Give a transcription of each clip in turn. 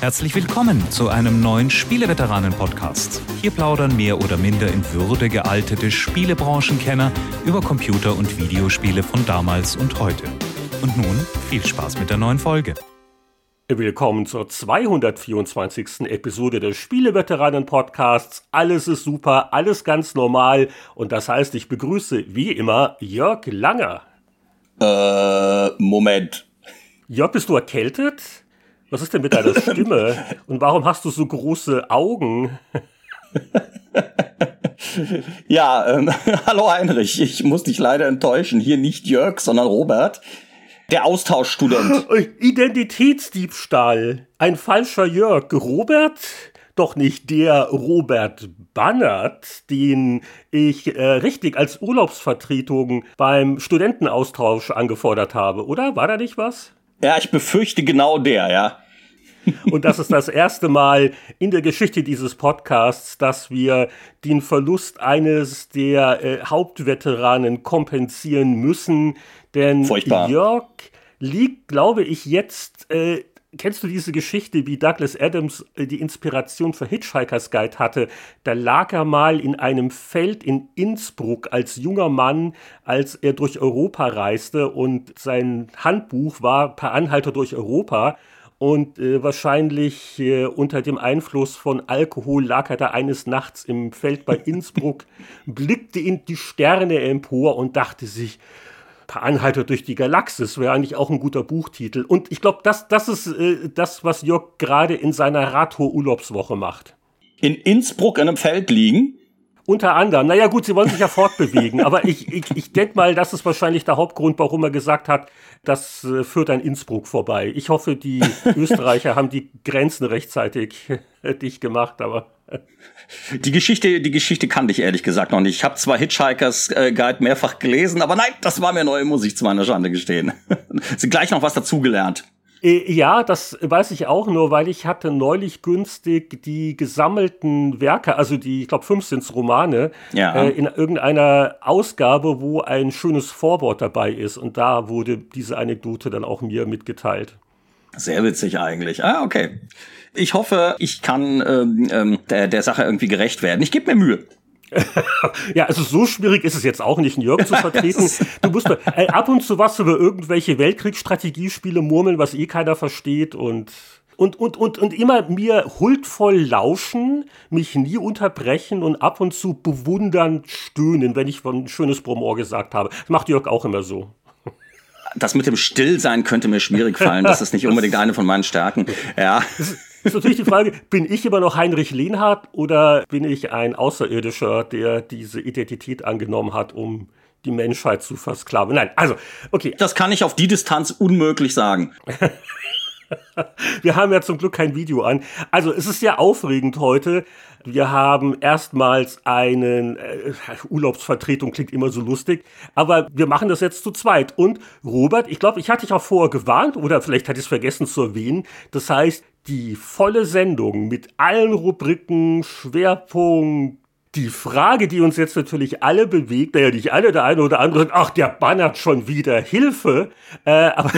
Herzlich willkommen zu einem neuen Spieleveteranen-Podcast. Hier plaudern mehr oder minder in Würde gealtete Spielebranchenkenner über Computer- und Videospiele von damals und heute. Und nun viel Spaß mit der neuen Folge. Willkommen zur 224. Episode des Spieleveteranen-Podcasts. Alles ist super, alles ganz normal. Und das heißt, ich begrüße wie immer Jörg Langer. Äh, Moment. Jörg, bist du erkältet? Was ist denn mit deiner Stimme? Und warum hast du so große Augen? ja, ähm, hallo Heinrich, ich muss dich leider enttäuschen. Hier nicht Jörg, sondern Robert. Der Austauschstudent. Identitätsdiebstahl. Ein falscher Jörg. Robert? Doch nicht der Robert Bannert, den ich äh, richtig als Urlaubsvertretung beim Studentenaustausch angefordert habe, oder? War da nicht was? Ja, ich befürchte genau der, ja. Und das ist das erste Mal in der Geschichte dieses Podcasts, dass wir den Verlust eines der äh, Hauptveteranen kompensieren müssen. Denn Furchtbar. Jörg liegt, glaube ich, jetzt. Äh, kennst du diese Geschichte, wie Douglas Adams äh, die Inspiration für Hitchhiker's Guide hatte? Da lag er mal in einem Feld in Innsbruck als junger Mann, als er durch Europa reiste und sein Handbuch war Per Anhalter durch Europa und äh, wahrscheinlich äh, unter dem Einfluss von Alkohol lag er da eines Nachts im Feld bei Innsbruck, blickte in die Sterne empor und dachte sich, Per Anhalter durch die Galaxis wäre eigentlich auch ein guter Buchtitel. Und ich glaube, das, das ist äh, das, was Jörg gerade in seiner Radtour-Urlaubswoche macht. In Innsbruck in einem Feld liegen? Unter anderem. Naja gut, sie wollen sich ja fortbewegen, aber ich, ich, ich denke mal, das ist wahrscheinlich der Hauptgrund, warum er gesagt hat, das äh, führt an Innsbruck vorbei. Ich hoffe, die Österreicher haben die Grenzen rechtzeitig dicht gemacht, aber... Die Geschichte, die Geschichte kannte ich ehrlich gesagt noch nicht. Ich habe zwar Hitchhikers äh, Guide mehrfach gelesen, aber nein, das war mir neu, muss ich zu meiner Schande gestehen. Sie gleich noch was dazugelernt. Äh, Ja, das weiß ich auch nur, weil ich hatte neulich günstig die gesammelten Werke, also die, ich glaube, fünf sind's Romane, Ja. äh, in irgendeiner Ausgabe, wo ein schönes Vorwort dabei ist. Und da wurde diese Anekdote dann auch mir mitgeteilt. Sehr witzig eigentlich. Ah, okay. Ich hoffe, ich kann ähm, ähm, der, der Sache irgendwie gerecht werden. Ich gebe mir Mühe. Ja, also so schwierig ist es jetzt auch nicht, einen Jörg zu vertreten. Du musst äh, ab und zu was über irgendwelche Weltkriegsstrategiespiele murmeln, was eh keiner versteht und und, und, und, und immer mir huldvoll lauschen, mich nie unterbrechen und ab und zu bewundernd stöhnen, wenn ich ein schönes Bromor gesagt habe. Das macht Jörg auch immer so. Das mit dem Stillsein könnte mir schwierig fallen. Das ist nicht unbedingt eine von meinen Stärken. Ja. Ist natürlich die Frage, bin ich immer noch Heinrich Lehnhardt oder bin ich ein Außerirdischer, der diese Identität angenommen hat, um die Menschheit zu versklaven? Nein, also, okay. Das kann ich auf die Distanz unmöglich sagen. Wir haben ja zum Glück kein Video an. Also, es ist sehr aufregend heute. Wir haben erstmals einen äh, Urlaubsvertretung klingt immer so lustig, aber wir machen das jetzt zu zweit. Und Robert, ich glaube, ich hatte dich auch vorher gewarnt oder vielleicht hatte ich es vergessen zu erwähnen. Das heißt, die volle Sendung mit allen Rubriken, Schwerpunkt, die Frage, die uns jetzt natürlich alle bewegt, naja, nicht alle, der eine oder andere sagt, ach, der bannert schon wieder Hilfe. Äh, aber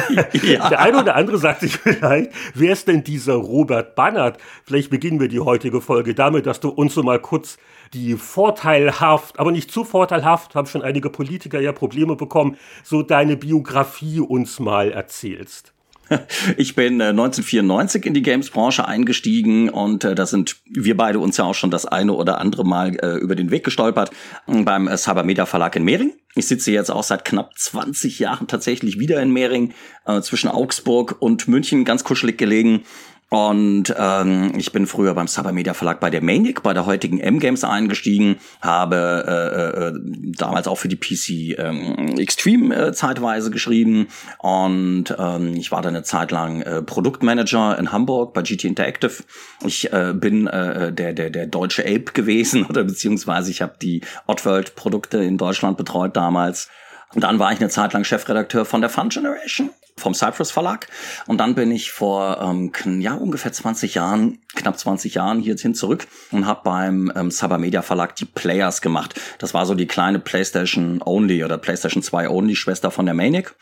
Ja. der eine oder andere sagt sich vielleicht, wer ist denn dieser Robert Bannert? Vielleicht beginnen wir die heutige Folge damit, dass du uns so mal kurz die vorteilhaft, aber nicht zu vorteilhaft, haben schon einige Politiker ja Probleme bekommen, so deine Biografie uns mal erzählst. Ich bin äh, 1994 in die Games-Branche eingestiegen und äh, da sind wir beide uns ja auch schon das eine oder andere Mal äh, über den Weg gestolpert äh, beim äh, Cybermedia Verlag in Mehring. Ich sitze jetzt auch seit knapp 20 Jahren tatsächlich wieder in Mehring, äh, zwischen Augsburg und München, ganz kuschelig gelegen. Und ähm, ich bin früher beim Cybermedia Verlag bei der Maniac, bei der heutigen M-Games eingestiegen, habe äh, äh, damals auch für die PC ähm, Extreme äh, zeitweise geschrieben und ähm, ich war dann eine Zeit lang äh, Produktmanager in Hamburg bei GT Interactive. Ich äh, bin äh, der, der, der deutsche Ape gewesen oder beziehungsweise ich habe die Oddworld Produkte in Deutschland betreut damals. Und dann war ich eine Zeit lang Chefredakteur von der Fun Generation vom Cypress Verlag. Und dann bin ich vor ähm, ja, ungefähr 20 Jahren, knapp 20 Jahren hierhin zurück und habe beim ähm, Cybermedia Verlag die Players gemacht. Das war so die kleine PlayStation Only oder PlayStation 2 Only Schwester von der Maniac.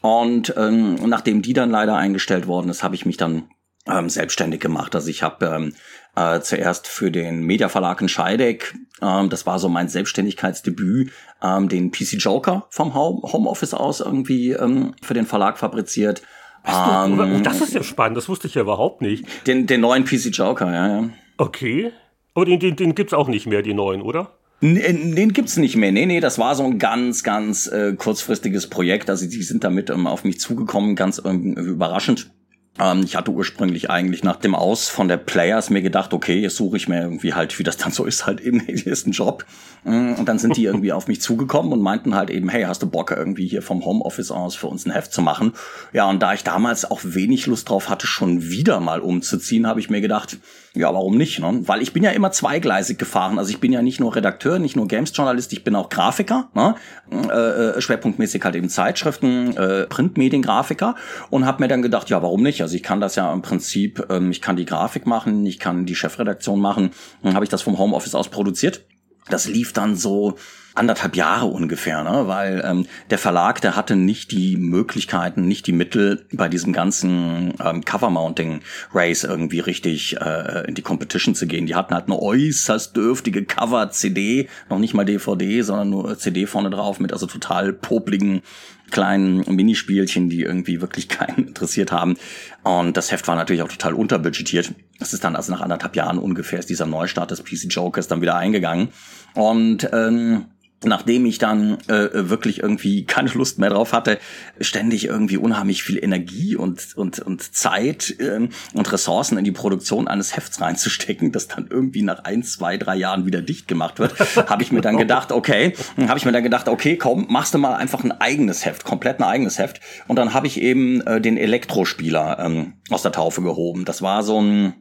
Und ähm, nachdem die dann leider eingestellt worden ist, habe ich mich dann ähm, selbstständig gemacht. Also ich habe ähm, äh, zuerst für den Mediaverlag in Scheideck, ähm, das war so mein Selbstständigkeitsdebüt, ähm, den PC Joker vom Homeoffice aus irgendwie ähm, für den Verlag fabriziert. Du, ähm, das ist ja spannend, das wusste ich ja überhaupt nicht. Den, den neuen PC Joker, ja, ja. Okay. Aber den, den, den gibt's auch nicht mehr, die neuen, oder? Den gibt's nicht mehr. Nee, nee, das war so ein ganz, ganz äh, kurzfristiges Projekt. Also die sind damit ähm, auf mich zugekommen, ganz ähm, überraschend. Ähm, ich hatte ursprünglich eigentlich nach dem Aus von der Players mir gedacht, okay, jetzt suche ich mir irgendwie halt, wie das dann so ist, halt eben, hier ist ein Job. Mm, und dann sind die irgendwie auf mich zugekommen und meinten halt eben, hey, hast du Bock irgendwie hier vom Homeoffice aus für uns ein Heft zu machen? Ja, und da ich damals auch wenig Lust drauf hatte, schon wieder mal umzuziehen, habe ich mir gedacht, ja, warum nicht? Ne? Weil ich bin ja immer zweigleisig gefahren. Also ich bin ja nicht nur Redakteur, nicht nur Games-Journalist, ich bin auch Grafiker. Ne? Äh, äh schwerpunktmäßig halt eben Zeitschriften, äh, Printmediengrafiker und habe mir dann gedacht, ja, warum nicht? Also ich kann das ja im Prinzip, ähm, ich kann die Grafik machen, ich kann die Chefredaktion machen. Dann habe ich das vom Homeoffice aus produziert. Das lief dann so anderthalb Jahre ungefähr, ne? weil ähm, der Verlag, der hatte nicht die Möglichkeiten, nicht die Mittel, bei diesem ganzen ähm, Cover-Mounting-Race irgendwie richtig äh, in die Competition zu gehen. Die hatten halt eine äußerst dürftige Cover-CD, noch nicht mal DVD, sondern nur CD vorne drauf mit also total popligen kleinen Minispielchen, die irgendwie wirklich keinen interessiert haben. Und das Heft war natürlich auch total unterbudgetiert. Das ist dann also nach anderthalb Jahren ungefähr ist dieser Neustart des PC Jokers dann wieder eingegangen. Und ähm, nachdem ich dann äh, wirklich irgendwie keine Lust mehr drauf hatte, ständig irgendwie unheimlich viel Energie und und und Zeit äh, und Ressourcen in die Produktion eines Hefts reinzustecken, das dann irgendwie nach ein, zwei, drei Jahren wieder dicht gemacht wird, habe ich mir dann gedacht, okay, habe ich mir dann gedacht, okay, komm, machst du mal einfach ein eigenes Heft, komplett ein eigenes Heft. Und dann habe ich eben äh, den Elektrospieler ähm, aus der Taufe gehoben. Das war so ein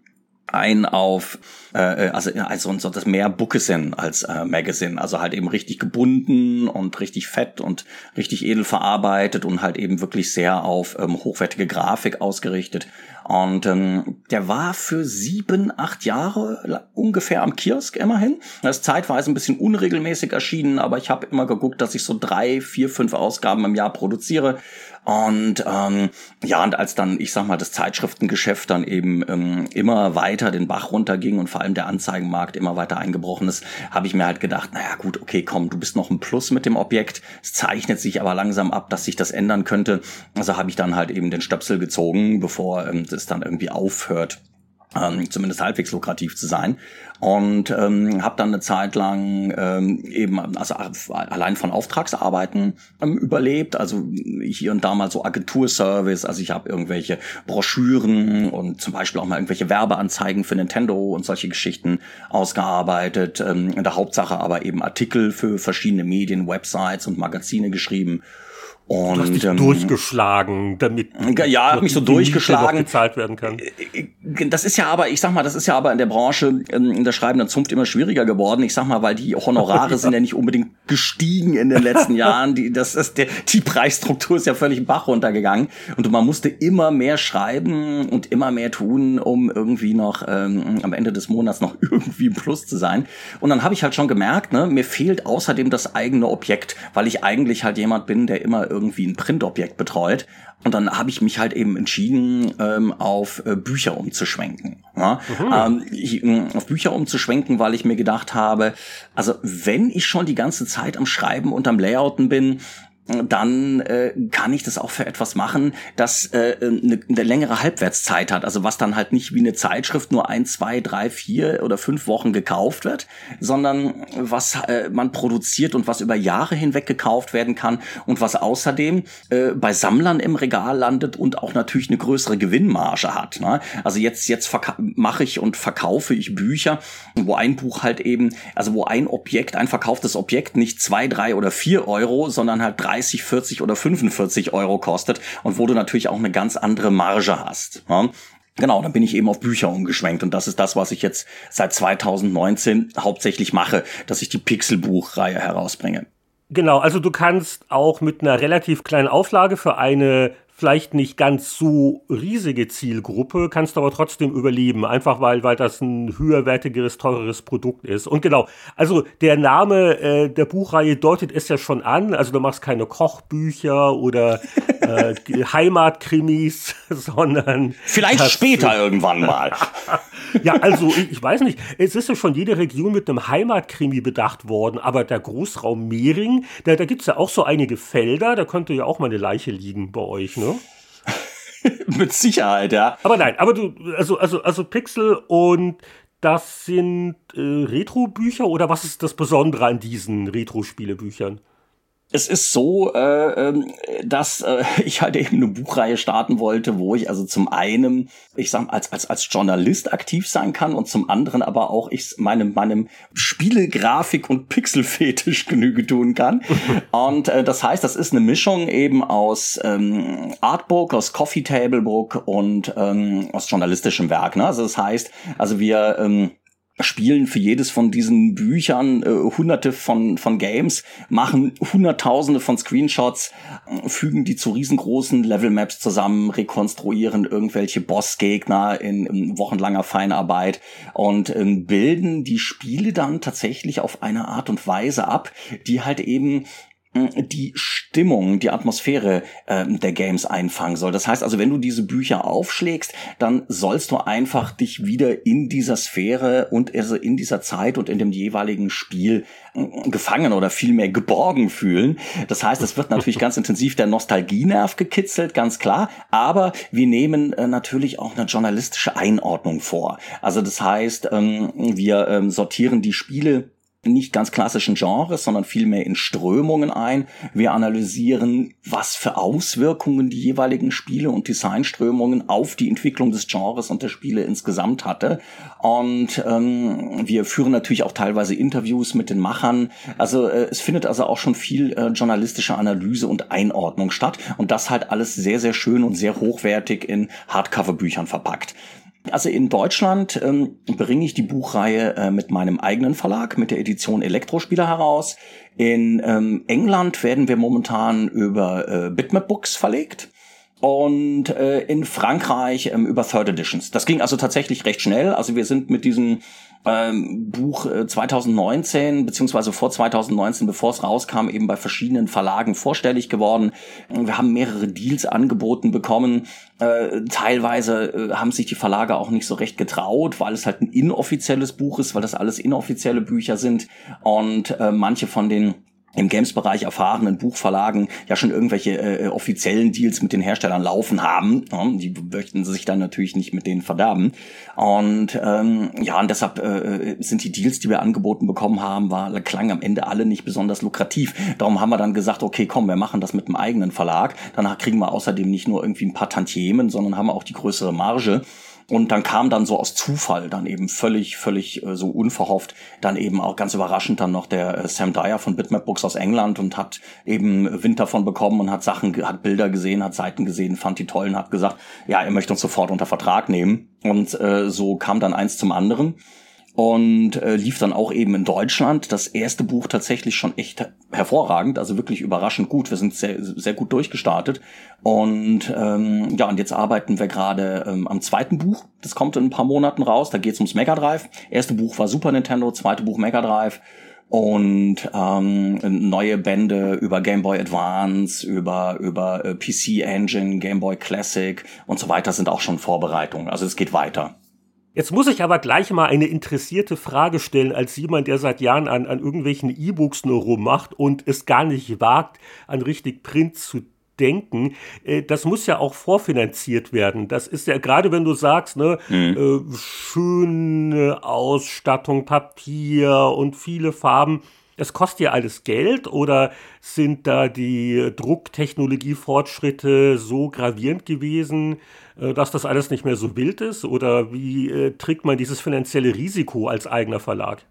ein auf äh, äh also also so das mehr Bookesin als äh, Magazine, also halt eben richtig gebunden und richtig fett und richtig edel verarbeitet und halt eben wirklich sehr auf ähm, hochwertige Grafik ausgerichtet. Und ähm, der war für sieben, acht Jahre ungefähr am Kiosk immerhin. Er ist zeitweise ein bisschen unregelmäßig erschienen, aber ich habe immer geguckt, dass ich so drei, vier, fünf Ausgaben im Jahr produziere. Und ähm, ja, und als dann, ich sag mal, das Zeitschriftengeschäft dann eben ähm, immer weiter den Bach runterging und vor allem der Anzeigenmarkt immer weiter eingebrochen ist, habe ich mir halt gedacht, naja gut, okay, komm, du bist noch ein Plus mit dem Objekt. Es zeichnet sich aber langsam ab, dass sich das ändern könnte. Also habe ich dann halt eben den Stöpsel gezogen, bevor ähm, das dann irgendwie aufhört ähm, zumindest halbwegs lukrativ zu sein. Und ähm, habe dann eine Zeit lang ähm, eben also allein von Auftragsarbeiten ähm, überlebt. Also hier und da mal so Agenturservice. Also ich habe irgendwelche Broschüren und zum Beispiel auch mal irgendwelche Werbeanzeigen für Nintendo und solche Geschichten ausgearbeitet. Ähm, in der Hauptsache aber eben Artikel für verschiedene Medien Websites und Magazine geschrieben und, du hast dich ähm, durchgeschlagen, damit ja, hab mich so durchgeschlagen gezahlt werden kann. Äh, äh, das ist ja aber, ich sag mal, das ist ja aber in der Branche ähm, in der schreibenden Zunft immer schwieriger geworden. Ich sag mal, weil die Honorare ja. sind ja nicht unbedingt gestiegen in den letzten Jahren. Die, das ist der, die Preisstruktur ist ja völlig im Bach runtergegangen und man musste immer mehr schreiben und immer mehr tun, um irgendwie noch ähm, am Ende des Monats noch irgendwie im Plus zu sein. Und dann habe ich halt schon gemerkt, ne, mir fehlt außerdem das eigene Objekt, weil ich eigentlich halt jemand bin, der immer irgendwie ein Printobjekt betreut. Und dann habe ich mich halt eben entschieden, ähm, auf äh, Bücher umzuschwenken. Ja? Mhm. Ähm, ich, äh, auf Bücher umzuschwenken, weil ich mir gedacht habe, also wenn ich schon die ganze Zeit am Schreiben und am Layouten bin, dann äh, kann ich das auch für etwas machen, das äh, eine, eine längere Halbwertszeit hat. Also was dann halt nicht wie eine Zeitschrift nur ein, zwei, drei, vier oder fünf Wochen gekauft wird, sondern was äh, man produziert und was über Jahre hinweg gekauft werden kann und was außerdem äh, bei Sammlern im Regal landet und auch natürlich eine größere Gewinnmarge hat. Ne? Also jetzt jetzt mache ich und verkaufe ich Bücher, wo ein Buch halt eben, also wo ein Objekt, ein verkauftes Objekt nicht zwei, drei oder vier Euro, sondern halt drei 30, 40 oder 45 Euro kostet und wo du natürlich auch eine ganz andere Marge hast. Ja? Genau, dann bin ich eben auf Bücher umgeschwenkt und das ist das, was ich jetzt seit 2019 hauptsächlich mache, dass ich die Pixelbuchreihe herausbringe. Genau, also du kannst auch mit einer relativ kleinen Auflage für eine vielleicht nicht ganz so riesige Zielgruppe, kannst du aber trotzdem überleben, einfach weil, weil das ein höherwertigeres, teureres Produkt ist. Und genau, also der Name äh, der Buchreihe deutet es ja schon an, also du machst keine Kochbücher oder äh, Heimatkrimis, sondern. Vielleicht später irgendwann mal. ja, also ich, ich, weiß nicht, es ist ja schon jede Region mit einem Heimatkrimi bedacht worden, aber der Großraum Mehring, da, da gibt es ja auch so einige Felder, da könnte ja auch mal eine Leiche liegen bei euch, ne? mit Sicherheit, ja. Aber nein, aber du, also, also, also Pixel und das sind äh, Retro-Bücher oder was ist das Besondere an diesen Retro-Spielebüchern? Es ist so, äh, ähm, dass äh, ich halt eben eine Buchreihe starten wollte, wo ich also zum einen, ich sag als als als Journalist aktiv sein kann und zum anderen aber auch ich meinem meinem Spielegrafik und Pixelfetisch Genüge tun kann. und äh, das heißt, das ist eine Mischung eben aus ähm, Artbook, aus Coffee Table Book und ähm, aus journalistischem Werk. Ne? Also das heißt, also wir ähm, spielen für jedes von diesen Büchern äh, hunderte von, von Games, machen hunderttausende von Screenshots, äh, fügen die zu riesengroßen Level-Maps zusammen, rekonstruieren irgendwelche Bossgegner in, in wochenlanger Feinarbeit und äh, bilden die Spiele dann tatsächlich auf eine Art und Weise ab, die halt eben die Stimmung, die Atmosphäre äh, der Games einfangen soll. Das heißt also, wenn du diese Bücher aufschlägst, dann sollst du einfach dich wieder in dieser Sphäre und also in dieser Zeit und in dem jeweiligen Spiel äh, gefangen oder vielmehr geborgen fühlen. Das heißt, es wird natürlich ganz intensiv der Nostalgienerv gekitzelt, ganz klar, aber wir nehmen äh, natürlich auch eine journalistische Einordnung vor. Also das heißt, ähm, wir ähm, sortieren die Spiele nicht ganz klassischen Genres, sondern vielmehr in Strömungen ein. Wir analysieren, was für Auswirkungen die jeweiligen Spiele und Designströmungen auf die Entwicklung des Genres und der Spiele insgesamt hatte. Und ähm, wir führen natürlich auch teilweise Interviews mit den Machern. Also äh, es findet also auch schon viel äh, journalistische Analyse und Einordnung statt. Und das halt alles sehr, sehr schön und sehr hochwertig in Hardcover-Büchern verpackt. Also in Deutschland ähm, bringe ich die Buchreihe äh, mit meinem eigenen Verlag, mit der Edition Elektrospieler heraus. In ähm, England werden wir momentan über äh, Bitmap Books verlegt und äh, in Frankreich ähm, über Third Editions. Das ging also tatsächlich recht schnell. Also wir sind mit diesem ähm, Buch äh, 2019 beziehungsweise vor 2019, bevor es rauskam, eben bei verschiedenen Verlagen vorstellig geworden. Wir haben mehrere Deals angeboten bekommen. Äh, teilweise äh, haben sich die Verlage auch nicht so recht getraut, weil es halt ein inoffizielles Buch ist, weil das alles inoffizielle Bücher sind und äh, manche von den im Games-Bereich erfahrenen Buchverlagen ja schon irgendwelche äh, offiziellen Deals mit den Herstellern laufen haben. Ja, die möchten sich dann natürlich nicht mit denen verderben. Und ähm, ja, und deshalb äh, sind die Deals, die wir angeboten bekommen haben, war klang am Ende alle nicht besonders lukrativ. Darum haben wir dann gesagt, okay, komm, wir machen das mit einem eigenen Verlag. Danach kriegen wir außerdem nicht nur irgendwie ein paar Tantiemen, sondern haben auch die größere Marge. Und dann kam dann so aus Zufall dann eben völlig, völlig äh, so unverhofft dann eben auch ganz überraschend dann noch der äh, Sam Dyer von Bitmap Books aus England und hat eben Wind davon bekommen und hat Sachen, hat Bilder gesehen, hat Seiten gesehen, fand die tollen, hat gesagt, ja, er möchte uns sofort unter Vertrag nehmen. Und äh, so kam dann eins zum anderen und äh, lief dann auch eben in Deutschland. Das erste Buch tatsächlich schon echt hervorragend, also wirklich überraschend gut. Wir sind sehr, sehr gut durchgestartet. Und ähm, ja, und jetzt arbeiten wir gerade ähm, am zweiten Buch. Das kommt in ein paar Monaten raus. Da geht's ums Mega Drive. Erste Buch war Super Nintendo, zweite Buch Mega Drive und ähm, neue Bände über Game Boy Advance, über über äh, PC Engine, Game Boy Classic und so weiter sind auch schon Vorbereitungen. Also es geht weiter. Jetzt muss ich aber gleich mal eine interessierte Frage stellen, als jemand, der seit Jahren an, an irgendwelchen E-Books nur rummacht und es gar nicht wagt, an richtig Print zu denken. Äh, das muss ja auch vorfinanziert werden. Das ist ja gerade, wenn du sagst, ne, mhm. äh, schöne Ausstattung, Papier und viele Farben. Das kostet ja alles Geld oder sind da die Drucktechnologiefortschritte so gravierend gewesen, dass das alles nicht mehr so wild ist? Oder wie äh, trägt man dieses finanzielle Risiko als eigener Verlag?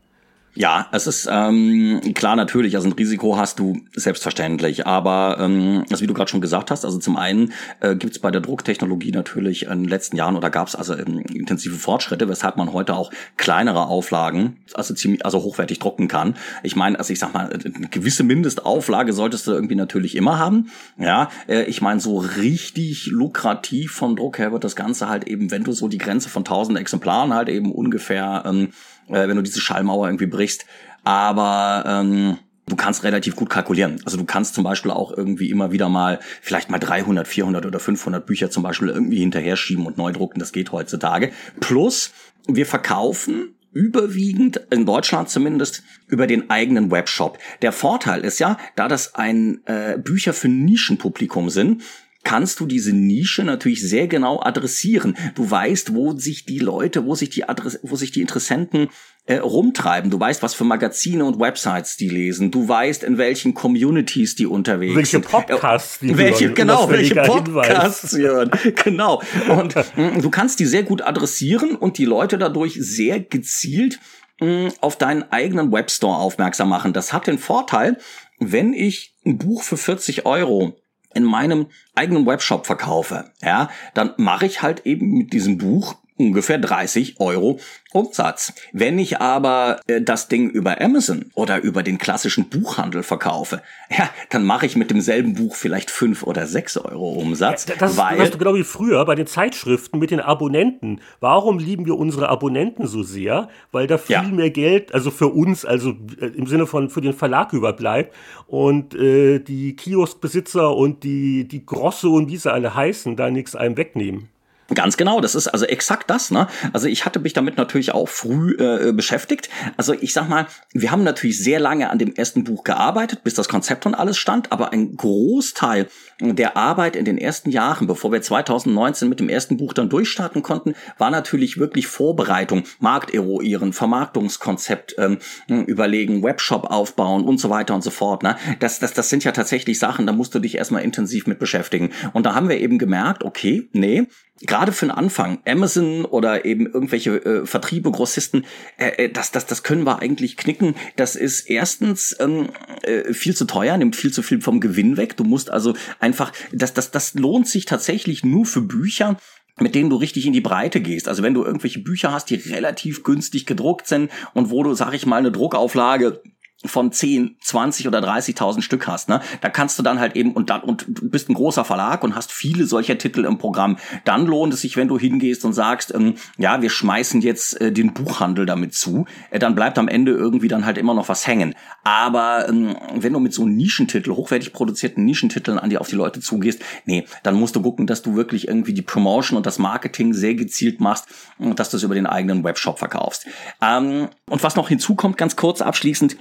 Ja, es ist ähm, klar natürlich, also ein Risiko hast du selbstverständlich, aber ähm, also wie du gerade schon gesagt hast, also zum einen äh, gibt es bei der Drucktechnologie natürlich in den letzten Jahren oder gab es also ähm, intensive Fortschritte, weshalb man heute auch kleinere Auflagen, also ziemlich, also hochwertig drucken kann. Ich meine, also ich sag mal, eine gewisse Mindestauflage solltest du irgendwie natürlich immer haben. Ja, äh, ich meine, so richtig lukrativ vom Druck her wird das Ganze halt eben, wenn du so die Grenze von 1000 Exemplaren halt eben ungefähr ähm, äh, wenn du diese Schallmauer irgendwie brichst. Aber ähm, du kannst relativ gut kalkulieren. Also du kannst zum Beispiel auch irgendwie immer wieder mal vielleicht mal 300, 400 oder 500 Bücher zum Beispiel irgendwie hinterher schieben und neu drucken. Das geht heutzutage. Plus, wir verkaufen überwiegend, in Deutschland zumindest, über den eigenen Webshop. Der Vorteil ist ja, da das ein äh, Bücher für Nischenpublikum sind, kannst du diese Nische natürlich sehr genau adressieren. Du weißt, wo sich die Leute, wo sich die Adress wo sich die Interessenten äh, rumtreiben. Du weißt, was für Magazine und Websites die lesen. Du weißt, in welchen Communities die unterwegs welche sind. Podcasts die welche, hören. Genau, welche Podcasts sie hören. Genau. Und mm, du kannst die sehr gut adressieren und die Leute dadurch sehr gezielt mm, auf deinen eigenen Webstore aufmerksam machen. Das hat den Vorteil, wenn ich ein Buch für 40 Euro in meinem eigenen Webshop verkaufe, ja, dann mache ich halt eben mit diesem Buch ungefähr 30 Euro Umsatz. Wenn ich aber äh, das Ding über Amazon oder über den klassischen Buchhandel verkaufe, ja, dann mache ich mit demselben Buch vielleicht fünf oder sechs Euro Umsatz. Ja, das, weil, das ist genau wie früher bei den Zeitschriften mit den Abonnenten. Warum lieben wir unsere Abonnenten so sehr? Weil da viel ja. mehr Geld, also für uns, also äh, im Sinne von für den Verlag überbleibt und äh, die Kioskbesitzer und die, die Grosse und wie sie alle heißen, da nichts einem wegnehmen. Ganz genau, das ist also exakt das. Ne? Also ich hatte mich damit natürlich auch früh äh, beschäftigt. Also ich sag mal, wir haben natürlich sehr lange an dem ersten Buch gearbeitet, bis das Konzept und alles stand, aber ein Großteil der Arbeit in den ersten Jahren, bevor wir 2019 mit dem ersten Buch dann durchstarten konnten, war natürlich wirklich Vorbereitung, Markt eruieren, Vermarktungskonzept ähm, überlegen, Webshop aufbauen und so weiter und so fort. Ne? Das, das, das sind ja tatsächlich Sachen, da musst du dich erstmal intensiv mit beschäftigen. Und da haben wir eben gemerkt, okay, nee, gerade für den Anfang, Amazon oder eben irgendwelche äh, Vertriebe, Grossisten, äh, äh, das, das, das können wir eigentlich knicken. Das ist erstens ähm, äh, viel zu teuer, nimmt viel zu viel vom Gewinn weg. Du musst also einfach, das, das, das lohnt sich tatsächlich nur für Bücher, mit denen du richtig in die Breite gehst. Also wenn du irgendwelche Bücher hast, die relativ günstig gedruckt sind und wo du, sag ich mal, eine Druckauflage von 10, 20 oder 30.000 Stück hast, ne, da kannst du dann halt eben und dann und bist ein großer Verlag und hast viele solcher Titel im Programm. Dann lohnt es sich, wenn du hingehst und sagst, ähm, ja, wir schmeißen jetzt äh, den Buchhandel damit zu, äh, dann bleibt am Ende irgendwie dann halt immer noch was hängen. Aber ähm, wenn du mit so Nischentitel, hochwertig produzierten Nischentiteln an die auf die Leute zugehst, nee, dann musst du gucken, dass du wirklich irgendwie die Promotion und das Marketing sehr gezielt machst und dass du es über den eigenen Webshop verkaufst. Ähm, und was noch hinzukommt, ganz kurz abschließend,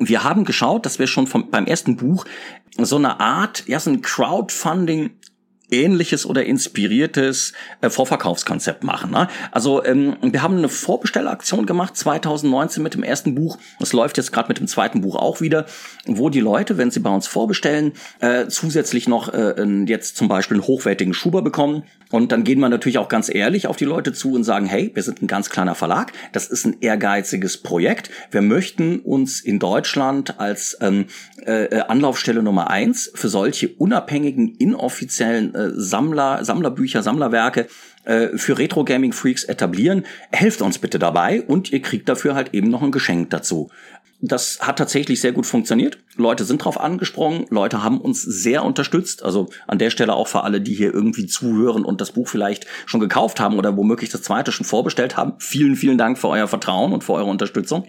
wir haben geschaut, dass wir schon vom, beim ersten Buch so eine Art, ja, so ein Crowdfunding ähnliches oder inspiriertes äh, Vorverkaufskonzept machen. Ne? Also ähm, wir haben eine Vorbestellaktion gemacht 2019 mit dem ersten Buch. Das läuft jetzt gerade mit dem zweiten Buch auch wieder, wo die Leute, wenn sie bei uns vorbestellen, äh, zusätzlich noch äh, jetzt zum Beispiel einen hochwertigen Schuber bekommen. Und dann gehen wir natürlich auch ganz ehrlich auf die Leute zu und sagen, hey, wir sind ein ganz kleiner Verlag, das ist ein ehrgeiziges Projekt. Wir möchten uns in Deutschland als ähm, äh, äh Anlaufstelle Nummer eins für solche unabhängigen, inoffiziellen äh, Sammler, Sammlerbücher, Sammlerwerke äh, für Retro Gaming Freaks etablieren. Helft uns bitte dabei und ihr kriegt dafür halt eben noch ein Geschenk dazu. Das hat tatsächlich sehr gut funktioniert. Leute sind drauf angesprungen, Leute haben uns sehr unterstützt. Also an der Stelle auch für alle, die hier irgendwie zuhören und das Buch vielleicht schon gekauft haben oder womöglich das zweite schon vorbestellt haben. Vielen, vielen Dank für euer Vertrauen und für eure Unterstützung.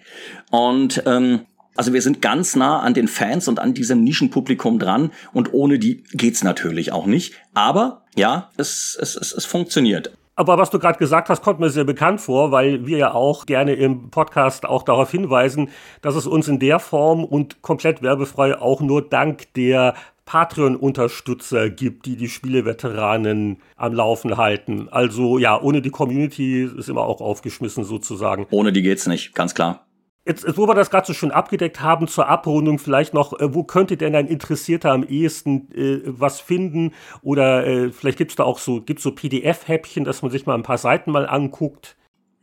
Und ähm, also wir sind ganz nah an den Fans und an diesem Nischenpublikum dran und ohne die geht's natürlich auch nicht. Aber ja, es, es, es, es funktioniert. Aber was du gerade gesagt hast, kommt mir sehr bekannt vor, weil wir ja auch gerne im Podcast auch darauf hinweisen, dass es uns in der Form und komplett werbefrei auch nur dank der Patreon-Unterstützer gibt, die die Spieleveteranen am Laufen halten. Also ja, ohne die Community ist immer auch aufgeschmissen sozusagen. Ohne die geht's nicht, ganz klar. Jetzt, wo wir das gerade so schön abgedeckt haben, zur Abrundung vielleicht noch, äh, wo könnte denn ein Interessierter am ehesten äh, was finden? Oder äh, vielleicht gibt's da auch so, gibt's so PDF-Häppchen, dass man sich mal ein paar Seiten mal anguckt?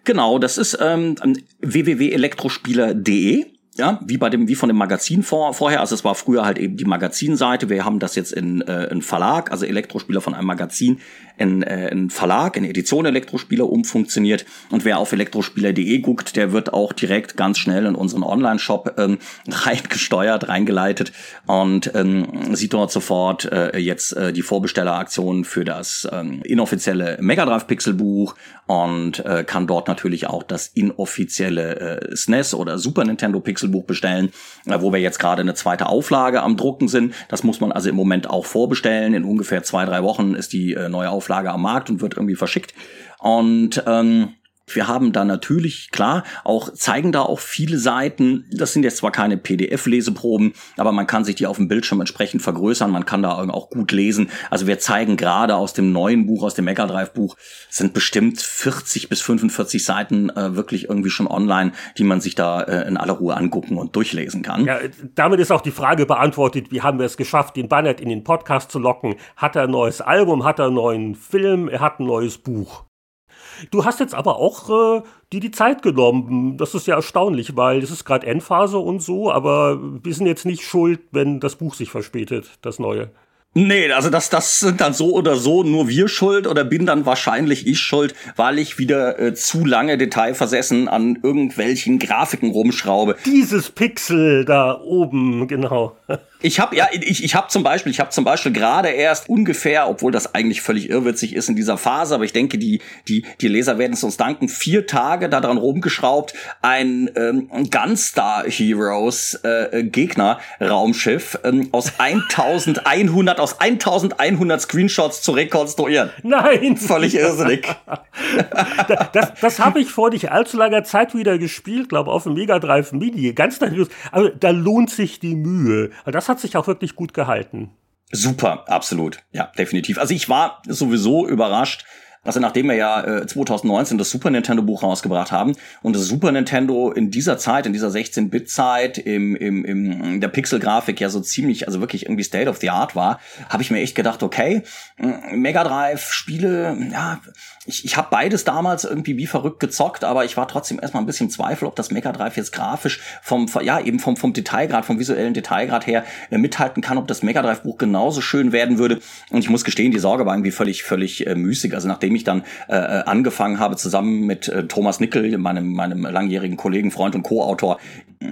Genau, das ist ähm, www.elektrospieler.de ja, wie bei dem, wie von dem Magazin vor, vorher. Also es war früher halt eben die Magazinseite. Wir haben das jetzt in, äh, in Verlag, also Elektrospieler von einem Magazin in, äh, in Verlag, in Edition Elektrospieler umfunktioniert. Und wer auf elektrospieler.de guckt, der wird auch direkt ganz schnell in unseren Online-Shop ähm, reingesteuert, reingeleitet und ähm, sieht dort sofort äh, jetzt äh, die Vorbestelleraktion für das ähm, inoffizielle Mega Drive Pixel Buch und äh, kann dort natürlich auch das inoffizielle äh, SNES oder Super Nintendo Pixel Buch bestellen, äh, wo wir jetzt gerade eine zweite Auflage am Drucken sind. Das muss man also im Moment auch vorbestellen. In ungefähr zwei, drei Wochen ist die äh, neue Auflage am Markt und wird irgendwie verschickt. Und ähm, wir haben da natürlich, klar, auch zeigen da auch viele Seiten. Das sind jetzt zwar keine PDF-Leseproben, aber man kann sich die auf dem Bildschirm entsprechend vergrößern. Man kann da auch gut lesen. Also wir zeigen gerade aus dem neuen Buch, aus dem Mega Drive Buch, sind bestimmt 40 bis 45 Seiten äh, wirklich irgendwie schon online, die man sich da äh, in aller Ruhe angucken und durchlesen kann. Ja, damit ist auch die Frage beantwortet, wie haben wir es geschafft, den Bannert in den Podcast zu locken? Hat er ein neues Album? Hat er einen neuen Film? Er hat ein neues Buch. Du hast jetzt aber auch äh, dir die Zeit genommen. Das ist ja erstaunlich, weil es ist gerade Endphase und so, aber wir sind jetzt nicht schuld, wenn das Buch sich verspätet, das neue. Nee, also das, das sind dann so oder so nur wir schuld oder bin dann wahrscheinlich ich schuld, weil ich wieder äh, zu lange detailversessen an irgendwelchen Grafiken rumschraube. Dieses Pixel da oben, genau. Ich habe ja, ich, ich habe zum Beispiel, ich habe zum Beispiel gerade erst ungefähr, obwohl das eigentlich völlig irrwitzig ist in dieser Phase, aber ich denke, die die die Leser werden es uns danken, vier Tage daran rumgeschraubt, ein ähm, Gunstar Heroes äh, Gegner Raumschiff ähm, aus 1100 aus 1100 Screenshots zu rekonstruieren. Nein, völlig irrsinnig. das das habe ich vor nicht allzu langer Zeit wieder gespielt, glaube auf dem Mega Drive Mini, ganz nervös. Aber da lohnt sich die Mühe. Das hat sich auch wirklich gut gehalten. Super, absolut. Ja, definitiv. Also ich war sowieso überrascht, also nachdem wir ja äh, 2019 das Super Nintendo Buch rausgebracht haben und das Super Nintendo in dieser Zeit, in dieser 16-Bit-Zeit, im, im, im der Pixel-Grafik ja so ziemlich, also wirklich irgendwie State of the Art war, habe ich mir echt gedacht, okay, Mega Drive Spiele, ja, ich, ich habe beides damals irgendwie wie verrückt gezockt, aber ich war trotzdem erstmal ein bisschen Zweifel, ob das Mega Drive jetzt grafisch vom, ja, eben vom, vom Detailgrad, vom visuellen Detailgrad her äh, mithalten kann, ob das Mega Drive Buch genauso schön werden würde. Und ich muss gestehen, die Sorge war irgendwie völlig, völlig äh, müßig. Also nachdem ich dann äh, äh angefangen habe, zusammen mit äh, Thomas Nickel, meinem, meinem langjährigen Kollegen, Freund und Co-Autor,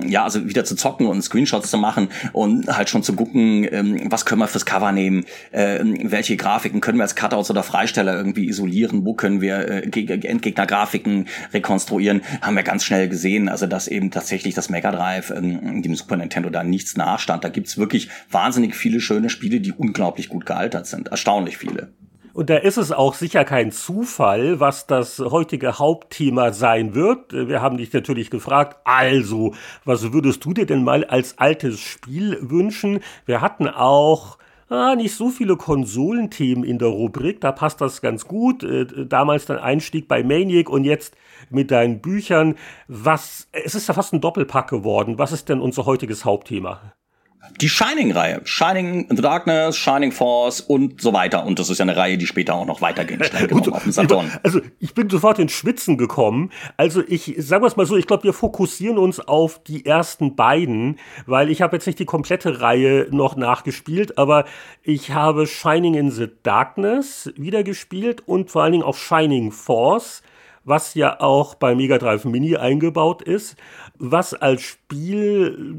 ja, also wieder zu zocken und Screenshots zu machen und halt schon zu gucken, ähm, was können wir fürs Cover nehmen, äh, welche Grafiken können wir als Cutouts oder Freisteller irgendwie isolieren, wo können können wir äh, Endgegner-Grafiken rekonstruieren, haben wir ganz schnell gesehen, also dass eben tatsächlich das Mega Drive ähm, dem Super Nintendo da nichts nachstand. Da gibt's wirklich wahnsinnig viele schöne Spiele, die unglaublich gut gealtert sind. Erstaunlich viele. Und da ist es auch sicher kein Zufall, was das heutige Hauptthema sein wird. Wir haben dich natürlich gefragt, also, was würdest du dir denn mal als altes Spiel wünschen? Wir hatten auch ah, nicht so viele Konsolenthemen in der Rubrik, da passt das ganz gut. Äh, damals dein Einstieg bei Maniac und jetzt mit deinen Büchern. Was, es ist ja fast ein Doppelpack geworden. Was ist denn unser heutiges Hauptthema? Die Shining-Reihe. Shining in the Darkness, Shining Force und so weiter. Und das ist ja eine Reihe, die später auch noch auf dem Saturn. Also ich bin sofort ins Schwitzen gekommen. Also ich, sagen wir es mal so, ich glaube, wir fokussieren uns auf die ersten beiden, weil ich habe jetzt nicht die komplette Reihe noch nachgespielt, aber ich habe Shining in the Darkness wieder gespielt und vor allen Dingen auch Shining Force was ja auch bei Mega Drive Mini eingebaut ist, was als Spiel,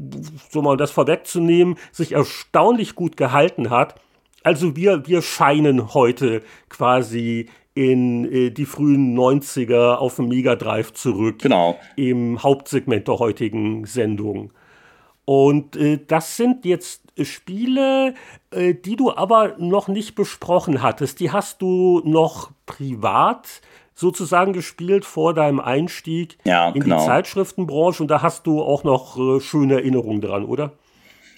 so mal das vorwegzunehmen, sich erstaunlich gut gehalten hat. Also wir, wir scheinen heute quasi in äh, die frühen 90er auf dem Mega Drive zurück. Genau. Im Hauptsegment der heutigen Sendung. Und äh, das sind jetzt Spiele, äh, die du aber noch nicht besprochen hattest. Die hast du noch privat sozusagen gespielt vor deinem Einstieg ja, in genau. die Zeitschriftenbranche und da hast du auch noch äh, schöne Erinnerungen dran, oder?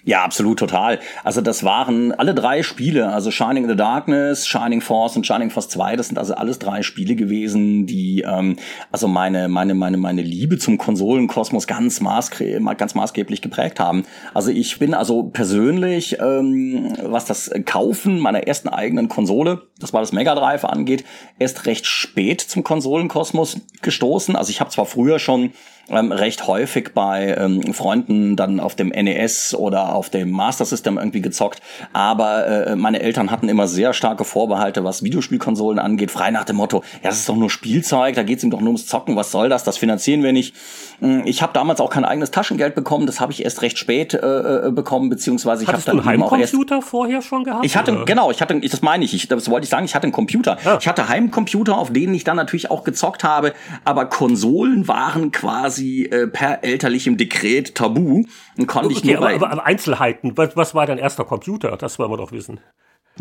Ja, absolut, total. Also das waren alle drei Spiele, also Shining in the Darkness, Shining Force und Shining Force 2, das sind also alles drei Spiele gewesen, die ähm, also meine, meine, meine, meine Liebe zum Konsolenkosmos ganz, ganz maßgeblich geprägt haben. Also ich bin also persönlich, ähm, was das Kaufen meiner ersten eigenen Konsole, das war das Mega Drive angeht, erst recht spät zum Konsolenkosmos gestoßen. Also ich habe zwar früher schon ähm, recht häufig bei ähm, Freunden dann auf dem NES oder auf dem Master System irgendwie gezockt. Aber äh, meine Eltern hatten immer sehr starke Vorbehalte, was Videospielkonsolen angeht, frei nach dem Motto, ja, das ist doch nur Spielzeug, da geht's ihm doch nur ums Zocken, was soll das, das finanzieren wir nicht. Hm, ich habe damals auch kein eigenes Taschengeld bekommen, das habe ich erst recht spät äh, äh bekommen, beziehungsweise ich habe dann du einen Heimcomputer vorher schon gehabt? Ich hatte, oder? genau, ich hatte, das meine ich, ich, das wollte ich sagen, ich hatte einen Computer. Ja. Ich hatte Heimcomputer, auf denen ich dann natürlich auch gezockt habe, aber Konsolen waren quasi äh, per elterlichem Dekret tabu und konnte okay, ich nur aber, aber Einzelheiten, was, was war dein erster Computer? Das wollen wir doch wissen.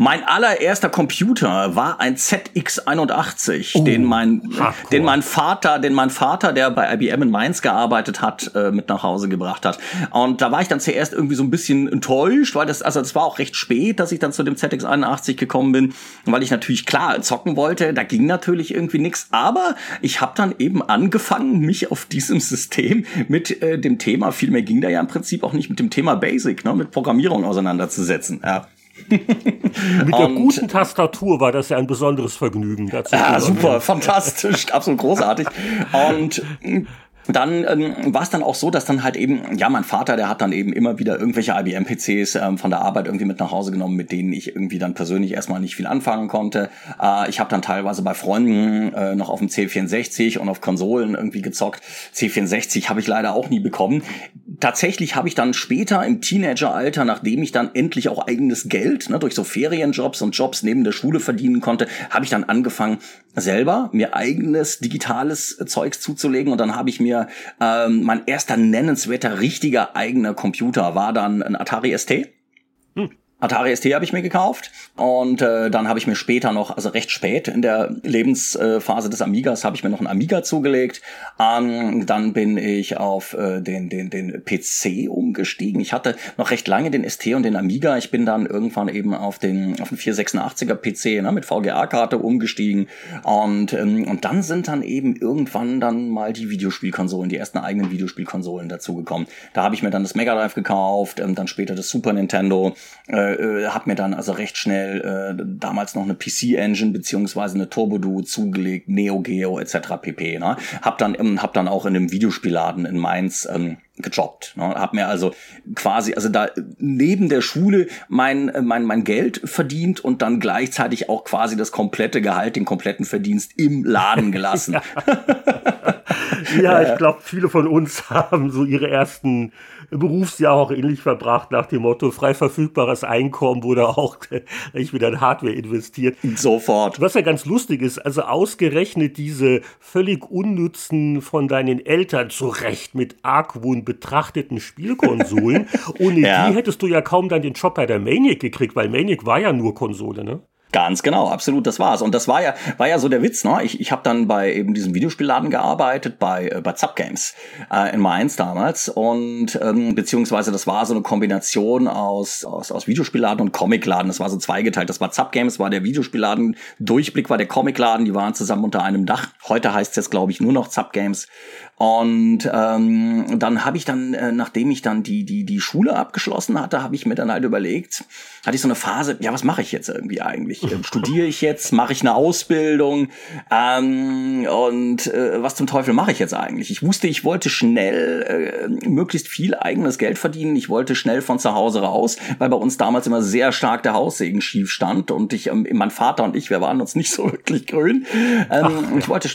Mein allererster Computer war ein ZX81, oh, den mein, den mein Vater, den mein Vater, der bei IBM in Mainz gearbeitet hat, äh, mit nach Hause gebracht hat. Und da war ich dann zuerst irgendwie so ein bisschen enttäuscht, weil das, also das war auch recht spät, dass ich dann zu dem ZX81 gekommen bin, weil ich natürlich klar zocken wollte. Da ging natürlich irgendwie nichts, aber ich habe dann eben angefangen, mich auf diesem System mit äh, dem Thema, viel mehr ging da ja im Prinzip auch nicht mit dem Thema Basic, ne, mit Programmierung auseinanderzusetzen. Ja. Mit der guten Tastatur war das ja ein besonderes Vergnügen. Dazu ja, super, fantastisch, absolut großartig. Und dann ähm, war es dann auch so, dass dann halt eben, ja, mein Vater, der hat dann eben immer wieder irgendwelche IBM-PCs ähm, von der Arbeit irgendwie mit nach Hause genommen, mit denen ich irgendwie dann persönlich erstmal nicht viel anfangen konnte. Äh, ich habe dann teilweise bei Freunden äh, noch auf dem C64 und auf Konsolen irgendwie gezockt. C64 habe ich leider auch nie bekommen. Tatsächlich habe ich dann später im Teenageralter, nachdem ich dann endlich auch eigenes Geld ne, durch so Ferienjobs und Jobs neben der Schule verdienen konnte, habe ich dann angefangen, selber mir eigenes digitales Zeugs zuzulegen und dann habe ich mir ähm, mein erster nennenswerter richtiger eigener Computer war dann ein Atari ST. Atari ST habe ich mir gekauft und äh, dann habe ich mir später noch, also recht spät in der Lebensphase des Amigas, habe ich mir noch einen Amiga zugelegt. Ähm, dann bin ich auf äh, den, den, den PC umgestiegen. Ich hatte noch recht lange den ST und den Amiga. Ich bin dann irgendwann eben auf den, auf den 486er PC ne, mit VGA-Karte umgestiegen und, ähm, und dann sind dann eben irgendwann dann mal die Videospielkonsolen, die ersten eigenen Videospielkonsolen dazugekommen. Da habe ich mir dann das Mega Drive gekauft, ähm, dann später das Super Nintendo. Äh, äh, hab mir dann also recht schnell äh, damals noch eine PC-Engine beziehungsweise eine Turbo Duo zugelegt, Neo Geo etc. pp. Ne? Hab dann ähm, hab dann auch in einem Videospielladen in Mainz ähm, gejobbt. Ne? Hab mir also quasi, also da neben der Schule mein, äh, mein, mein Geld verdient und dann gleichzeitig auch quasi das komplette Gehalt, den kompletten Verdienst im Laden gelassen. ja, ich glaube, viele von uns haben so ihre ersten Berufsjahr auch ähnlich verbracht, nach dem Motto, frei verfügbares Einkommen wurde auch ich wieder in Hardware investiert. Sofort. Was ja ganz lustig ist, also ausgerechnet diese völlig unnützen von deinen Eltern zu Recht mit Argwohn betrachteten Spielkonsolen, ohne ja. die hättest du ja kaum dann den Job bei der Maniac gekriegt, weil Maniac war ja nur Konsole, ne? Ganz genau, absolut, das war's. Und das war ja, war ja so der Witz, ne? Ich, ich habe dann bei eben diesem Videospielladen gearbeitet, bei, äh, bei Zap Games äh, in Mainz damals. Und ähm, beziehungsweise das war so eine Kombination aus, aus, aus Videospielladen und Comicladen. Das war so zweigeteilt. Das war Zap Games, war der Videospielladen, Durchblick war der Comicladen, die waren zusammen unter einem Dach. Heute heißt es jetzt, glaube ich, nur noch Zap Games. Und ähm, dann habe ich dann, äh, nachdem ich dann die, die, die Schule abgeschlossen hatte, habe ich mir dann halt überlegt, hatte ich so eine Phase, ja, was mache ich jetzt irgendwie eigentlich? Ähm, studiere ich jetzt? Mache ich eine Ausbildung? Ähm, und äh, was zum Teufel mache ich jetzt eigentlich? Ich wusste, ich wollte schnell äh, möglichst viel eigenes Geld verdienen. Ich wollte schnell von zu Hause raus, weil bei uns damals immer sehr stark der Haussegen schief stand und ich, ähm, mein Vater und ich, wir waren uns nicht so wirklich grün. Ähm, ich wollte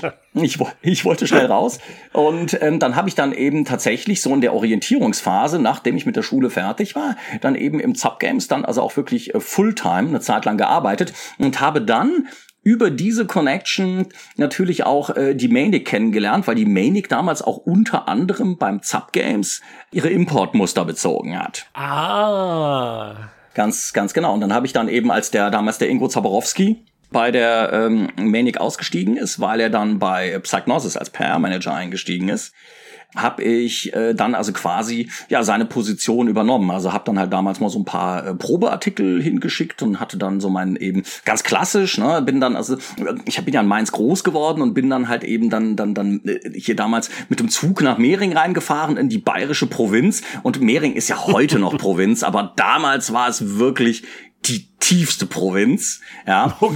ich, ich wollte schnell raus und ähm, dann habe ich dann eben tatsächlich so in der Orientierungsphase, nachdem ich mit der Schule fertig war, dann eben im Zap Games dann also auch wirklich äh, Fulltime eine Zeit lang gearbeitet und habe dann über diese Connection natürlich auch äh, die Manic kennengelernt, weil die Manic damals auch unter anderem beim Zap Games ihre Importmuster bezogen hat. Ah. Ganz, ganz genau. Und dann habe ich dann eben, als der damals der Ingo Zaborowski bei der ähm, Manic ausgestiegen ist, weil er dann bei Psychnosis als PR-Manager eingestiegen ist, habe ich äh, dann also quasi ja seine Position übernommen. Also habe dann halt damals mal so ein paar äh, Probeartikel hingeschickt und hatte dann so meinen eben ganz klassisch, ne, bin dann also ich bin ja in Mainz groß geworden und bin dann halt eben dann dann dann äh, hier damals mit dem Zug nach Mehring reingefahren in die bayerische Provinz und Mehring ist ja heute noch Provinz, aber damals war es wirklich die tiefste Provinz. Ja, oh,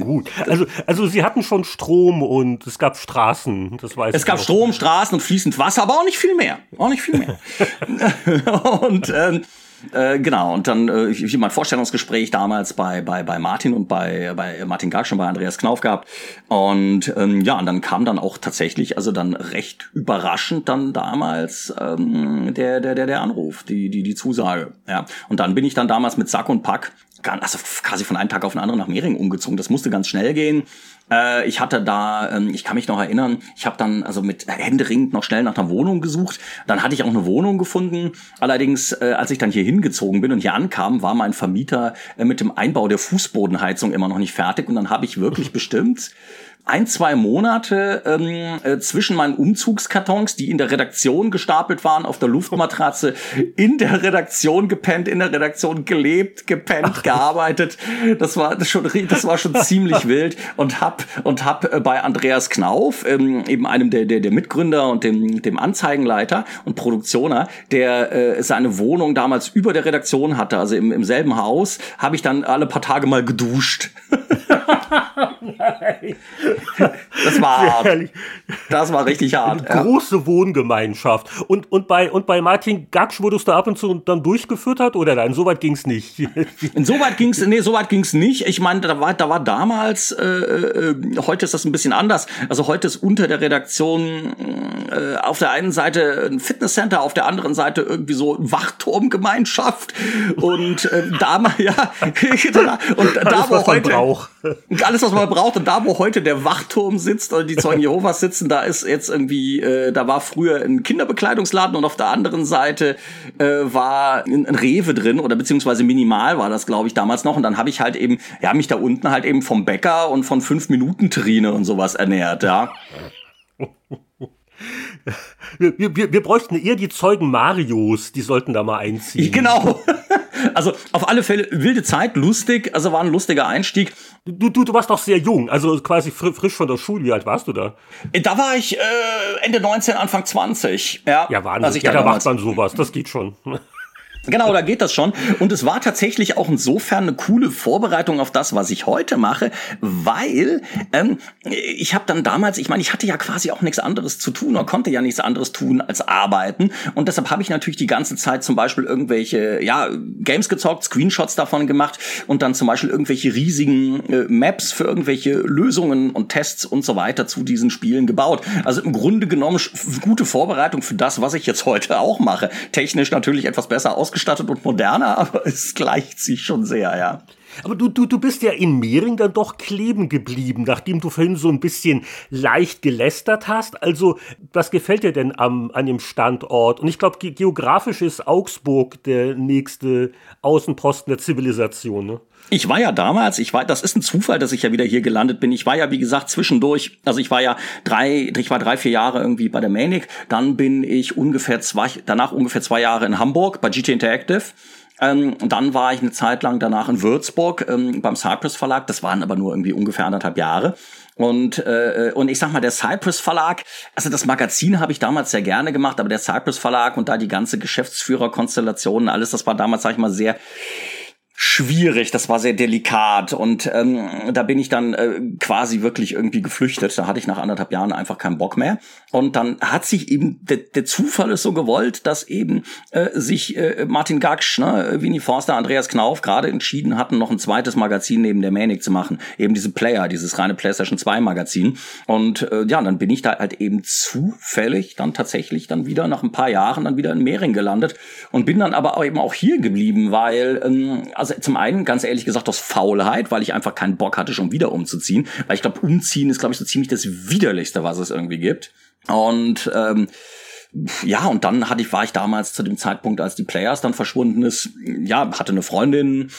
gut. Also, also sie hatten schon Strom und es gab Straßen. Das weiß es gab noch. Strom, Straßen und fließend Wasser, aber auch nicht viel mehr. Auch nicht viel mehr. und ähm, äh, genau, und dann äh, ich, ich mein Vorstellungsgespräch damals bei, bei, bei Martin und bei, bei Martin Gark schon bei Andreas Knauf gehabt. Und ähm, ja, und dann kam dann auch tatsächlich, also dann recht überraschend dann damals ähm, der, der, der, der Anruf, die, die, die Zusage. Ja. Und dann bin ich dann damals mit Sack und Pack also quasi von einem Tag auf den anderen nach Mehring umgezogen. Das musste ganz schnell gehen. Äh, ich hatte da, ähm, ich kann mich noch erinnern, ich habe dann also mit händeringend noch schnell nach einer Wohnung gesucht. Dann hatte ich auch eine Wohnung gefunden. Allerdings, äh, als ich dann hier hingezogen bin und hier ankam, war mein Vermieter äh, mit dem Einbau der Fußbodenheizung immer noch nicht fertig. Und dann habe ich wirklich bestimmt ein, zwei Monate ähm, äh, zwischen meinen Umzugskartons, die in der Redaktion gestapelt waren, auf der Luftmatratze, in der Redaktion gepennt, in der Redaktion gelebt, gepennt, Ach. gearbeitet. Das war das schon, das war schon ziemlich wild und hab und hab äh, bei Andreas Knauf, ähm, eben einem der, der der Mitgründer und dem dem Anzeigenleiter und Produktioner, der äh, seine Wohnung damals über der Redaktion hatte, also im, im selben Haus, habe ich dann alle paar Tage mal geduscht. Das war hart. Das war richtig hart. Eine große. Wohngemeinschaft. Und, und, bei, und bei Martin Gaksch wurdest du ab und zu dann durchgeführt hat oder nein? Soweit ging's nicht. Insoweit ging's, nee, soweit ging's nicht. Ich meine, da war, da war damals, äh, äh, heute ist das ein bisschen anders. Also heute ist unter der Redaktion äh, auf der einen Seite ein Fitnesscenter, auf der anderen Seite irgendwie so Wachturmgemeinschaft und äh, da ja und da wo heute alles was man braucht und da wo heute der Wachturm sitzt oder die Zeugen Jehovas sitzen, da ist jetzt irgendwie äh, da war früher ein Kinderbekleidungsladen und auf der anderen Seite äh, war ein, ein Rewe drin oder beziehungsweise minimal war das glaube ich damals noch und dann habe ich halt eben ja mich da unten halt eben vom Bäcker und von fünf Minuten Trine und sowas ernährt, ja. Wir, wir, wir bräuchten eher die Zeugen Marios, die sollten da mal einziehen. Genau. Also auf alle Fälle wilde Zeit, lustig, also war ein lustiger Einstieg. Du, du, du warst doch sehr jung, also quasi frisch von der Schule. Wie alt warst du da? Äh, da war ich äh, Ende 19, Anfang 20. Ja, ja Wahnsinn. Ja, da macht man sowas, das geht schon. Genau, da geht das schon. Und es war tatsächlich auch insofern eine coole Vorbereitung auf das, was ich heute mache, weil ähm, ich habe dann damals, ich meine, ich hatte ja quasi auch nichts anderes zu tun oder konnte ja nichts anderes tun als arbeiten. Und deshalb habe ich natürlich die ganze Zeit zum Beispiel irgendwelche ja, Games gezockt, Screenshots davon gemacht und dann zum Beispiel irgendwelche riesigen äh, Maps für irgendwelche Lösungen und Tests und so weiter zu diesen Spielen gebaut. Also im Grunde genommen gute Vorbereitung für das, was ich jetzt heute auch mache. Technisch natürlich etwas besser ausgestattet ausgestattet und moderner, aber es gleicht sich schon sehr, ja. Aber du, du, du bist ja in Mehring dann doch kleben geblieben, nachdem du vorhin so ein bisschen leicht gelästert hast. Also, was gefällt dir denn am, an dem Standort? Und ich glaube, geografisch ist Augsburg der nächste Außenposten der Zivilisation. Ne? Ich war ja damals, ich war, das ist ein Zufall, dass ich ja wieder hier gelandet bin. Ich war ja, wie gesagt, zwischendurch, also ich war ja drei, ich war drei, vier Jahre irgendwie bei der Manic. Dann bin ich ungefähr zwei, danach ungefähr zwei Jahre in Hamburg bei GT Interactive. Ähm, dann war ich eine Zeit lang danach in Würzburg ähm, beim Cypress Verlag. Das waren aber nur irgendwie ungefähr anderthalb Jahre. Und, äh, und ich sag mal, der Cypress Verlag, also das Magazin habe ich damals sehr gerne gemacht, aber der Cypress Verlag und da die ganze Geschäftsführerkonstellation, alles, das war damals, sag ich mal, sehr schwierig, das war sehr delikat und ähm, da bin ich dann äh, quasi wirklich irgendwie geflüchtet. Da hatte ich nach anderthalb Jahren einfach keinen Bock mehr. Und dann hat sich eben der, der Zufall ist so gewollt, dass eben äh, sich äh, Martin Gaksch, ne, Winnie Forster, Andreas Knauf gerade entschieden hatten, noch ein zweites Magazin neben der Manic zu machen, eben diese Player, dieses reine PlayStation 2 Magazin. Und äh, ja, dann bin ich da halt eben zufällig dann tatsächlich dann wieder nach ein paar Jahren dann wieder in Mehring gelandet und bin dann aber eben auch hier geblieben, weil ähm, also zum einen, ganz ehrlich gesagt, aus Faulheit, weil ich einfach keinen Bock hatte, schon wieder umzuziehen. Weil ich glaube, umziehen ist, glaube ich, so ziemlich das Widerlichste, was es irgendwie gibt. Und ähm, ja, und dann hatte ich, war ich damals zu dem Zeitpunkt, als die Players dann verschwunden ist, ja, hatte eine Freundin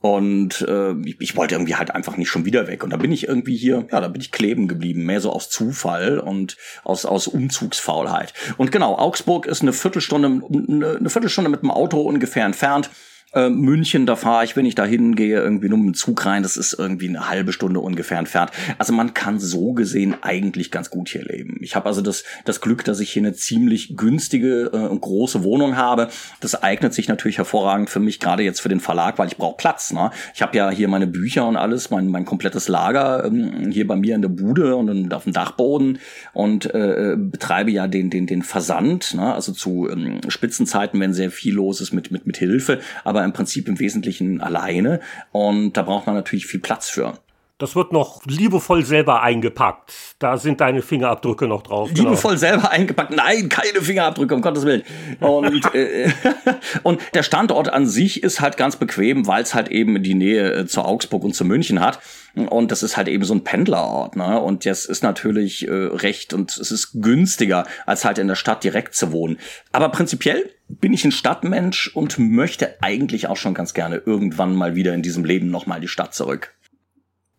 und äh, ich wollte irgendwie halt einfach nicht schon wieder weg. Und da bin ich irgendwie hier, ja, da bin ich kleben geblieben, mehr so aus Zufall und aus, aus Umzugsfaulheit. Und genau, Augsburg ist eine Viertelstunde, eine Viertelstunde mit dem Auto ungefähr entfernt. Äh, München, da fahre ich, wenn ich da hingehe, irgendwie nur mit dem Zug rein. Das ist irgendwie eine halbe Stunde ungefähr entfernt. Also man kann so gesehen eigentlich ganz gut hier leben. Ich habe also das, das Glück, dass ich hier eine ziemlich günstige äh, große Wohnung habe. Das eignet sich natürlich hervorragend für mich, gerade jetzt für den Verlag, weil ich brauche Platz. Ne? Ich habe ja hier meine Bücher und alles, mein, mein komplettes Lager ähm, hier bei mir in der Bude und auf dem Dachboden und äh, betreibe ja den, den, den Versand, ne? also zu ähm, Spitzenzeiten, wenn sehr viel los ist mit, mit, mit Hilfe. Aber aber im Prinzip im Wesentlichen alleine. Und da braucht man natürlich viel Platz für. Das wird noch liebevoll selber eingepackt. Da sind deine Fingerabdrücke noch drauf. Genau. Liebevoll genau. selber eingepackt? Nein, keine Fingerabdrücke, um Gottes Willen. Und, äh, und der Standort an sich ist halt ganz bequem, weil es halt eben die Nähe äh, zu Augsburg und zu München hat. Und das ist halt eben so ein Pendlerort. Ne? Und das ist natürlich äh, recht und es ist günstiger, als halt in der Stadt direkt zu wohnen. Aber prinzipiell bin ich ein Stadtmensch und möchte eigentlich auch schon ganz gerne irgendwann mal wieder in diesem Leben nochmal die Stadt zurück.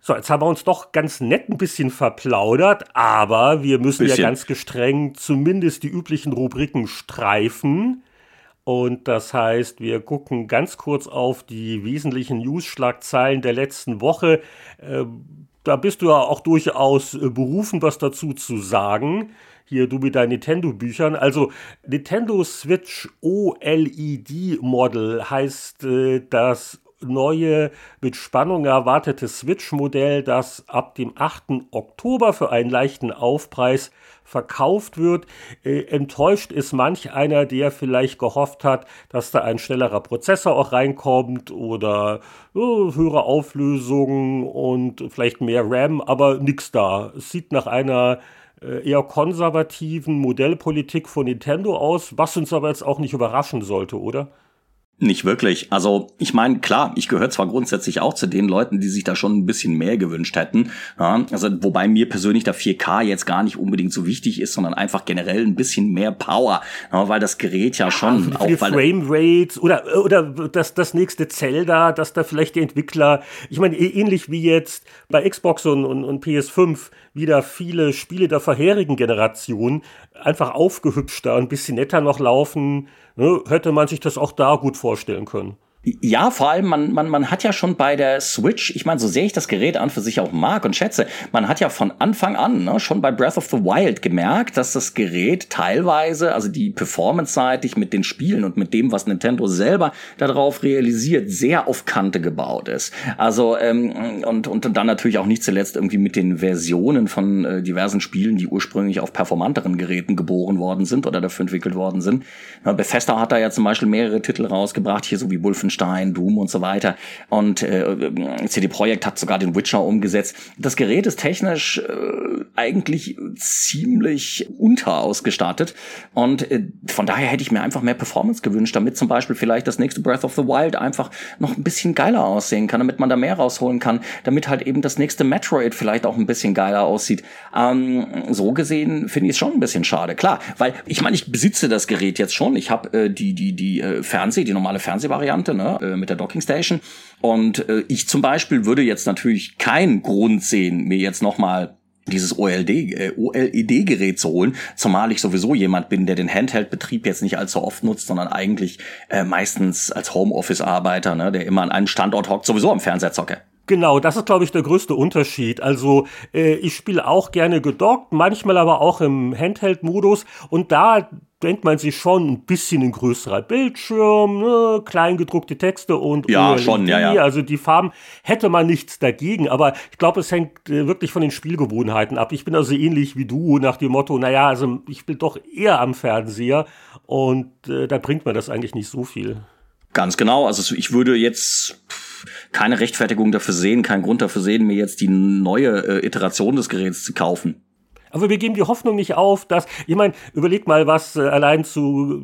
So, jetzt haben wir uns doch ganz nett ein bisschen verplaudert, aber wir müssen bisschen. ja ganz gestreng zumindest die üblichen Rubriken streifen. Und das heißt, wir gucken ganz kurz auf die wesentlichen News-Schlagzeilen der letzten Woche. Äh, da bist du ja auch durchaus äh, berufen, was dazu zu sagen. Hier du mit deinen Nintendo-Büchern. Also Nintendo Switch OLED Model heißt äh, das neue, mit Spannung erwartete Switch-Modell, das ab dem 8. Oktober für einen leichten Aufpreis verkauft wird. Äh, enttäuscht ist manch einer, der vielleicht gehofft hat, dass da ein schnellerer Prozessor auch reinkommt oder äh, höhere Auflösung und vielleicht mehr RAM, aber nix da. Es sieht nach einer äh, eher konservativen Modellpolitik von Nintendo aus, was uns aber jetzt auch nicht überraschen sollte, oder? Nicht wirklich. Also ich meine, klar, ich gehöre zwar grundsätzlich auch zu den Leuten, die sich da schon ein bisschen mehr gewünscht hätten. Ja, also wobei mir persönlich der 4K jetzt gar nicht unbedingt so wichtig ist, sondern einfach generell ein bisschen mehr Power, ja, weil das Gerät ja schon ja, auch Frame Rates oder oder das das nächste Zelda, dass da vielleicht die Entwickler, ich meine ähnlich wie jetzt bei Xbox und, und, und PS5 wieder viele Spiele der vorherigen Generation einfach aufgehübschter, ein bisschen netter noch laufen ne, hätte man sich das auch da gut vorstellen können. Ja, vor allem, man, man, man hat ja schon bei der Switch, ich meine, so sehr ich das Gerät an für sich auch mag und schätze, man hat ja von Anfang an, ne, schon bei Breath of the Wild gemerkt, dass das Gerät teilweise, also die Performance-seitig mit den Spielen und mit dem, was Nintendo selber darauf realisiert, sehr auf Kante gebaut ist. Also, ähm, und, und dann natürlich auch nicht zuletzt irgendwie mit den Versionen von äh, diversen Spielen, die ursprünglich auf performanteren Geräten geboren worden sind oder dafür entwickelt worden sind. Bethesda hat da ja zum Beispiel mehrere Titel rausgebracht, hier so wie Wolfen Wolfenstein, Doom und so weiter. Und äh, CD Projekt hat sogar den Witcher umgesetzt. Das Gerät ist technisch äh, eigentlich ziemlich unterausgestattet. Und äh, von daher hätte ich mir einfach mehr Performance gewünscht, damit zum Beispiel vielleicht das nächste Breath of the Wild einfach noch ein bisschen geiler aussehen kann, damit man da mehr rausholen kann, damit halt eben das nächste Metroid vielleicht auch ein bisschen geiler aussieht. Ähm, so gesehen finde ich es schon ein bisschen schade. Klar, weil ich meine, ich besitze das Gerät jetzt schon. Ich habe äh, die die die äh, Fernseh, die normale Fernsehvariante, ne, äh, mit der Docking Station. Und äh, ich zum Beispiel würde jetzt natürlich keinen Grund sehen, mir jetzt nochmal dieses OLD, äh, OLED-Gerät zu holen, zumal ich sowieso jemand bin, der den Handheld-Betrieb jetzt nicht allzu oft nutzt, sondern eigentlich äh, meistens als Homeoffice-Arbeiter, ne, der immer an einem Standort hockt, sowieso am Fernseher zocke. Genau, das ist, glaube ich, der größte Unterschied. Also äh, ich spiele auch gerne gedockt, manchmal aber auch im Handheld-Modus. Und da denkt man sich schon ein bisschen ein größerer Bildschirm, ne, kleingedruckte Texte und ja, OLED, schon, ja, ja. Also die Farben hätte man nichts dagegen, aber ich glaube, es hängt äh, wirklich von den Spielgewohnheiten ab. Ich bin also ähnlich wie du nach dem Motto, naja, also ich bin doch eher am Fernseher und äh, da bringt mir das eigentlich nicht so viel. Ganz genau. Also ich würde jetzt keine Rechtfertigung dafür sehen, keinen Grund dafür sehen, mir jetzt die neue äh, Iteration des Geräts zu kaufen. Aber wir geben die Hoffnung nicht auf, dass, ich meine, überleg mal, was äh, allein zu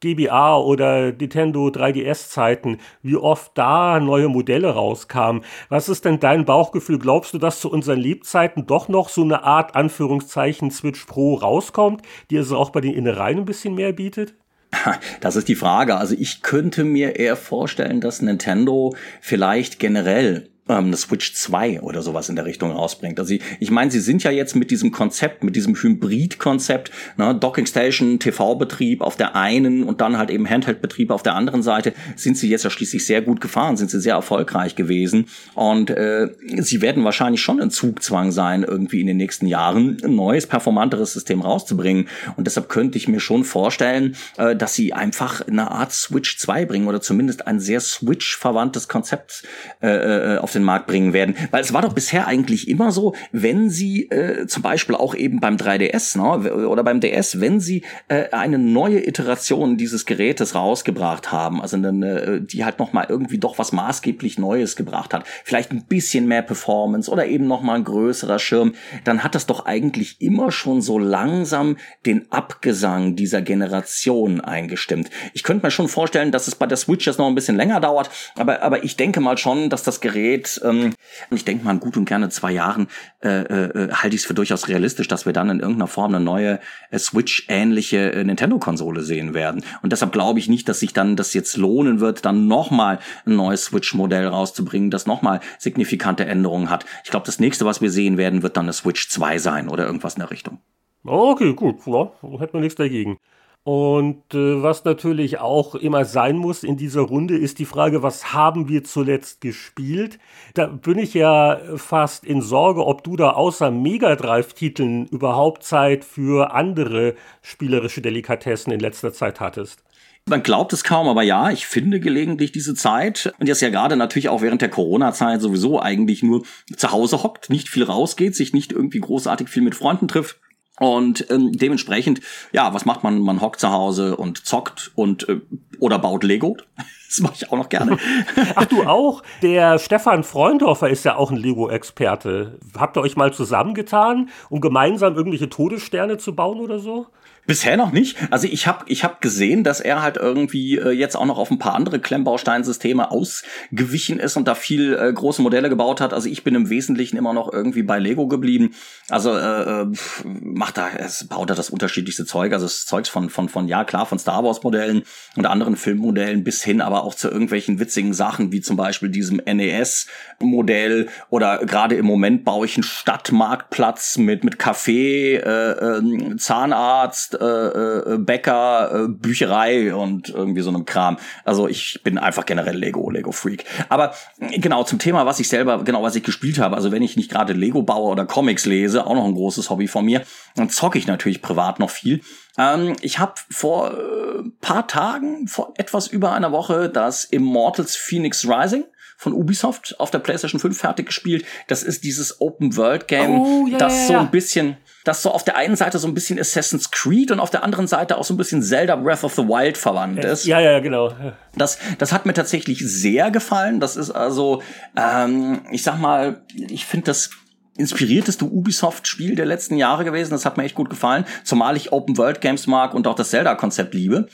GBA oder Nintendo 3DS-Zeiten, wie oft da neue Modelle rauskamen. Was ist denn dein Bauchgefühl? Glaubst du, dass zu unseren Lebzeiten doch noch so eine Art Anführungszeichen Switch Pro rauskommt, die also auch bei den Innereien ein bisschen mehr bietet? Das ist die Frage. Also ich könnte mir eher vorstellen, dass Nintendo vielleicht generell ähm, eine Switch 2 oder sowas in der Richtung rausbringt. Also ich, ich meine, sie sind ja jetzt mit diesem Konzept, mit diesem Hybrid-Konzept, ne, Docking Station, TV-Betrieb auf der einen und dann halt eben Handheld-Betrieb auf der anderen Seite, sind sie jetzt ja schließlich sehr gut gefahren, sind sie sehr erfolgreich gewesen und äh, sie werden wahrscheinlich schon in Zugzwang sein, irgendwie in den nächsten Jahren ein neues, performanteres System rauszubringen und deshalb könnte ich mir schon vorstellen, äh, dass sie einfach eine Art Switch 2 bringen oder zumindest ein sehr Switch-verwandtes Konzept äh, äh auf den Markt bringen werden. Weil es war doch bisher eigentlich immer so, wenn sie äh, zum Beispiel auch eben beim 3DS ne, oder beim DS, wenn sie äh, eine neue Iteration dieses Gerätes rausgebracht haben, also eine, die halt noch mal irgendwie doch was maßgeblich Neues gebracht hat, vielleicht ein bisschen mehr Performance oder eben noch mal ein größerer Schirm, dann hat das doch eigentlich immer schon so langsam den Abgesang dieser Generation eingestimmt. Ich könnte mir schon vorstellen, dass es bei der Switch jetzt noch ein bisschen länger dauert, aber aber ich denke mal schon, dass das Gerät geht. Ähm, ich denke mal, gut und gerne zwei Jahren äh, äh, halte ich es für durchaus realistisch, dass wir dann in irgendeiner Form eine neue äh, Switch-ähnliche äh, Nintendo-Konsole sehen werden. Und deshalb glaube ich nicht, dass sich dann das jetzt lohnen wird, dann nochmal ein neues Switch-Modell rauszubringen, das nochmal signifikante Änderungen hat. Ich glaube, das nächste, was wir sehen werden, wird dann eine Switch 2 sein oder irgendwas in der Richtung. Okay, gut, ja, hätte man nichts dagegen. Und äh, was natürlich auch immer sein muss in dieser Runde, ist die Frage, was haben wir zuletzt gespielt? Da bin ich ja fast in Sorge, ob du da außer Mega Drive-Titeln überhaupt Zeit für andere spielerische Delikatessen in letzter Zeit hattest. Man glaubt es kaum, aber ja, ich finde gelegentlich diese Zeit und jetzt ja gerade natürlich auch während der Corona-Zeit sowieso eigentlich nur zu Hause hockt, nicht viel rausgeht, sich nicht irgendwie großartig viel mit Freunden trifft und ähm, dementsprechend, ja, was macht man? Man hockt zu Hause und zockt und äh, oder baut Lego. Das mache ich auch noch gerne. Ach du auch? Der Stefan Freundorfer ist ja auch ein Lego-Experte. Habt ihr euch mal zusammengetan, um gemeinsam irgendwelche Todessterne zu bauen oder so? Bisher noch nicht. Also ich habe ich hab gesehen, dass er halt irgendwie äh, jetzt auch noch auf ein paar andere Klemmbausteinsysteme ausgewichen ist und da viel äh, große Modelle gebaut hat. Also ich bin im Wesentlichen immer noch irgendwie bei Lego geblieben. Also äh, äh macht da, es baut da das unterschiedlichste Zeug. Also es Zeugs von, von, von, ja klar, von Star Wars Modellen und anderen Filmmodellen bis hin, aber auch zu irgendwelchen witzigen Sachen, wie zum Beispiel diesem NES-Modell oder gerade im Moment baue ich einen Stadtmarktplatz mit, mit Café, äh, äh, Zahnarzt, äh, äh, Bäcker, äh, Bücherei und irgendwie so einem Kram. Also ich bin einfach generell Lego, Lego Freak. Aber genau zum Thema, was ich selber, genau was ich gespielt habe. Also wenn ich nicht gerade Lego baue oder Comics lese, auch noch ein großes Hobby von mir, dann zocke ich natürlich privat noch viel. Ähm, ich habe vor äh, paar Tagen, vor etwas über einer Woche, das Immortals Phoenix Rising von Ubisoft auf der PlayStation 5 fertig gespielt. Das ist dieses Open World Game, oh, ja, das so ein bisschen das so auf der einen Seite so ein bisschen Assassin's Creed und auf der anderen Seite auch so ein bisschen Zelda Breath of the Wild verwandt ist. Ja, ja, genau. Das, das hat mir tatsächlich sehr gefallen. Das ist also, ähm, ich sag mal, ich finde das inspirierteste Ubisoft-Spiel der letzten Jahre gewesen. Das hat mir echt gut gefallen, zumal ich Open World Games mag und auch das Zelda-Konzept liebe.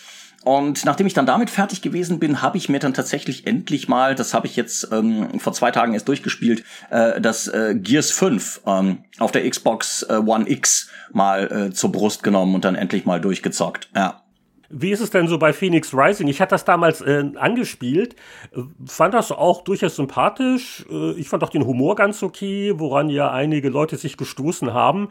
Und nachdem ich dann damit fertig gewesen bin, habe ich mir dann tatsächlich endlich mal, das habe ich jetzt ähm, vor zwei Tagen erst durchgespielt, äh, das äh, Gears 5 ähm, auf der Xbox äh, One X mal äh, zur Brust genommen und dann endlich mal durchgezockt. Ja. Wie ist es denn so bei Phoenix Rising? Ich hatte das damals äh, angespielt, fand das auch durchaus sympathisch. Äh, ich fand auch den Humor ganz okay, woran ja einige Leute sich gestoßen haben.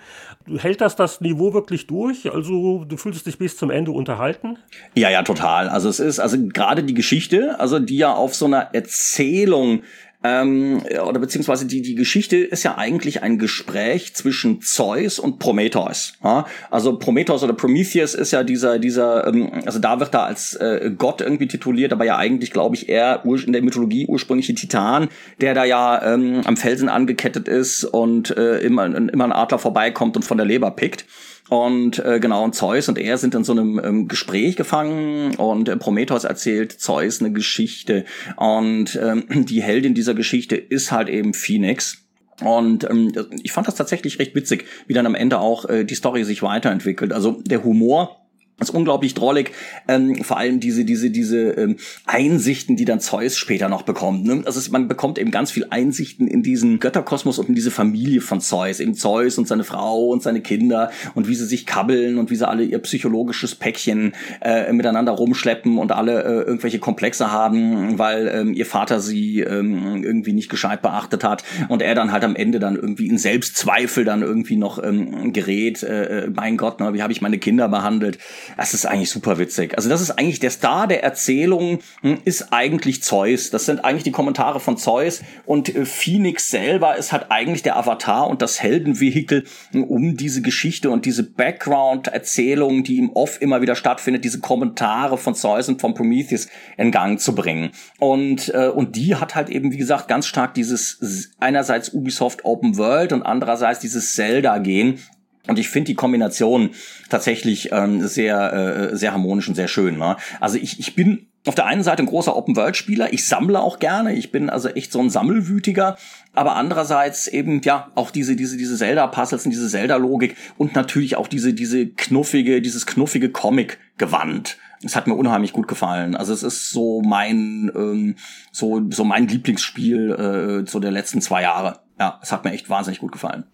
Hält das das Niveau wirklich durch? Also du fühlst dich bis zum Ende unterhalten? Ja, ja, total. Also es ist also gerade die Geschichte, also die ja auf so einer Erzählung ähm, oder beziehungsweise die, die Geschichte ist ja eigentlich ein Gespräch zwischen Zeus und Prometheus. Ja? Also Prometheus oder Prometheus ist ja dieser, dieser, ähm, also da wird er als äh, Gott irgendwie tituliert, aber ja eigentlich, glaube ich, eher in der Mythologie ursprüngliche Titan, der da ja ähm, am Felsen angekettet ist und äh, immer, immer ein Adler vorbeikommt und von der Leber pickt. Und äh, genau, und Zeus und er sind in so einem ähm, Gespräch gefangen und äh, Prometheus erzählt Zeus eine Geschichte. Und ähm, die Heldin dieser Geschichte ist halt eben Phoenix. Und ähm, ich fand das tatsächlich recht witzig, wie dann am Ende auch äh, die Story sich weiterentwickelt. Also der Humor Das ist unglaublich drollig. Ähm, vor allem diese, diese, diese ähm, Einsichten, die dann Zeus später noch bekommt. Ne? Also es, man bekommt eben ganz viel Einsichten in diesen Götterkosmos und in diese Familie von Zeus. Eben Zeus und seine Frau und seine Kinder und wie sie sich kabbeln und wie sie alle ihr psychologisches Päckchen äh, miteinander rumschleppen und alle äh, irgendwelche Komplexe haben, weil ähm, ihr Vater sie ähm, irgendwie nicht gescheit beachtet hat und er dann halt am Ende dann irgendwie in Selbstzweifel dann irgendwie noch ähm, gerät. Äh, äh mein Gott, ne, wie habe ich meine Kinder behandelt? Das ist eigentlich super witzig. Also das ist eigentlich der Star der Erzählung, hm, ist eigentlich Zeus. Das sind eigentlich die Kommentare von Zeus und äh, Phoenix selber ist halt eigentlich der Avatar und das Heldenvehikel, hm, um diese Geschichte und diese Background-Erzählung, die im Off immer wieder stattfindet, diese Kommentare von Zeus und von Prometheus in Gang zu bringen. Und, äh, und die hat halt eben, wie gesagt, ganz stark dieses einerseits Ubisoft Open World und andererseits dieses Zelda-Gehen, und ich finde die Kombination tatsächlich ähm, sehr, äh, sehr harmonisch und sehr schön. Ne? Also ich, ich bin auf der einen Seite ein großer Open-World-Spieler. Ich sammle auch gerne. Ich bin also echt so ein Sammelwütiger. Aber andererseits eben, ja, auch diese, diese, diese Zelda-Puzzles und diese Zelda-Logik und natürlich auch diese, diese knuffige, dieses knuffige Comic-Gewand. Es hat mir unheimlich gut gefallen. Also es ist so mein, ähm, so, so mein Lieblingsspiel äh, so der letzten zwei Jahre. Ja, es hat mir echt wahnsinnig gut gefallen.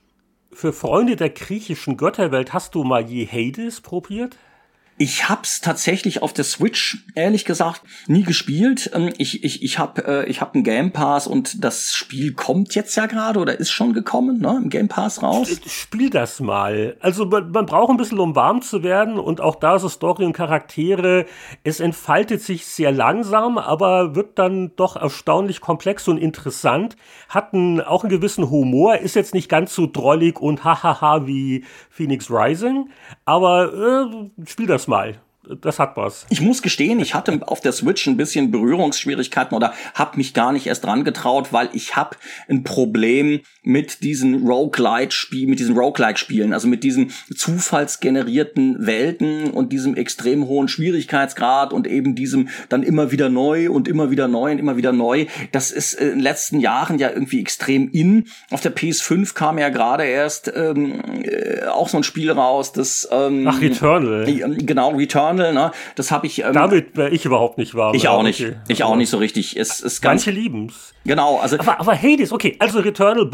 Für Freunde der griechischen Götterwelt hast du mal je Hades probiert? Ich hab's tatsächlich auf der Switch, ehrlich gesagt, nie gespielt. Ähm, ich, ich, ich habe äh, ich hab einen Game Pass und das Spiel kommt jetzt ja gerade oder ist schon gekommen, ne? Im Game Pass raus. Spiel das mal. Also man, man braucht ein bisschen, um warm zu werden und auch da so Story und Charaktere. Es entfaltet sich sehr langsam, aber wird dann doch erstaunlich komplex und interessant. Hat einen, auch einen gewissen Humor, ist jetzt nicht ganz so drollig und hahaha wie Phoenix Rising, aber äh, spiel das mal das hat was. Ich muss gestehen, ich hatte auf der Switch ein bisschen Berührungsschwierigkeiten oder habe mich gar nicht erst dran getraut, weil ich habe ein Problem mit diesen Roguelite-Spielen, mit diesen Roguelike-Spielen, also mit diesen zufallsgenerierten Welten und diesem extrem hohen Schwierigkeitsgrad und eben diesem dann immer wieder neu und immer wieder neu und immer wieder neu. Das ist in den letzten Jahren ja irgendwie extrem in. Auf der PS5 kam ja gerade erst ähm, äh, auch so ein Spiel raus, das ähm, Ach, Returnal. Genau, Returnal Journal, ne? Das habe ich. Ähm, Damit wäre ich überhaupt nicht warm. Ich auch nicht. Okay. Ich auch nicht so richtig. Es ist ganz. Manche lieben's. Genau, also. Aber, aber Hades, okay, also Returnal,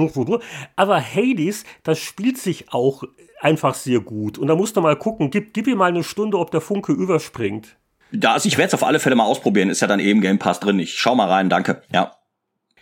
aber Hades, das spielt sich auch einfach sehr gut. Und da musst du mal gucken, gib, gib ihm mal eine Stunde, ob der Funke überspringt. Da, also ich werde es auf alle Fälle mal ausprobieren. Ist ja dann eben Game Pass drin. Ich schau mal rein, danke. Ja.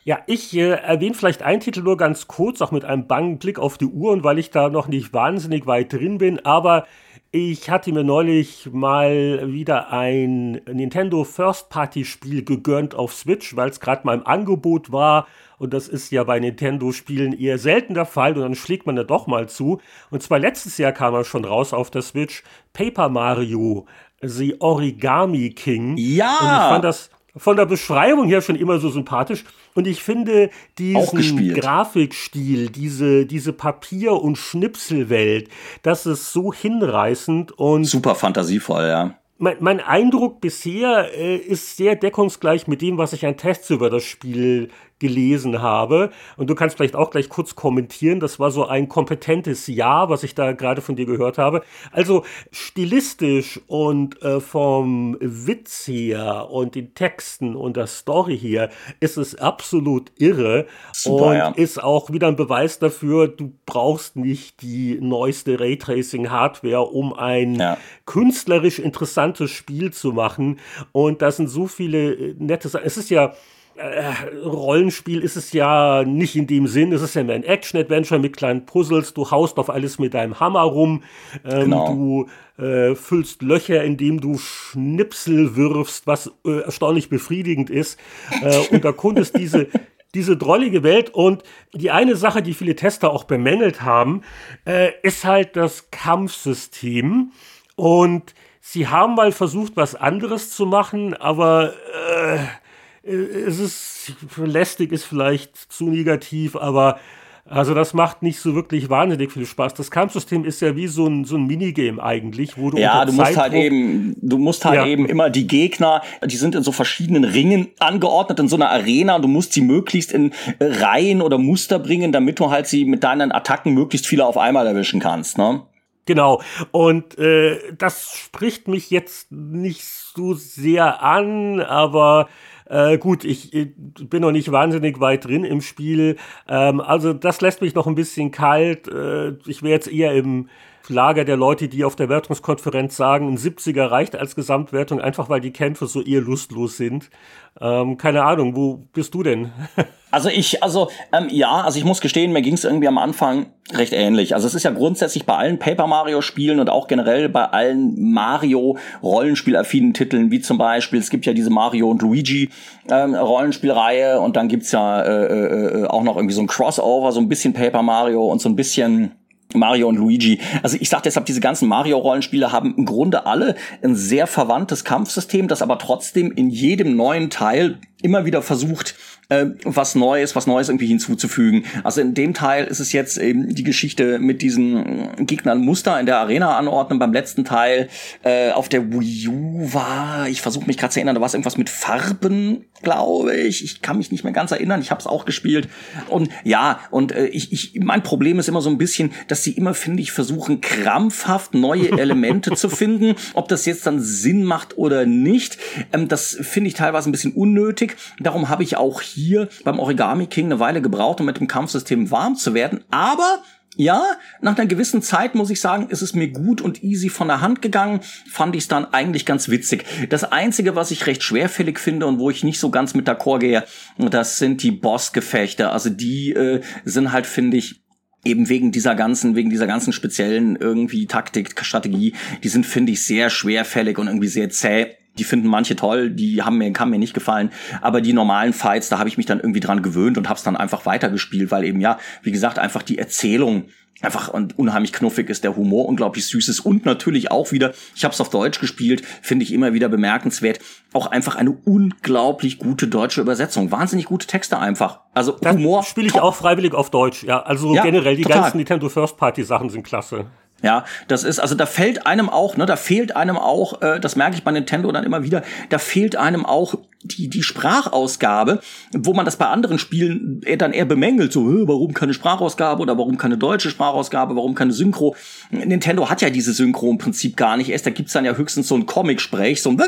Ja, ich äh, erwähne vielleicht einen Titel nur ganz kurz, auch mit einem bangen Blick auf die Uhr und weil ich da noch nicht wahnsinnig weit drin bin, aber ich hatte mir neulich mal wieder ein Nintendo First-Party-Spiel gegönnt auf Switch, weil es gerade mal im Angebot war. Und das ist ja bei Nintendo-Spielen eher selten der Fall. Und dann schlägt man da doch mal zu. Und zwar letztes Jahr kam er schon raus auf der Switch. Paper Mario, The Origami King. Ja! Und ich fand das von der Beschreibung her schon immer so sympathisch. Und ich finde diesen Grafikstil, diese, diese Papier- und Schnipselwelt, das ist so hinreißend und. Super fantasievoll, ja. Mein, mein Eindruck bisher äh, ist sehr deckungsgleich mit dem, was ich an Tests über das Spiel gelesen habe. Und du kannst vielleicht auch gleich kurz kommentieren. Das war so ein kompetentes Ja, was ich da gerade von dir gehört habe. Also stilistisch und äh, vom Witz her und den Texten und der Story hier ist es absolut irre Super, und ja. ist auch wieder ein Beweis dafür, du brauchst nicht die neueste Raytracing-Hardware, um ein ja. künstlerisch interessantes Spiel zu machen. Und da sind so viele äh, nette Sachen. Es ist ja äh, Rollenspiel ist es ja nicht in dem Sinn. Es ist ja mehr ein Action-Adventure mit kleinen Puzzles. Du haust auf alles mit deinem Hammer rum. Ähm, genau. Du äh, füllst Löcher, indem du Schnipsel wirfst, was äh, erstaunlich befriedigend ist. Äh, und erkundest diese, diese drollige Welt. Und die eine Sache, die viele Tester auch bemängelt haben, äh, ist halt das Kampfsystem. Und sie haben mal versucht, was anderes zu machen, aber es ist lästig, ist vielleicht zu negativ, aber also das macht nicht so wirklich wahnsinnig viel Spaß. Das Kampfsystem ist ja wie so ein, so ein Minigame eigentlich, wo du ja, du musst halt eben, du musst halt ja. eben immer die Gegner, die sind in so verschiedenen Ringen angeordnet in so einer Arena und du musst sie möglichst in Reihen oder Muster bringen, damit du halt sie mit deinen Attacken möglichst viele auf einmal erwischen kannst. Ne? Genau. Und äh, das spricht mich jetzt nicht so sehr an, aber äh, gut, ich, ich, bin noch nicht wahnsinnig weit drin im Spiel. Ähm, also das lässt mich noch ein bisschen kalt. Äh, ich wäre jetzt eher im Lager der Leute, die auf der Wertungskonferenz sagen, ein 70er reicht als Gesamtwertung, einfach weil die Kämpfe so eher lustlos sind. Ähm, keine Ahnung, wo bist du denn? Also ich, also ähm, ja, also ich muss gestehen, mir ging es irgendwie am Anfang recht ähnlich. Also es ist ja grundsätzlich bei allen Paper Mario Spielen und auch generell bei allen Mario Rollenspielaffinen Titeln, wie zum Beispiel es gibt ja diese Mario und Luigi ähm, Rollenspielreihe und dann gibt's ja äh, äh, äh auch noch irgendwie so ein Crossover, so ein bisschen Paper Mario und so ein bisschen Mario und Luigi. Also ich sage deshalb, diese ganzen Mario-Rollenspiele haben im Grunde alle ein sehr verwandtes Kampfsystem, das aber trotzdem in jedem neuen Teil immer wieder versucht, äh, was Neues, was Neues irgendwie hinzuzufügen. Also in dem Teil ist es jetzt eben die Geschichte mit diesen Gegnern Muster in der Arena anordnen. Beim letzten Teil äh, auf der Wii U war, ich versuche mich gerade zu erinnern, da war es irgendwas mit Farben, glaube ich. Ich kann mich nicht mehr ganz erinnern. Ich habe es auch gespielt. Und ja, und äh, ich, ich, mein Problem ist immer so ein bisschen, dass sie immer, finde ich, versuchen, krampfhaft neue Elemente zu finden. Ob das jetzt dann Sinn macht oder nicht, ähm, das finde ich teilweise ein bisschen unnötig. Darum habe ich auch hier hier beim Origami King eine Weile gebraucht, um mit dem Kampfsystem warm zu werden. Aber ja, nach einer gewissen Zeit muss ich sagen, ist es mir gut und easy von der Hand gegangen. Fand ich es dann eigentlich ganz witzig. Das Einzige, was ich recht schwerfällig finde und wo ich nicht so ganz mit d'accord gehe, das sind die Bossgefechte. Also die äh, sind halt, finde ich, eben wegen dieser ganzen, wegen dieser ganzen speziellen irgendwie Taktik, Strategie, die sind, finde ich, sehr schwerfällig und irgendwie sehr zäh. Die finden manche toll, die haben mir, haben mir nicht gefallen. Aber die normalen Fights, da habe ich mich dann irgendwie dran gewöhnt und habe es dann einfach weitergespielt, weil eben ja, wie gesagt, einfach die Erzählung einfach und unheimlich knuffig ist, der Humor unglaublich süß ist und natürlich auch wieder, ich habe es auf Deutsch gespielt, finde ich immer wieder bemerkenswert, auch einfach eine unglaublich gute deutsche Übersetzung, wahnsinnig gute Texte einfach. Also das Humor spiele ich top. auch freiwillig auf Deutsch, ja, also ja, generell die total. ganzen Nintendo First Party Sachen sind klasse. Ja, das ist, also da fällt einem auch, ne, da fehlt einem auch, äh, das merke ich bei Nintendo dann immer wieder, da fehlt einem auch die, die Sprachausgabe, wo man das bei anderen Spielen dann eher bemängelt, so, warum keine Sprachausgabe oder warum keine deutsche Sprachausgabe, warum keine Synchro. Nintendo hat ja diese Synchro im Prinzip gar nicht erst, da gibt's dann ja höchstens so ein Comic-Sprech, so ein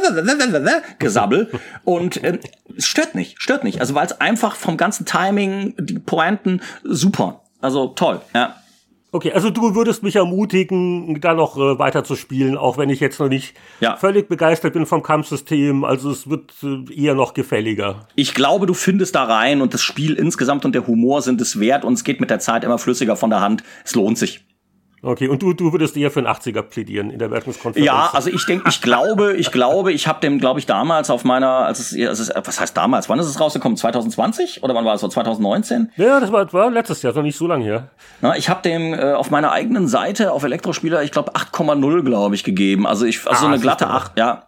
Gesabbel und äh, es stört nicht, stört nicht, also weil es einfach vom ganzen Timing, die Pointen, super, also toll, ja. Okay, also du würdest mich ermutigen, da noch äh, weiter zu spielen, auch wenn ich jetzt noch nicht ja. völlig begeistert bin vom Kampfsystem. Also es wird äh, eher noch gefälliger. Ich glaube, du findest da rein und das Spiel insgesamt und der Humor sind es wert und es geht mit der Zeit immer flüssiger von der Hand. Es lohnt sich. Okay, und du, du würdest eher für einen 80er plädieren in der Wertungskonferenz? Ja, also ich denke, ich glaube, ich glaube, ich habe dem, glaube ich, damals auf meiner, als es, als es, was heißt damals, wann ist es rausgekommen? 2020 oder wann war es? 2019? Ja, das war, war letztes Jahr, noch nicht so lange her. Na, ich habe dem äh, auf meiner eigenen Seite auf Elektrospieler, ich glaube 8,0, glaube ich, gegeben. Also ich, also ah, eine glatte 8, ja.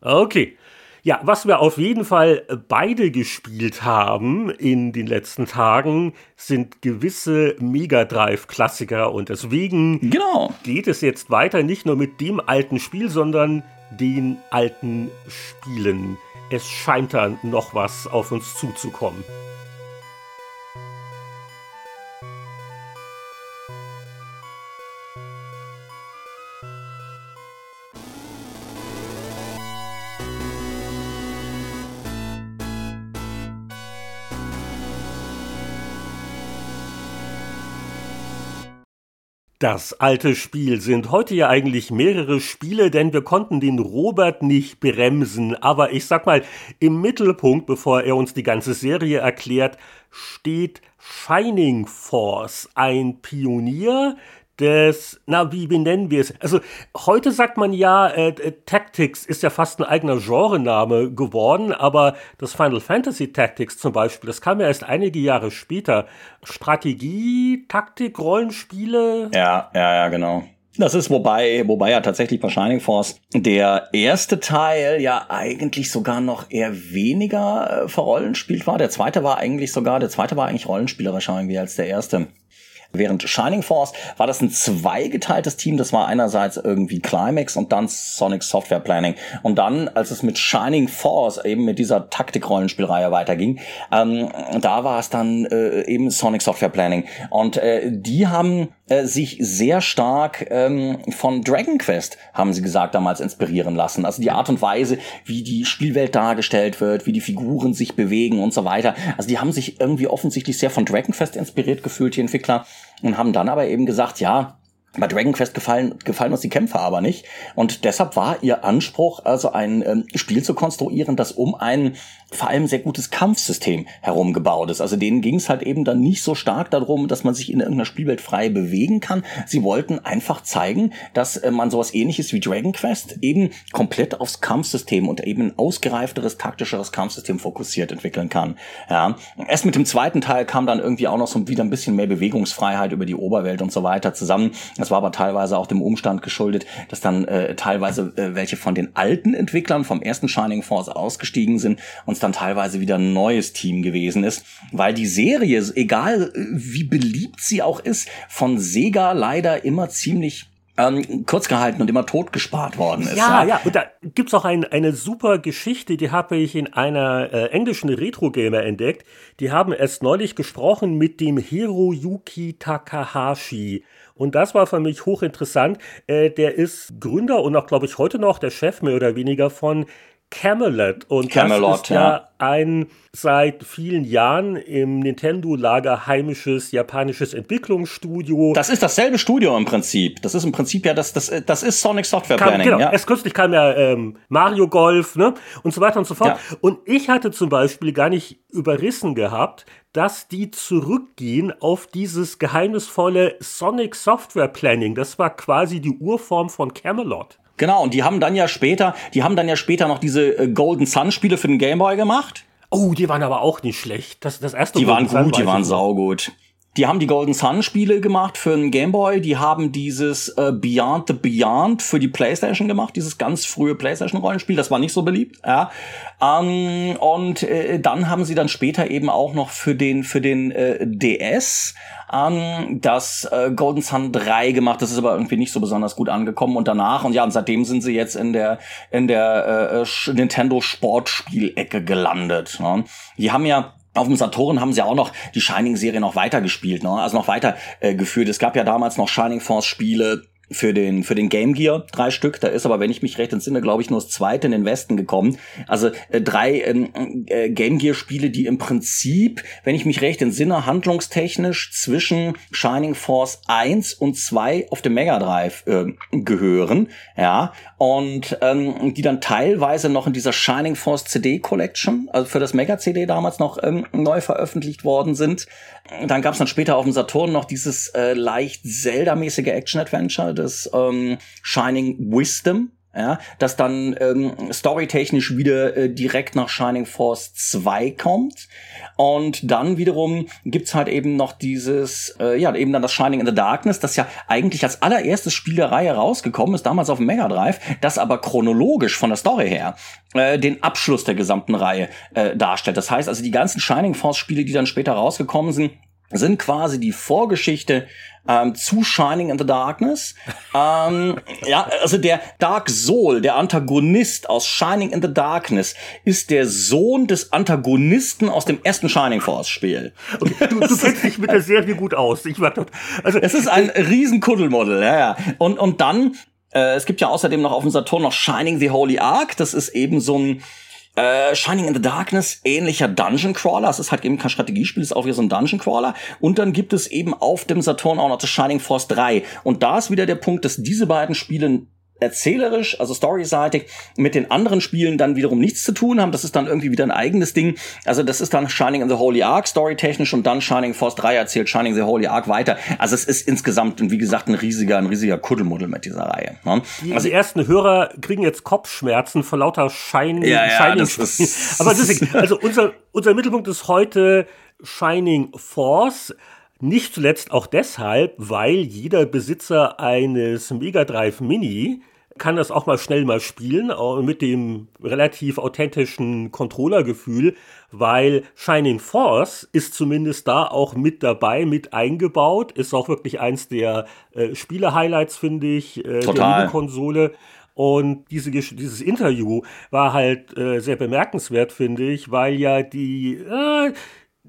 Okay. Ja, was wir auf jeden Fall beide gespielt haben in den letzten Tagen, sind gewisse Mega Drive-Klassiker und deswegen genau. geht es jetzt weiter nicht nur mit dem alten Spiel, sondern den alten Spielen. Es scheint dann noch was auf uns zuzukommen. Das alte Spiel sind heute ja eigentlich mehrere Spiele, denn wir konnten den Robert nicht bremsen. Aber ich sag mal, im Mittelpunkt, bevor er uns die ganze Serie erklärt, steht Shining Force, ein Pionier des, na, wie, wie nennen wir es? Also, heute sagt man ja, äh, äh, Tactics ist ja fast ein eigener Genrename geworden, aber das Final Fantasy Tactics zum Beispiel, das kam ja erst einige Jahre später. Strategie, Taktik, Rollenspiele. Ja, ja, ja, genau. Das ist wobei, wobei ja tatsächlich bei Shining Force der erste Teil ja eigentlich sogar noch eher weniger äh, verrollenspielt war. Der zweite war eigentlich sogar, der zweite war eigentlich rollenspielerischer irgendwie als der erste. Während Shining Force war das ein zweigeteiltes Team. Das war einerseits irgendwie Climax und dann Sonic Software Planning. Und dann, als es mit Shining Force eben mit dieser Taktik-Rollenspielreihe weiterging, ähm, da war es dann äh, eben Sonic Software Planning. Und äh, die haben äh, sich sehr stark ähm, von Dragon Quest, haben sie gesagt, damals inspirieren lassen. Also die Art und Weise, wie die Spielwelt dargestellt wird, wie die Figuren sich bewegen und so weiter. Also die haben sich irgendwie offensichtlich sehr von Dragon Quest inspiriert gefühlt, die Entwickler, und haben dann aber eben gesagt, ja, bei Dragon Quest gefallen, gefallen uns die Kämpfe aber nicht. Und deshalb war ihr Anspruch, also ein ähm, Spiel zu konstruieren, das um ein vor allem sehr gutes Kampfsystem herumgebaut ist. Also denen ging es halt eben dann nicht so stark darum, dass man sich in irgendeiner Spielwelt frei bewegen kann. Sie wollten einfach zeigen, dass äh, man sowas ähnliches wie Dragon Quest eben komplett aufs Kampfsystem und eben ein ausgereifteres, taktischeres Kampfsystem fokussiert entwickeln kann. Ja. Erst mit dem zweiten Teil kam dann irgendwie auch noch so wieder ein bisschen mehr Bewegungsfreiheit über die Oberwelt und so weiter zusammen. Das war aber teilweise auch dem Umstand geschuldet, dass dann äh, teilweise äh, welche von den alten Entwicklern vom ersten Shining Force ausgestiegen sind und es dann teilweise wieder ein neues Team gewesen ist, weil die Serie, egal wie beliebt sie auch ist, von Sega leider immer ziemlich ähm, kurz gehalten und immer totgespart worden ist. Ja, ja, ja. und da gibt's auch ein, eine super Geschichte, die habe ich in einer äh, englischen Retro-Gamer entdeckt. Die haben erst neulich gesprochen mit dem Hiroyuki Takahashi. Und das war für mich hochinteressant. Äh, der ist Gründer und auch, glaube ich, heute noch der Chef mehr oder weniger von Camelot. Und Camelot, das ist ja, ja ein seit vielen Jahren im Nintendo-Lager heimisches japanisches Entwicklungsstudio. Das ist dasselbe Studio im Prinzip. Das ist im Prinzip ja, das, das, das ist Sonic Software Planning. Kam, genau, ja. erst kürzlich kam ja ähm, Mario Golf ne? und so weiter und so fort. Ja. Und ich hatte zum Beispiel gar nicht überrissen gehabt, dass die zurückgehen auf dieses geheimnisvolle Sonic Software Planning. Das war quasi die Urform von Camelot. Genau, und die haben dann ja später, die haben dann ja später noch diese äh, Golden Sun Spiele für den Game Boy gemacht. Oh, die waren aber auch nicht schlecht. Das, das erste Die waren gut, die waren saugut. Die haben die Golden Sun Spiele gemacht für den Game Boy. Die haben dieses äh, Beyond the Beyond für die PlayStation gemacht, dieses ganz frühe PlayStation Rollenspiel. Das war nicht so beliebt. Ja. Ähm, und äh, dann haben sie dann später eben auch noch für den für den äh, DS ähm, das äh, Golden Sun 3 gemacht. Das ist aber irgendwie nicht so besonders gut angekommen. Und danach und ja, und seitdem sind sie jetzt in der in der äh, Nintendo Sportspielecke gelandet. Ne? Die haben ja auf dem Saturn haben sie auch noch die Shining-Serie noch weitergespielt, ne? also noch weiter äh, geführt. Es gab ja damals noch Shining Force-Spiele für den für den Game Gear drei Stück. Da ist aber, wenn ich mich recht entsinne, glaube ich, nur das zweite in den Westen gekommen. Also äh, drei ähm, äh, Game Gear Spiele, die im Prinzip, wenn ich mich recht entsinne, handlungstechnisch zwischen Shining Force 1 und 2 auf dem Mega Drive äh, gehören, ja, und ähm, die dann teilweise noch in dieser Shining Force CD Collection, also für das Mega CD damals noch ähm, neu veröffentlicht worden sind. Dann gab es dann später auf dem Saturn noch dieses äh, leicht Zelda-mäßige Action-Adventure, das ähm, Shining Wisdom, ja, das dann ähm, storytechnisch wieder äh, direkt nach Shining Force 2 kommt. Und dann wiederum gibt's halt eben noch dieses, äh, ja, eben dann das Shining in the Darkness, das ja eigentlich als allererstes Spiel der Reihe rausgekommen ist, damals auf dem Mega Drive, das aber chronologisch von der Story her äh, den Abschluss der gesamten Reihe äh, darstellt. Das heißt also, die ganzen Shining Force Spiele, die dann später rausgekommen sind, sind quasi die Vorgeschichte ähm, zu Shining in the Darkness. ähm, ja, also der Dark Soul, der Antagonist aus Shining in the Darkness, ist der Sohn des Antagonisten aus dem ersten Shining Force Spiel. Okay, du, du kennst dich mit der Serie gut aus. Ich war dort, also es ist ein riesen Kuddelmuddel, ja, ja. Und und dann äh, es gibt ja außerdem noch auf dem Saturn noch Shining the Holy Ark. Das ist eben so ein äh, Shining in the Darkness, ähnlicher Dungeon Crawler. Es ist halt eben kein Strategiespiel, es ist auch wieder so ein Dungeon Crawler. Und dann gibt es eben auf dem Saturn auch noch das Shining Force 3. Und da ist wieder der Punkt, dass diese beiden Spiele erzählerisch, also storyseitig, mit den anderen Spielen dann wiederum nichts zu tun haben. Das ist dann irgendwie wieder ein eigenes Ding. Also das ist dann Shining in the Holy Ark storytechnisch und dann Shining Force 3 erzählt Shining the Holy Ark weiter. Also es ist insgesamt, wie gesagt, ein riesiger, ein riesiger Kuddelmuddel mit dieser Reihe. Ne? Die, also die ersten Hörer kriegen jetzt Kopfschmerzen vor lauter Shining. Ja, ja, Shining. Das ist, Aber deswegen, also unser, unser Mittelpunkt ist heute Shining Force. Nicht zuletzt auch deshalb, weil jeder Besitzer eines Mega Drive Mini kann das auch mal schnell mal spielen mit dem relativ authentischen Controllergefühl, weil Shining Force ist zumindest da auch mit dabei, mit eingebaut, ist auch wirklich eins der äh, Spiele-Highlights, finde ich, äh, Total. der Konsole. Und diese, dieses Interview war halt äh, sehr bemerkenswert, finde ich, weil ja die, äh,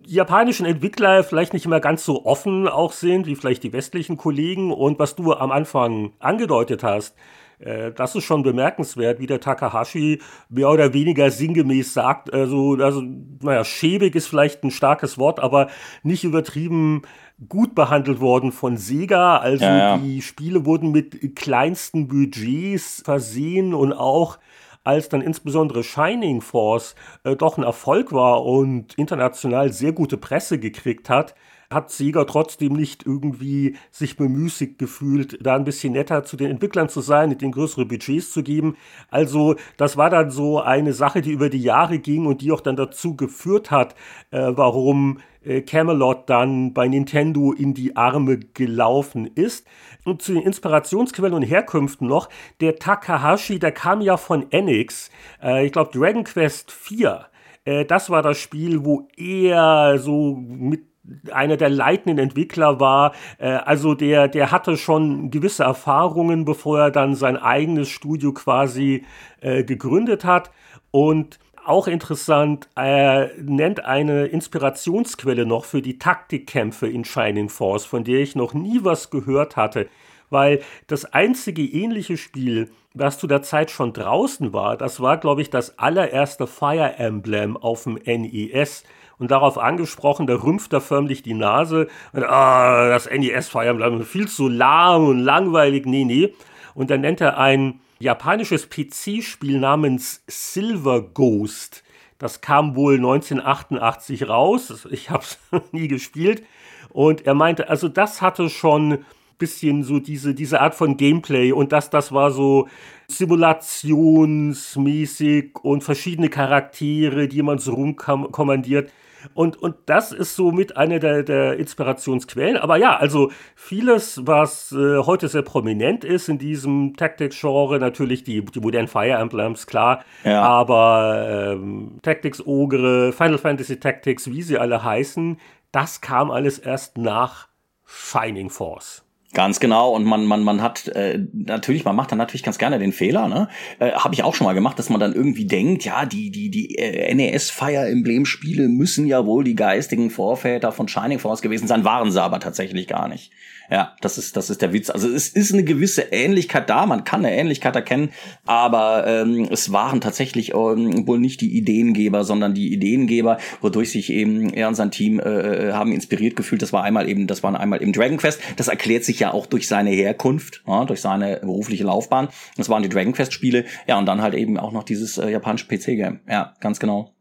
japanischen Entwickler vielleicht nicht immer ganz so offen auch sind, wie vielleicht die westlichen Kollegen. Und was du am Anfang angedeutet hast, äh, das ist schon bemerkenswert, wie der Takahashi mehr oder weniger sinngemäß sagt. Also, also, naja, schäbig ist vielleicht ein starkes Wort, aber nicht übertrieben gut behandelt worden von Sega. Also ja, ja. die Spiele wurden mit kleinsten Budgets versehen und auch als dann insbesondere Shining Force äh, doch ein Erfolg war und international sehr gute Presse gekriegt hat, hat Sega trotzdem nicht irgendwie sich bemüßigt gefühlt, da ein bisschen netter zu den Entwicklern zu sein, den größere Budgets zu geben. Also das war dann so eine Sache, die über die Jahre ging und die auch dann dazu geführt hat, äh, warum äh, Camelot dann bei Nintendo in die Arme gelaufen ist. Und zu den Inspirationsquellen und Herkünften noch, der Takahashi, der kam ja von Enix, äh, ich glaube Dragon Quest 4. Äh, das war das Spiel, wo er so mit einer der leitenden Entwickler war. Äh, also der, der hatte schon gewisse Erfahrungen, bevor er dann sein eigenes Studio quasi äh, gegründet hat. Und auch interessant, er nennt eine Inspirationsquelle noch für die Taktikkämpfe in Shining Force, von der ich noch nie was gehört hatte. Weil das einzige ähnliche Spiel, was zu der Zeit schon draußen war, das war, glaube ich, das allererste Fire Emblem auf dem NES und darauf angesprochen, da rümpft er förmlich die Nase. Und, ah, das NES Fire Emblem viel zu lahm und langweilig. Nee, nee. Und dann nennt er ein japanisches PC-Spiel namens Silver Ghost. Das kam wohl 1988 raus. Ich habe es nie gespielt. Und er meinte, also das hatte schon bisschen so diese, diese Art von Gameplay und das, das war so simulationsmäßig und verschiedene Charaktere, die man so rumkommandiert. Und, und das ist somit eine der, der Inspirationsquellen. Aber ja, also vieles, was äh, heute sehr prominent ist in diesem Tactics-Genre, natürlich die, die modernen Fire Emblems, klar. Ja. Aber ähm, Tactics Ogre, Final Fantasy Tactics, wie sie alle heißen, das kam alles erst nach Shining Force. Ganz genau. Und man man man hat äh, natürlich man macht dann natürlich ganz gerne den Fehler ne? Äh, habe ich auch schon mal gemacht dass man dann irgendwie denkt ja die die die äh, NES Fire Emblem Spiele müssen ja wohl die geistigen Vorväter von Shining Force gewesen sein waren sie aber tatsächlich gar nicht ja, das ist, das ist der Witz. Also es ist eine gewisse Ähnlichkeit da, man kann eine Ähnlichkeit erkennen, aber ähm, es waren tatsächlich ähm, wohl nicht die Ideengeber, sondern die Ideengeber, wodurch sich eben er und sein Team äh, äh, haben inspiriert gefühlt. Das war einmal eben, das waren einmal eben Dragon Quest. Das erklärt sich ja auch durch seine Herkunft, ja, durch seine berufliche Laufbahn. Das waren die Dragon Quest Spiele. Ja, und dann halt eben auch noch dieses äh, japanische PC-Game. Ja, ganz genau.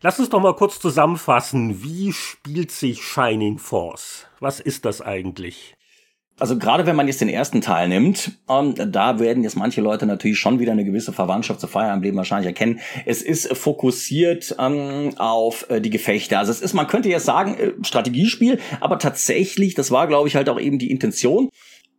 Lass uns doch mal kurz zusammenfassen. Wie spielt sich Shining Force? Was ist das eigentlich? Also gerade wenn man jetzt den ersten Teil nimmt, ähm, da werden jetzt manche Leute natürlich schon wieder eine gewisse Verwandtschaft zu Fire Emblem wahrscheinlich erkennen. Es ist fokussiert ähm, auf äh, die Gefechte. Also es ist, man könnte jetzt sagen, äh, Strategiespiel, aber tatsächlich, das war glaube ich halt auch eben die Intention,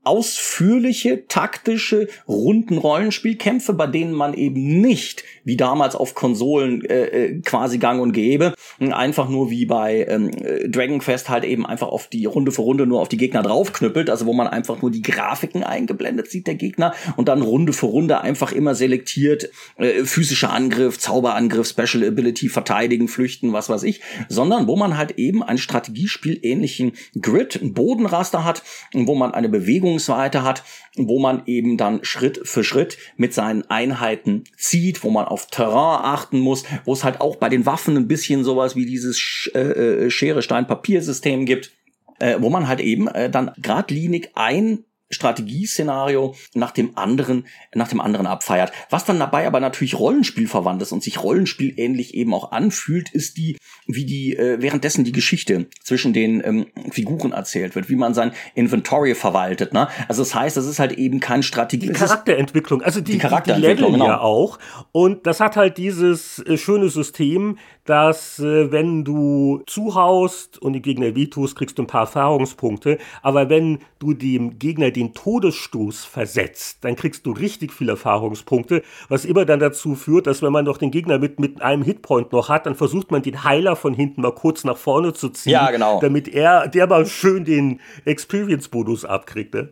ausführliche, taktische, runden Rollenspielkämpfe, bei denen man eben nicht, wie damals auf Konsolen äh, äh, quasi gang und gäbe, einfach nur wie bei ähm, Dragon Quest halt eben einfach auf die Runde für Runde nur auf die Gegner draufknüppelt, also wo man einfach nur die Grafiken eingeblendet sieht, der Gegner, und dann Runde für Runde einfach immer selektiert, äh, physischer Angriff, Zauberangriff, Special Ability, verteidigen, flüchten, was weiß ich, sondern wo man halt eben ein Strategiespiel ähnlichen Grid, ein Bodenraster hat, wo man eine Bewegung Bewegungsweite hat, wo man eben dann Schritt für Schritt mit seinen Einheiten zieht, wo man auf Terrain achten muss, wo es halt auch bei den Waffen ein bisschen sowas wie dieses äh, äh, Schere, Stein, Papier-System gibt, äh, wo man halt eben äh, dann geradlinig ein Strategieszenario nach dem anderen, nach dem anderen abfeiert. Was dann dabei aber natürlich Rollenspiel verwandt ist und sich Rollenspiel ähnlich eben auch anfühlt, ist die, wie die, äh, währenddessen die Geschichte zwischen den ähm, Figuren erzählt wird, wie man sein Inventory verwaltet, ne? Also das heißt, das ist halt eben kein Strategie. Die Charakterentwicklung, also die, die Charakterentwicklung, die Level genau. ja auch. Und das hat halt dieses äh, schöne System, dass äh, wenn du zuhaust und den Gegner wehtust, kriegst du ein paar Erfahrungspunkte. Aber wenn du dem Gegner den Todesstoß versetzt, dann kriegst du richtig viele Erfahrungspunkte, was immer dann dazu führt, dass wenn man noch den Gegner mit, mit einem Hitpoint noch hat, dann versucht man den Heiler von hinten mal kurz nach vorne zu ziehen, ja, genau. damit er, der mal schön den Experience-Bonus abkriegt. Ne?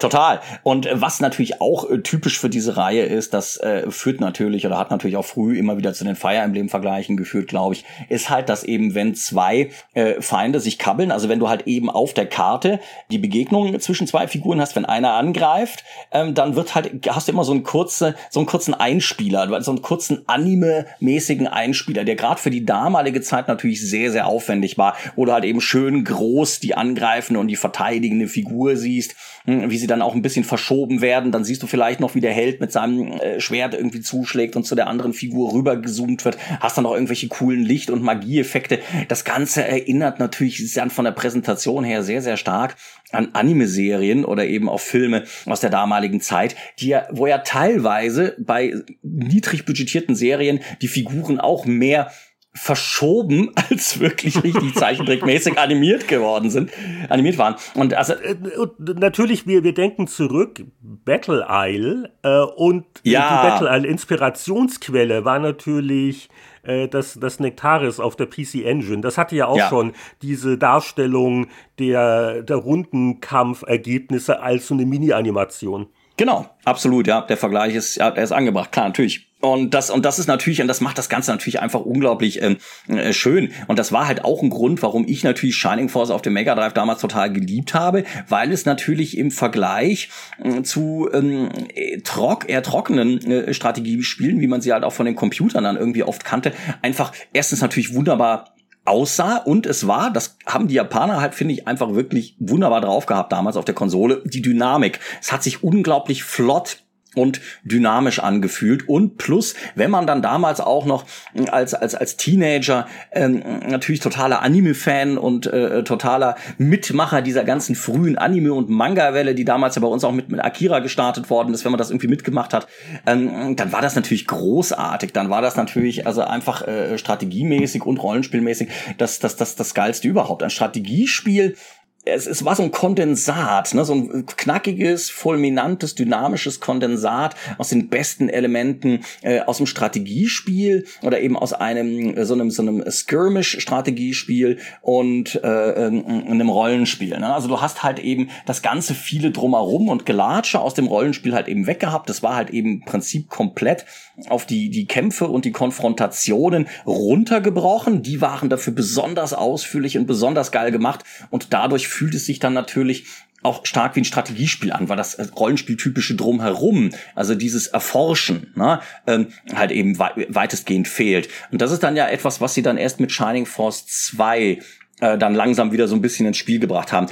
Total. Und äh, was natürlich auch äh, typisch für diese Reihe ist, das äh, führt natürlich oder hat natürlich auch früh immer wieder zu den Fire Emblem Vergleichen geführt, glaube ich, ist halt, dass eben wenn zwei äh, Feinde sich kabbeln, also wenn du halt eben auf der Karte die Begegnung zwischen zwei Figuren hast, wenn einer angreift, ähm, dann wird halt hast du immer so einen kurze so einen kurzen Einspieler, so einen kurzen Anime-mäßigen Einspieler, der gerade für die damalige Zeit natürlich sehr sehr aufwendig war, wo du halt eben schön groß die angreifende und die verteidigende Figur siehst, wie sie dann auch ein bisschen verschoben werden. Dann siehst du vielleicht noch, wie der Held mit seinem äh, Schwert irgendwie zuschlägt und zu der anderen Figur rübergezoomt wird. Hast dann noch irgendwelche coolen Licht- und Magieeffekte. Das Ganze erinnert natürlich dann von der Präsentation her sehr, sehr stark an Anime-Serien oder eben auch Filme aus der damaligen Zeit, die ja, wo ja teilweise bei niedrig budgetierten Serien die Figuren auch mehr verschoben, als wirklich richtig zeichentrickmäßig animiert geworden sind, animiert waren. Und also äh, und natürlich, wir, wir denken zurück, Battle Isle äh, und ja. die Battle Isle Inspirationsquelle war natürlich äh, das, das Nektaris auf der PC Engine. Das hatte ja auch ja. schon diese Darstellung der, der Rundenkampfergebnisse als so eine Mini-Animation. Genau, absolut, ja. Der Vergleich ist, ja, der ist angebracht. Klar, natürlich. Und das, und das ist natürlich, und das macht das Ganze natürlich einfach unglaublich ähm, äh, schön. Und das war halt auch ein Grund, warum ich natürlich Shining Force auf dem Mega Drive damals total geliebt habe, weil es natürlich im Vergleich äh, zu ähm, äh, trock, eher trockenen äh, Strategiespielen, wie man sie halt auch von den Computern dann irgendwie oft kannte, einfach erstens natürlich wunderbar aussah und es war, das haben die Japaner halt, finde ich, einfach wirklich wunderbar drauf gehabt damals auf der Konsole, die Dynamik. Es hat sich unglaublich flott und dynamisch angefühlt und plus, wenn man dann damals auch noch als als als Teenager ähm, natürlich totaler Anime-Fan und äh, totaler Mitmacher dieser ganzen frühen Anime und Manga-Welle, die damals ja bei uns auch mit mit Akira gestartet worden ist, wenn man das irgendwie mitgemacht hat, ähm, dann war das natürlich großartig. Dann war das natürlich also einfach äh, strategiemäßig und rollenspielmäßig das das das das geilste überhaupt. Ein Strategiespiel es, es war so ein Kondensat, ne, so ein knackiges, fulminantes, dynamisches Kondensat aus den besten Elementen äh, aus dem Strategiespiel oder eben aus einem äh, so einem so einem Skirmish-Strategiespiel und äh, ähm, einem Rollenspiel. Ne? Also du hast halt eben das ganze viele drumherum und Gelatsche aus dem Rollenspiel halt eben weggehabt. Das war halt eben im Prinzip komplett auf die die Kämpfe und die Konfrontationen runtergebrochen. Die waren dafür besonders ausführlich und besonders geil gemacht und dadurch fühlt es sich dann natürlich auch stark wie ein Strategiespiel an, weil das Rollenspieltypische drumherum, also dieses Erforschen, ne, ähm, halt eben wei weitestgehend fehlt. Und das ist dann ja etwas, was sie dann erst mit Shining Force 2 äh, dann langsam wieder so ein bisschen ins Spiel gebracht haben.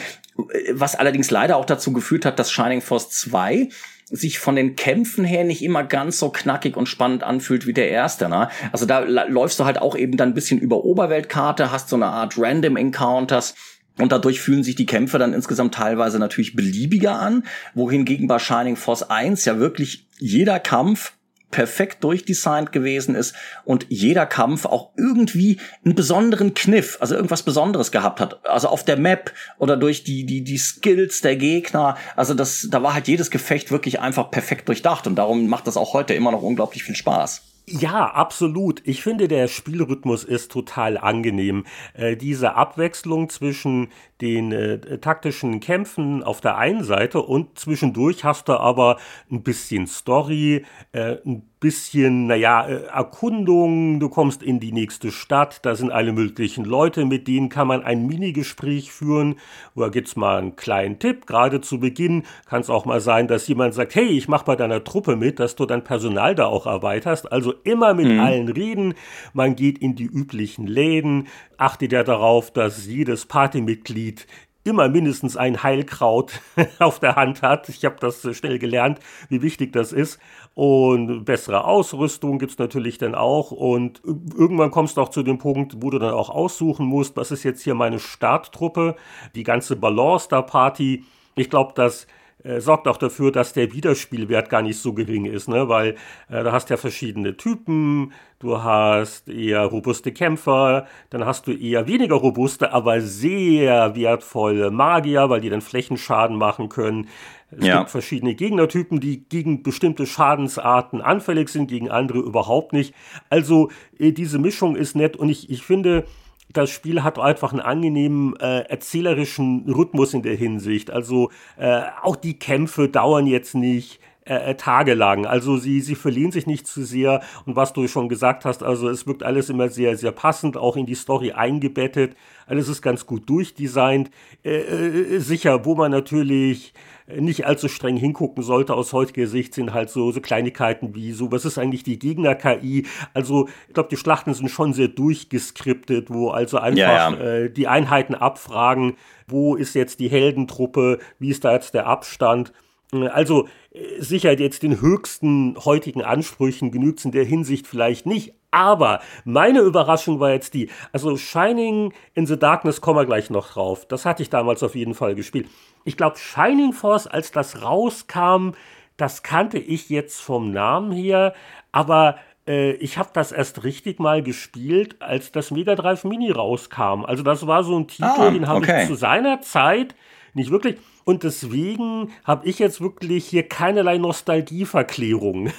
Was allerdings leider auch dazu geführt hat, dass Shining Force 2 sich von den Kämpfen her nicht immer ganz so knackig und spannend anfühlt wie der erste. Ne? Also da läufst du halt auch eben dann ein bisschen über Oberweltkarte, hast so eine Art Random Encounters, und dadurch fühlen sich die Kämpfe dann insgesamt teilweise natürlich beliebiger an, wohingegen bei Shining Force 1 ja wirklich jeder Kampf perfekt durchdesignt gewesen ist und jeder Kampf auch irgendwie einen besonderen Kniff, also irgendwas Besonderes gehabt hat. Also auf der Map oder durch die, die, die Skills der Gegner. Also das, da war halt jedes Gefecht wirklich einfach perfekt durchdacht und darum macht das auch heute immer noch unglaublich viel Spaß. Ja, absolut. Ich finde, der Spielrhythmus ist total angenehm. Äh, diese Abwechslung zwischen den äh, taktischen Kämpfen auf der einen Seite und zwischendurch hast du aber ein bisschen Story, äh, ein bisschen, naja, äh, Erkundung, du kommst in die nächste Stadt, da sind alle möglichen Leute, mit denen kann man ein Minigespräch führen, wo gibt's mal einen kleinen Tipp, gerade zu Beginn kann es auch mal sein, dass jemand sagt, hey, ich mach bei deiner Truppe mit, dass du dein Personal da auch erweiterst, also immer mit mhm. allen reden, man geht in die üblichen Läden, achtet ja darauf, dass jedes Partymitglied immer mindestens ein Heilkraut auf der Hand hat. Ich habe das schnell gelernt, wie wichtig das ist. Und bessere Ausrüstung gibt's natürlich dann auch. Und irgendwann kommst du auch zu dem Punkt, wo du dann auch aussuchen musst, was ist jetzt hier meine Starttruppe, die ganze Balance der Party. Ich glaube, dass äh, sorgt auch dafür, dass der Wiederspielwert gar nicht so gering ist, ne? weil äh, da hast ja verschiedene Typen, du hast eher robuste Kämpfer, dann hast du eher weniger robuste, aber sehr wertvolle Magier, weil die dann Flächenschaden machen können. Es ja. gibt verschiedene Gegnertypen, die gegen bestimmte Schadensarten anfällig sind, gegen andere überhaupt nicht. Also äh, diese Mischung ist nett und ich, ich finde, das Spiel hat einfach einen angenehmen äh, erzählerischen Rhythmus in der Hinsicht. Also äh, auch die Kämpfe dauern jetzt nicht äh, äh, tagelang. Also sie, sie verlieren sich nicht zu sehr. Und was du schon gesagt hast, also es wirkt alles immer sehr, sehr passend, auch in die Story eingebettet. Alles ist ganz gut durchdesignt. Äh, äh, sicher, wo man natürlich nicht allzu streng hingucken sollte aus heutiger Sicht, sind halt so, so Kleinigkeiten wie so, was ist eigentlich die Gegner-KI? Also, ich glaube, die Schlachten sind schon sehr durchgeskriptet, wo also einfach ja, ja. Äh, die Einheiten abfragen, wo ist jetzt die Heldentruppe, wie ist da jetzt der Abstand? Also äh, sicher jetzt den höchsten heutigen Ansprüchen genügt es in der Hinsicht vielleicht nicht. Aber meine Überraschung war jetzt die, also Shining in the Darkness kommen wir gleich noch drauf. Das hatte ich damals auf jeden Fall gespielt. Ich glaube, Shining Force, als das rauskam, das kannte ich jetzt vom Namen her, aber äh, ich habe das erst richtig mal gespielt, als das Mega Drive Mini rauskam. Also das war so ein Titel, ah, den habe okay. ich zu seiner Zeit nicht wirklich und deswegen habe ich jetzt wirklich hier keinerlei Nostalgieverklärung.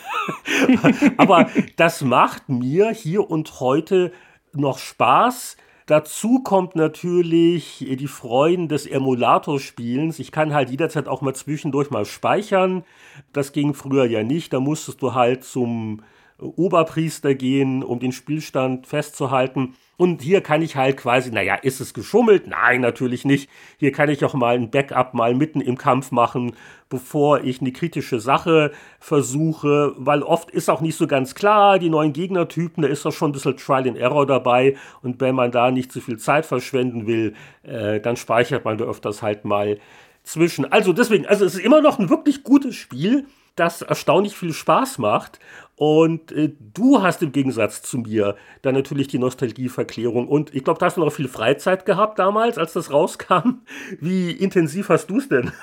Aber das macht mir hier und heute noch Spaß. Dazu kommt natürlich die Freuden des Emulatorspielens. Ich kann halt jederzeit auch mal zwischendurch mal speichern. Das ging früher ja nicht. Da musstest du halt zum Oberpriester gehen, um den Spielstand festzuhalten. Und hier kann ich halt quasi, naja, ist es geschummelt? Nein, natürlich nicht. Hier kann ich auch mal ein Backup mal mitten im Kampf machen, bevor ich eine kritische Sache versuche, weil oft ist auch nicht so ganz klar, die neuen Gegnertypen, da ist auch schon ein bisschen Trial and Error dabei. Und wenn man da nicht zu viel Zeit verschwenden will, äh, dann speichert man da öfters halt mal zwischen. Also deswegen, also es ist immer noch ein wirklich gutes Spiel das erstaunlich viel Spaß macht und äh, du hast im Gegensatz zu mir dann natürlich die Nostalgieverklärung. Und ich glaube, da hast du noch viel Freizeit gehabt damals, als das rauskam. Wie intensiv hast du es denn?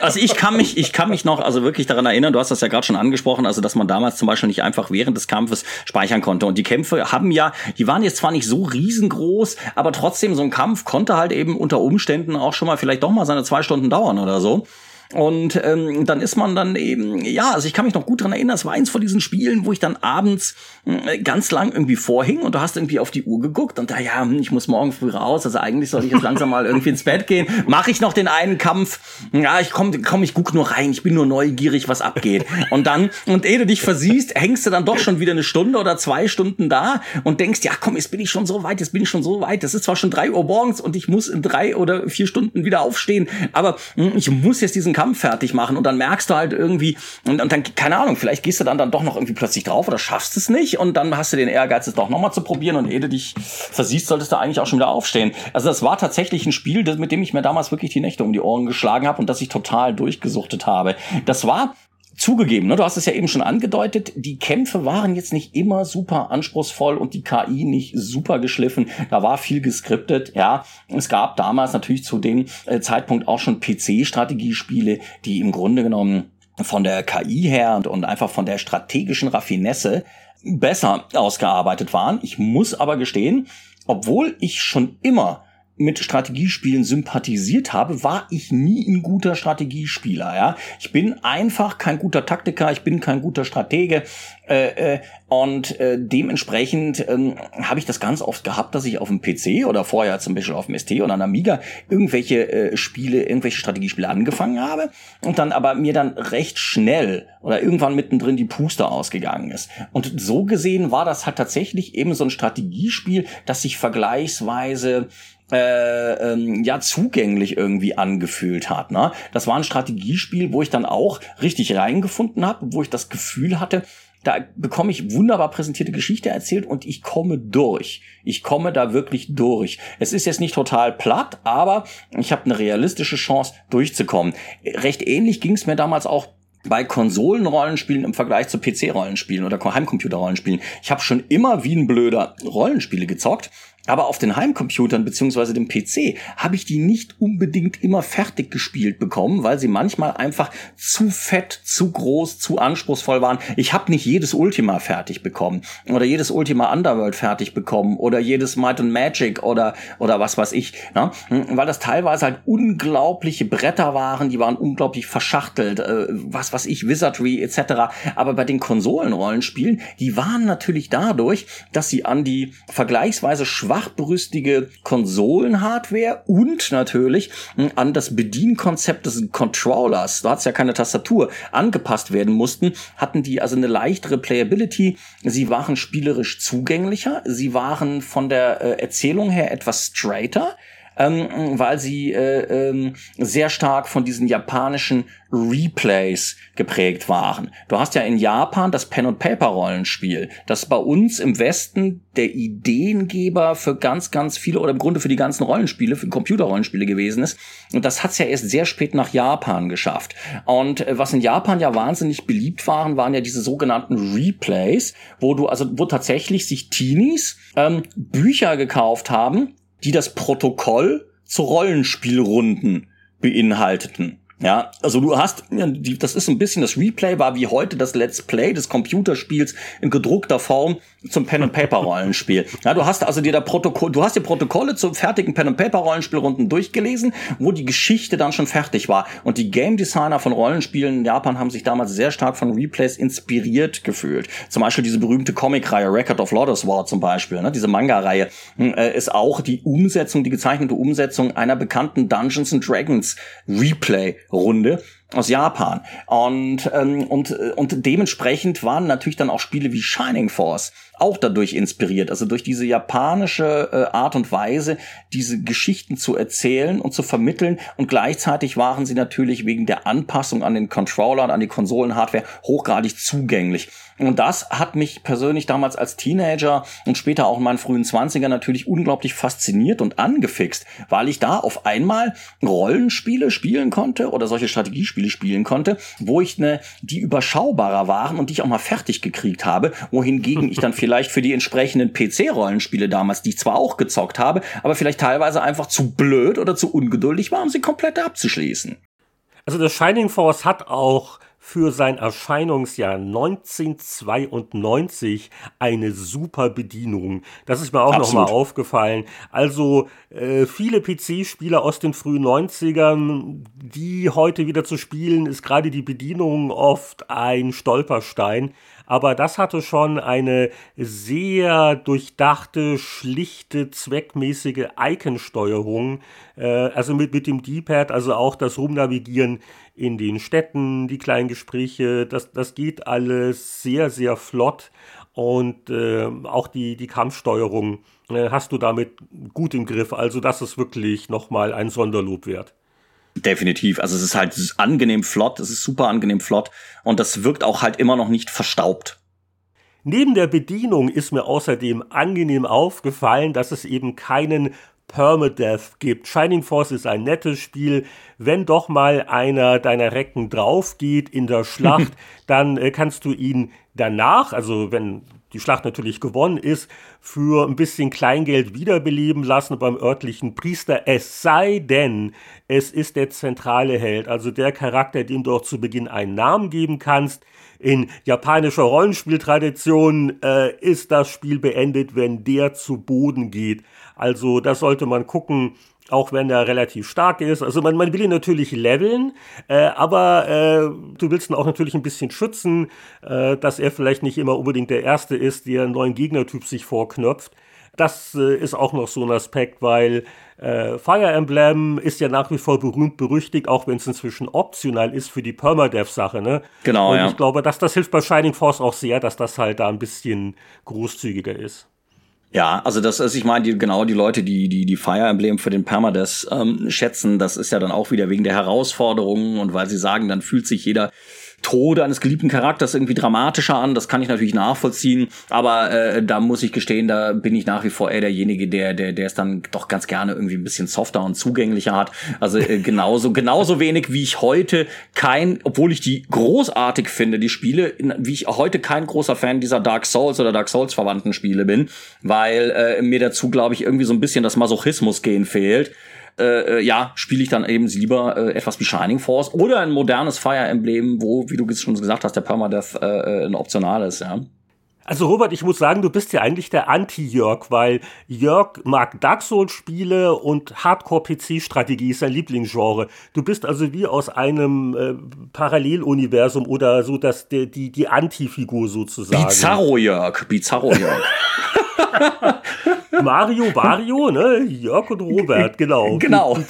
Also ich kann mich, ich kann mich noch also wirklich daran erinnern, du hast das ja gerade schon angesprochen, also dass man damals zum Beispiel nicht einfach während des Kampfes speichern konnte. Und die Kämpfe haben ja, die waren jetzt zwar nicht so riesengroß, aber trotzdem, so ein Kampf konnte halt eben unter Umständen auch schon mal vielleicht doch mal seine zwei Stunden dauern oder so. Und ähm, dann ist man dann eben, ja, also ich kann mich noch gut dran erinnern, es war eins von diesen Spielen, wo ich dann abends äh, ganz lang irgendwie vorhing und du hast irgendwie auf die Uhr geguckt und da, ja, hm, ich muss morgen früh raus, also eigentlich soll ich jetzt langsam mal irgendwie ins Bett gehen. Mache ich noch den einen Kampf? Ja, ich komm, komm, ich guck nur rein, ich bin nur neugierig, was abgeht. Und dann, und ehe du dich versiehst, hängst du dann doch schon wieder eine Stunde oder zwei Stunden da und denkst, ja komm, jetzt bin ich schon so weit, jetzt bin ich schon so weit. Das ist zwar schon drei Uhr morgens und ich muss in drei oder vier Stunden wieder aufstehen, aber hm, ich muss jetzt diesen Kampf fertig machen und dann merkst du halt irgendwie, und, und dann, keine Ahnung, vielleicht gehst du dann, dann doch noch irgendwie plötzlich drauf oder schaffst es nicht und dann hast du den Ehrgeiz, es doch nochmal zu probieren und ehe du dich versiehst, solltest du eigentlich auch schon wieder aufstehen. Also das war tatsächlich ein Spiel, das, mit dem ich mir damals wirklich die Nächte um die Ohren geschlagen habe und das ich total durchgesuchtet habe. Das war Zugegeben, ne, du hast es ja eben schon angedeutet, die Kämpfe waren jetzt nicht immer super anspruchsvoll und die KI nicht super geschliffen. Da war viel geskriptet, ja. Es gab damals natürlich zu dem äh, Zeitpunkt auch schon PC-Strategiespiele, die im Grunde genommen von der KI her und, und einfach von der strategischen Raffinesse besser ausgearbeitet waren. Ich muss aber gestehen, obwohl ich schon immer mit Strategiespielen sympathisiert habe, war ich nie ein guter Strategiespieler. Ja, ich bin einfach kein guter Taktiker, ich bin kein guter Stratege äh, äh, und äh, dementsprechend ähm, habe ich das ganz oft gehabt, dass ich auf dem PC oder vorher zum Beispiel auf dem ST oder einem Amiga irgendwelche äh, Spiele, irgendwelche Strategiespiele angefangen habe und dann aber mir dann recht schnell oder irgendwann mittendrin die Puste ausgegangen ist. Und so gesehen war das halt tatsächlich eben so ein Strategiespiel, das sich vergleichsweise äh, ähm, ja zugänglich irgendwie angefühlt hat. Ne? Das war ein Strategiespiel, wo ich dann auch richtig reingefunden habe, wo ich das Gefühl hatte, da bekomme ich wunderbar präsentierte Geschichte erzählt und ich komme durch. Ich komme da wirklich durch. Es ist jetzt nicht total platt, aber ich habe eine realistische Chance durchzukommen. Recht ähnlich ging es mir damals auch bei Konsolenrollenspielen im Vergleich zu PC-Rollenspielen oder Heimcomputer-Rollenspielen. Ich habe schon immer wie ein blöder Rollenspiele gezockt aber auf den Heimcomputern beziehungsweise dem PC habe ich die nicht unbedingt immer fertig gespielt bekommen, weil sie manchmal einfach zu fett, zu groß, zu anspruchsvoll waren. Ich habe nicht jedes Ultima fertig bekommen oder jedes Ultima Underworld fertig bekommen oder jedes Might and Magic oder oder was weiß ich, ne? weil das teilweise halt unglaubliche Bretter waren, die waren unglaublich verschachtelt, äh, was was ich Wizardry etc. Aber bei den Konsolenrollenspielen, die waren natürlich dadurch, dass sie an die vergleichsweise schwachen schwachbrüstige Konsolenhardware und natürlich hm, an das Bedienkonzept des Controllers, da hat ja keine Tastatur, angepasst werden mussten, hatten die also eine leichtere Playability. Sie waren spielerisch zugänglicher, sie waren von der äh, Erzählung her etwas straighter ähm, weil sie äh, ähm, sehr stark von diesen japanischen Replays geprägt waren. Du hast ja in Japan das Pen and Paper Rollenspiel, das bei uns im Westen der Ideengeber für ganz ganz viele oder im Grunde für die ganzen Rollenspiele, für Computerrollenspiele gewesen ist und das hat's ja erst sehr spät nach Japan geschafft. Und äh, was in Japan ja wahnsinnig beliebt waren, waren ja diese sogenannten Replays, wo du also wo tatsächlich sich Teenies ähm, Bücher gekauft haben die das Protokoll zu Rollenspielrunden beinhalteten. Ja, also du hast, das ist ein bisschen das Replay war wie heute das Let's Play des Computerspiels in gedruckter Form zum Pen and Paper Rollenspiel. Ja, du hast also dir da Protokoll, du hast dir Protokolle zu fertigen Pen and Paper Rollenspielrunden durchgelesen, wo die Geschichte dann schon fertig war. Und die Game Designer von Rollenspielen in Japan haben sich damals sehr stark von Replays inspiriert gefühlt. Zum Beispiel diese berühmte Comic-Reihe Record of Lotus War zum Beispiel, ne? diese Manga-Reihe hm, äh, ist auch die Umsetzung, die gezeichnete Umsetzung einer bekannten Dungeons and Dragons Replay Runde aus Japan. Und, ähm, und, äh, und dementsprechend waren natürlich dann auch Spiele wie Shining Force auch dadurch inspiriert, also durch diese japanische äh, Art und Weise, diese Geschichten zu erzählen und zu vermitteln. Und gleichzeitig waren sie natürlich wegen der Anpassung an den Controller und an die Konsolenhardware hochgradig zugänglich. Und das hat mich persönlich damals als Teenager und später auch in meinen frühen Zwanziger natürlich unglaublich fasziniert und angefixt, weil ich da auf einmal Rollenspiele spielen konnte oder solche Strategiespiele spielen konnte, wo ich ne, die überschaubarer waren und die ich auch mal fertig gekriegt habe, wohingegen ich dann vielleicht für die entsprechenden PC-Rollenspiele damals, die ich zwar auch gezockt habe, aber vielleicht teilweise einfach zu blöd oder zu ungeduldig war, um sie komplett abzuschließen. Also das Shining Force hat auch für sein Erscheinungsjahr 1992 eine super Bedienung. Das ist mir auch nochmal aufgefallen. Also äh, viele PC-Spieler aus den frühen 90ern, die heute wieder zu spielen, ist gerade die Bedienung oft ein Stolperstein aber das hatte schon eine sehr durchdachte, schlichte, zweckmäßige Iconsteuerung, äh, also mit, mit dem D-Pad, also auch das Rumnavigieren in den Städten, die kleinen Gespräche, das, das geht alles sehr, sehr flott und äh, auch die, die Kampfsteuerung äh, hast du damit gut im Griff. Also das ist wirklich nochmal ein Sonderlob wert. Definitiv. Also es ist halt angenehm flott, es ist super angenehm flott und das wirkt auch halt immer noch nicht verstaubt. Neben der Bedienung ist mir außerdem angenehm aufgefallen, dass es eben keinen Permadeath gibt. Shining Force ist ein nettes Spiel. Wenn doch mal einer deiner Recken drauf geht in der Schlacht, dann äh, kannst du ihn danach, also wenn die Schlacht natürlich gewonnen ist, für ein bisschen Kleingeld wiederbeleben lassen beim örtlichen Priester. Es sei denn, es ist der zentrale Held, also der Charakter, dem du auch zu Beginn einen Namen geben kannst. In japanischer Rollenspieltradition äh, ist das Spiel beendet, wenn der zu Boden geht. Also da sollte man gucken, auch wenn er relativ stark ist. Also man, man will ihn natürlich leveln, äh, aber äh, du willst ihn auch natürlich ein bisschen schützen, äh, dass er vielleicht nicht immer unbedingt der Erste ist, der einen neuen Gegnertyp sich vorknöpft. Das äh, ist auch noch so ein Aspekt, weil äh, Fire Emblem ist ja nach wie vor berühmt berüchtigt, auch wenn es inzwischen optional ist für die Permadeath-Sache. Ne? Genau, Und ja. ich glaube, dass das hilft bei Shining Force auch sehr, dass das halt da ein bisschen großzügiger ist. Ja, also das ist, ich meine, die, genau die Leute, die die die Fire Emblem für den Permadeath ähm, schätzen, das ist ja dann auch wieder wegen der Herausforderungen und weil sie sagen, dann fühlt sich jeder Tode eines geliebten Charakters irgendwie dramatischer an. Das kann ich natürlich nachvollziehen, aber äh, da muss ich gestehen, da bin ich nach wie vor eher derjenige, der der der es dann doch ganz gerne irgendwie ein bisschen softer und zugänglicher hat. Also äh, genauso genauso wenig wie ich heute kein, obwohl ich die großartig finde, die Spiele, wie ich heute kein großer Fan dieser Dark Souls oder Dark Souls verwandten Spiele bin, weil äh, mir dazu glaube ich irgendwie so ein bisschen das Masochismus gehen fehlt äh, äh, ja, spiele ich dann eben lieber äh, etwas wie Shining Force oder ein modernes Fire Emblem, wo, wie du schon gesagt hast, der Permadeath äh, äh, ein optional ist, ja. Also Robert, ich muss sagen, du bist ja eigentlich der Anti-Jörg, weil Jörg mag Dark Souls-Spiele und Hardcore-PC-Strategie ist sein Lieblingsgenre. Du bist also wie aus einem äh, Paralleluniversum oder so, dass der, die, die Anti-Figur sozusagen. Bizarro Jörg, Bizarro Jörg. Mario, Mario, ne? Jörg und Robert, genau. Genau.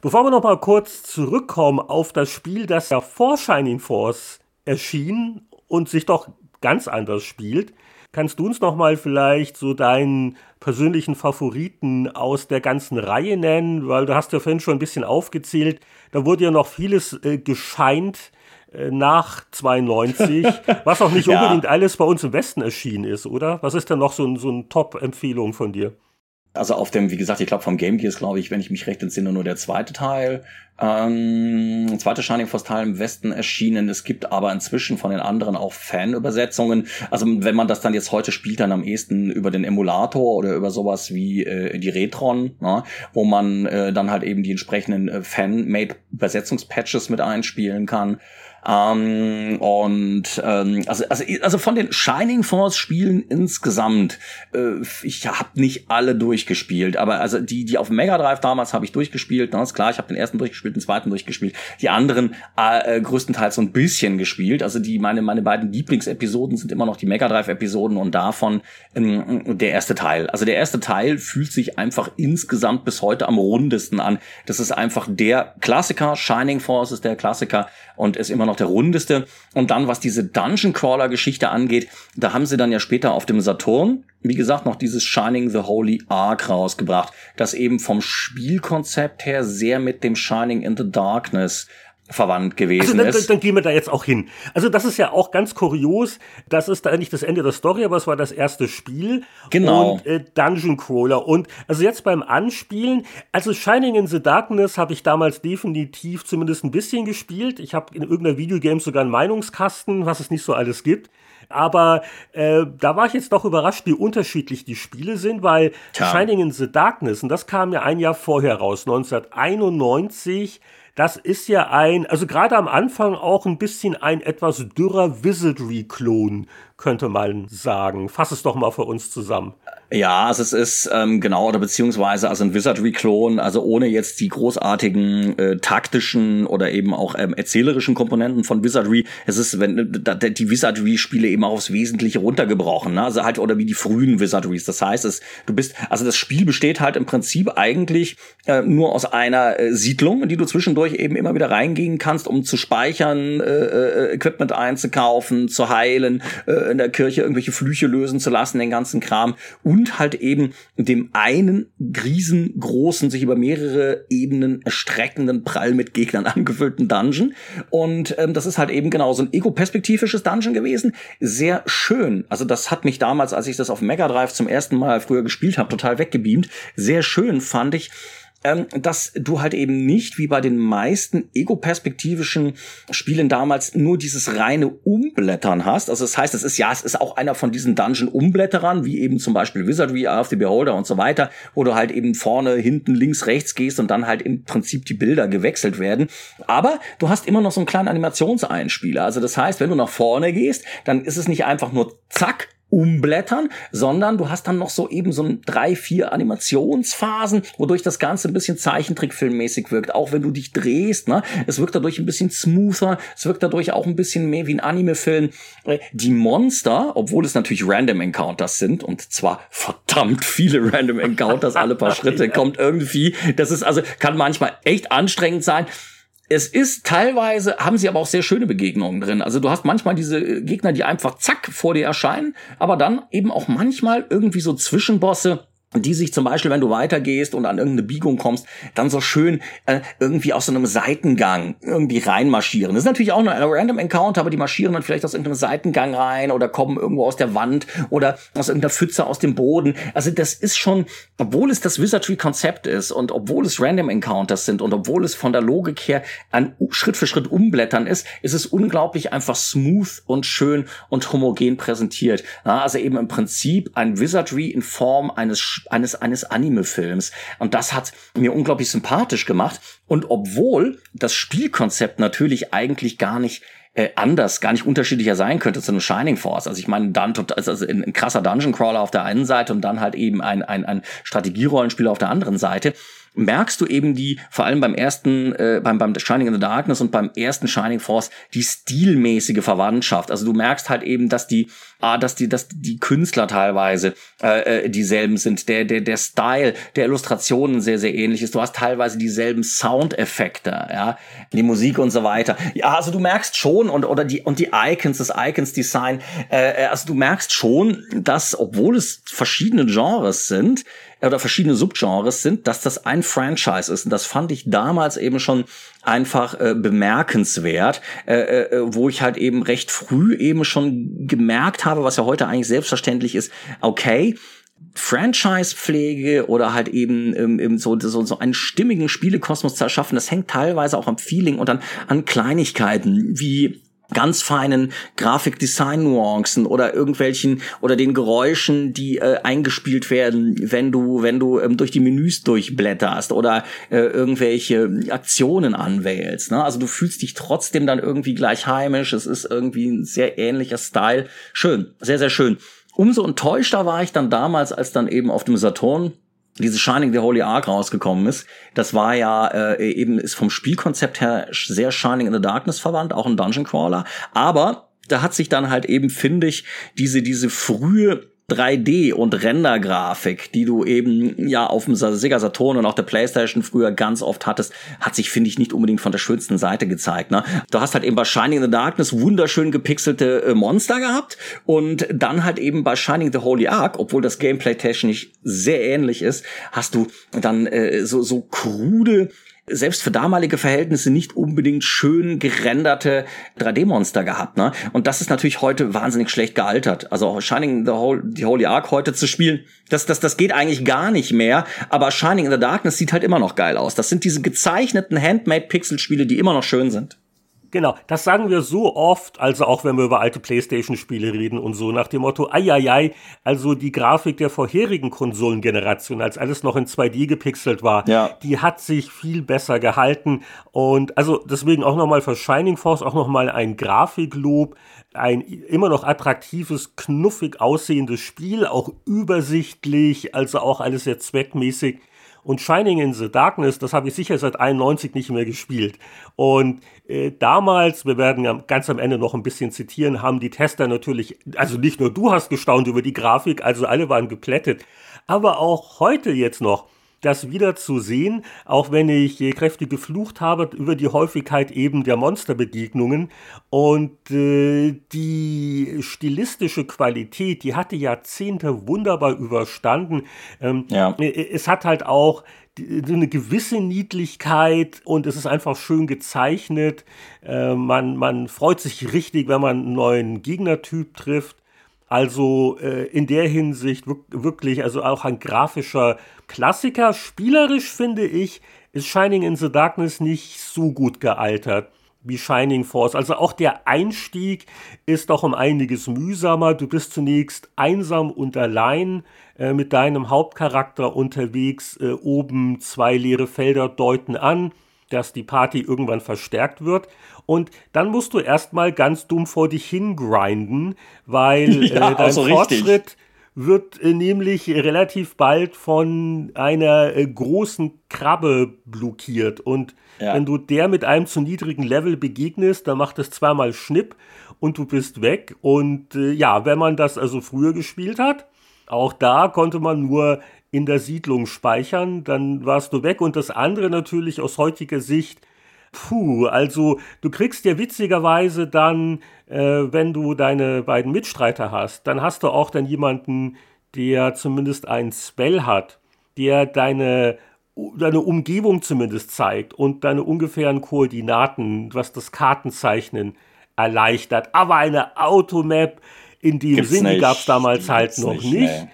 Bevor wir noch mal kurz zurückkommen auf das Spiel, das ja vor Shining Force erschien und sich doch ganz anders spielt, kannst du uns noch mal vielleicht so deinen persönlichen Favoriten aus der ganzen Reihe nennen, weil du hast ja vorhin schon ein bisschen aufgezählt, da wurde ja noch vieles äh, gescheint nach 92, was auch nicht ja. unbedingt alles bei uns im Westen erschienen ist, oder? Was ist denn noch so, ein, so eine Top-Empfehlung von dir? Also auf dem, wie gesagt, ich glaube vom Game Gear ist, glaube ich, wenn ich mich recht entsinne, nur der zweite Teil. Ähm, zweite Shining Force Teil im Westen erschienen. Es gibt aber inzwischen von den anderen auch Fanübersetzungen. Also wenn man das dann jetzt heute spielt, dann am ehesten über den Emulator oder über sowas wie äh, die Retron, ne, wo man äh, dann halt eben die entsprechenden äh, Fan-made Übersetzungspatches mit einspielen kann. Ähm, und ähm, also, also, also von den Shining Force Spielen insgesamt, äh, ich habe nicht alle durchgespielt, aber also die, die auf Mega Drive damals habe ich durchgespielt, ne, ist klar, ich habe den ersten durchgespielt, den zweiten durchgespielt, die anderen äh, größtenteils so ein bisschen gespielt. Also die meine meine beiden Lieblingsepisoden sind immer noch die Mega Drive Episoden und davon ähm, der erste Teil. Also der erste Teil fühlt sich einfach insgesamt bis heute am rundesten an. Das ist einfach der Klassiker. Shining Force ist der Klassiker und ist immer noch der rundeste. Und dann, was diese Dungeon Crawler Geschichte angeht, da haben sie dann ja später auf dem Saturn, wie gesagt, noch dieses Shining the Holy Ark rausgebracht, das eben vom Spielkonzept her sehr mit dem Shining in the Darkness verwandt gewesen also dann, ist. Dann, dann gehen wir da jetzt auch hin. Also das ist ja auch ganz kurios. Das ist da nicht das Ende der Story, aber es war das erste Spiel. Genau. Und äh, Dungeon Crawler. Und also jetzt beim Anspielen, also Shining in the Darkness habe ich damals definitiv zumindest ein bisschen gespielt. Ich habe in irgendeiner Videogame sogar einen Meinungskasten, was es nicht so alles gibt. Aber äh, da war ich jetzt doch überrascht, wie unterschiedlich die Spiele sind, weil Tja. Shining in the Darkness, und das kam ja ein Jahr vorher raus, 1991, das ist ja ein, also gerade am Anfang auch ein bisschen ein etwas dürrer Wizardry-Klon, könnte man sagen. Fass es doch mal für uns zusammen. Ja, also es ist ähm, genau oder beziehungsweise also ein Wizardry-Klon, also ohne jetzt die großartigen äh, taktischen oder eben auch ähm, erzählerischen Komponenten von Wizardry. Es ist, wenn da, die Wizardry-Spiele eben auch aufs Wesentliche runtergebrochen, ne? also halt oder wie die frühen Wizardries. Das heißt, es du bist, also das Spiel besteht halt im Prinzip eigentlich äh, nur aus einer äh, Siedlung, in die du zwischendurch eben immer wieder reingehen kannst, um zu speichern, äh, äh, Equipment einzukaufen, zu heilen, äh, in der Kirche irgendwelche Flüche lösen zu lassen, den ganzen Kram. Und halt eben dem einen riesengroßen, sich über mehrere Ebenen erstreckenden, prall mit Gegnern angefüllten Dungeon. Und ähm, das ist halt eben genau so ein ego-perspektivisches Dungeon gewesen. Sehr schön. Also das hat mich damals, als ich das auf Mega Drive zum ersten Mal früher gespielt habe, total weggebeamt. Sehr schön fand ich, ähm, dass du halt eben nicht wie bei den meisten ego-perspektivischen Spielen damals nur dieses reine Umblättern hast. Also das heißt, es ist ja, es ist auch einer von diesen Dungeon-Umblätterern, wie eben zum Beispiel Wizardry, Eye of the Beholder und so weiter, wo du halt eben vorne, hinten, links, rechts gehst und dann halt im Prinzip die Bilder gewechselt werden. Aber du hast immer noch so einen kleinen Animationseinspieler. Also das heißt, wenn du nach vorne gehst, dann ist es nicht einfach nur zack, umblättern, sondern du hast dann noch so eben so ein drei, vier Animationsphasen, wodurch das Ganze ein bisschen Zeichentrickfilmmäßig wirkt. Auch wenn du dich drehst, ne? Es wirkt dadurch ein bisschen smoother, es wirkt dadurch auch ein bisschen mehr wie ein Anime-Film. Äh, die Monster, obwohl es natürlich Random Encounters sind, und zwar verdammt viele Random Encounters alle paar Schritte, kommt irgendwie, das ist also, kann manchmal echt anstrengend sein es ist teilweise, haben sie aber auch sehr schöne Begegnungen drin. Also du hast manchmal diese äh, Gegner, die einfach zack vor dir erscheinen, aber dann eben auch manchmal irgendwie so Zwischenbosse, die sich zum Beispiel, wenn du weitergehst und an irgendeine Biegung kommst, dann so schön äh, irgendwie aus so einem Seitengang irgendwie reinmarschieren. Das ist natürlich auch ein Random Encounter, aber die marschieren dann vielleicht aus irgendeinem Seitengang rein oder kommen irgendwo aus der Wand oder aus irgendeiner Pfütze aus dem Boden. Also das ist schon, obwohl es das Wizardry-Konzept ist und obwohl es Random Encounters sind und obwohl es von der Logik her ein Schritt für Schritt umblättern ist, ist es unglaublich einfach smooth und schön und homogen präsentiert. Ja, also eben im Prinzip ein Wizardry in Form eines eines, eines Anime-Films. Und das hat mir unglaublich sympathisch gemacht. Und obwohl das Spielkonzept natürlich eigentlich gar nicht äh, anders, gar nicht unterschiedlicher sein könnte zu einem Shining Force. Also ich meine, dann also ein, ein krasser Dungeon Crawler auf der einen Seite und dann halt eben ein, ein, ein Strategierollenspiel auf der anderen Seite merkst du eben die, vor allem beim ersten, äh, beim, beim Shining in the Darkness und beim ersten Shining Force, die stilmäßige Verwandtschaft. Also du merkst halt eben, dass die, ah, dass die, dass die Künstler teilweise äh, äh, dieselben sind, der, der, der Style der Illustrationen sehr, sehr ähnlich ist. Du hast teilweise dieselben Soundeffekte, ja, die Musik und so weiter. Ja, also du merkst schon und oder die und die Icons, das Icons-Design, äh, äh also du merkst schon, dass obwohl es verschiedene Genres sind, oder verschiedene Subgenres sind, dass das ein Franchise ist. Und das fand ich damals eben schon einfach äh, bemerkenswert, äh, äh, wo ich halt eben recht früh eben schon gemerkt habe, was ja heute eigentlich selbstverständlich ist, okay, Franchise-Pflege oder halt eben ähm, so, so, so einen stimmigen Spielekosmos zu erschaffen, das hängt teilweise auch am Feeling und an, an Kleinigkeiten wie ganz feinen Grafikdesign-Nuancen oder irgendwelchen oder den Geräuschen, die äh, eingespielt werden, wenn du wenn du ähm, durch die Menüs durchblätterst oder äh, irgendwelche Aktionen anwählst. Ne? Also du fühlst dich trotzdem dann irgendwie gleich heimisch. Es ist irgendwie ein sehr ähnlicher Style. Schön, sehr sehr schön. Umso enttäuschter war ich dann damals, als dann eben auf dem Saturn dieses Shining the Holy Ark rausgekommen ist, das war ja äh, eben ist vom Spielkonzept her sehr Shining in the Darkness verwandt, auch ein Dungeon Crawler, aber da hat sich dann halt eben finde ich diese diese frühe 3D und Rendergrafik, die du eben ja auf dem Sega Saturn und auch der PlayStation früher ganz oft hattest, hat sich finde ich nicht unbedingt von der schönsten Seite gezeigt. Ne? Du hast halt eben bei Shining the Darkness wunderschön gepixelte äh, Monster gehabt und dann halt eben bei Shining the Holy Ark, obwohl das Gameplay technisch sehr ähnlich ist, hast du dann äh, so so krude selbst für damalige Verhältnisse nicht unbedingt schön gerenderte 3D-Monster gehabt. Ne? Und das ist natürlich heute wahnsinnig schlecht gealtert. Also Shining the, Whole, the Holy Ark heute zu spielen, das, das, das geht eigentlich gar nicht mehr. Aber Shining in the Darkness sieht halt immer noch geil aus. Das sind diese gezeichneten Handmade-Pixel-Spiele, die immer noch schön sind. Genau, das sagen wir so oft, also auch wenn wir über alte Playstation-Spiele reden und so, nach dem Motto, ei, also die Grafik der vorherigen Konsolengeneration, als alles noch in 2D gepixelt war, ja. die hat sich viel besser gehalten und also deswegen auch nochmal für Shining Force auch nochmal ein Grafiklob, ein immer noch attraktives, knuffig aussehendes Spiel, auch übersichtlich, also auch alles sehr zweckmäßig. Und Shining in the Darkness, das habe ich sicher seit 91 nicht mehr gespielt. Und äh, damals, wir werden ganz am Ende noch ein bisschen zitieren, haben die Tester natürlich, also nicht nur du hast gestaunt über die Grafik, also alle waren geplättet, aber auch heute jetzt noch das wieder zu sehen, auch wenn ich kräftig geflucht habe über die Häufigkeit eben der Monsterbegegnungen. Und äh, die stilistische Qualität, die hatte Jahrzehnte wunderbar überstanden. Ähm, ja. Äh, es hat halt auch eine gewisse Niedlichkeit und es ist einfach schön gezeichnet. Äh, man, man freut sich richtig, wenn man einen neuen Gegnertyp trifft. Also äh, in der Hinsicht wirklich, also auch ein grafischer Klassiker. Spielerisch finde ich, ist Shining in the Darkness nicht so gut gealtert wie Shining Force. Also auch der Einstieg ist doch um einiges mühsamer. Du bist zunächst einsam und allein äh, mit deinem Hauptcharakter unterwegs. Äh, oben zwei leere Felder deuten an, dass die Party irgendwann verstärkt wird. Und dann musst du erstmal ganz dumm vor dich hingrinden, weil ja, äh, dein so Fortschritt richtig. wird äh, nämlich relativ bald von einer äh, großen Krabbe blockiert. Und ja. wenn du der mit einem zu niedrigen Level begegnest, dann macht es zweimal Schnipp und du bist weg. Und äh, ja, wenn man das also früher gespielt hat, auch da konnte man nur in der Siedlung speichern, dann warst du weg. Und das andere natürlich aus heutiger Sicht Puh, also du kriegst ja witzigerweise dann, äh, wenn du deine beiden Mitstreiter hast, dann hast du auch dann jemanden, der zumindest einen Spell hat, der deine, deine Umgebung zumindest zeigt und deine ungefähren Koordinaten, was das Kartenzeichnen erleichtert. Aber eine Automap in dem Gibt's Sinne gab es damals halt noch nicht. nicht.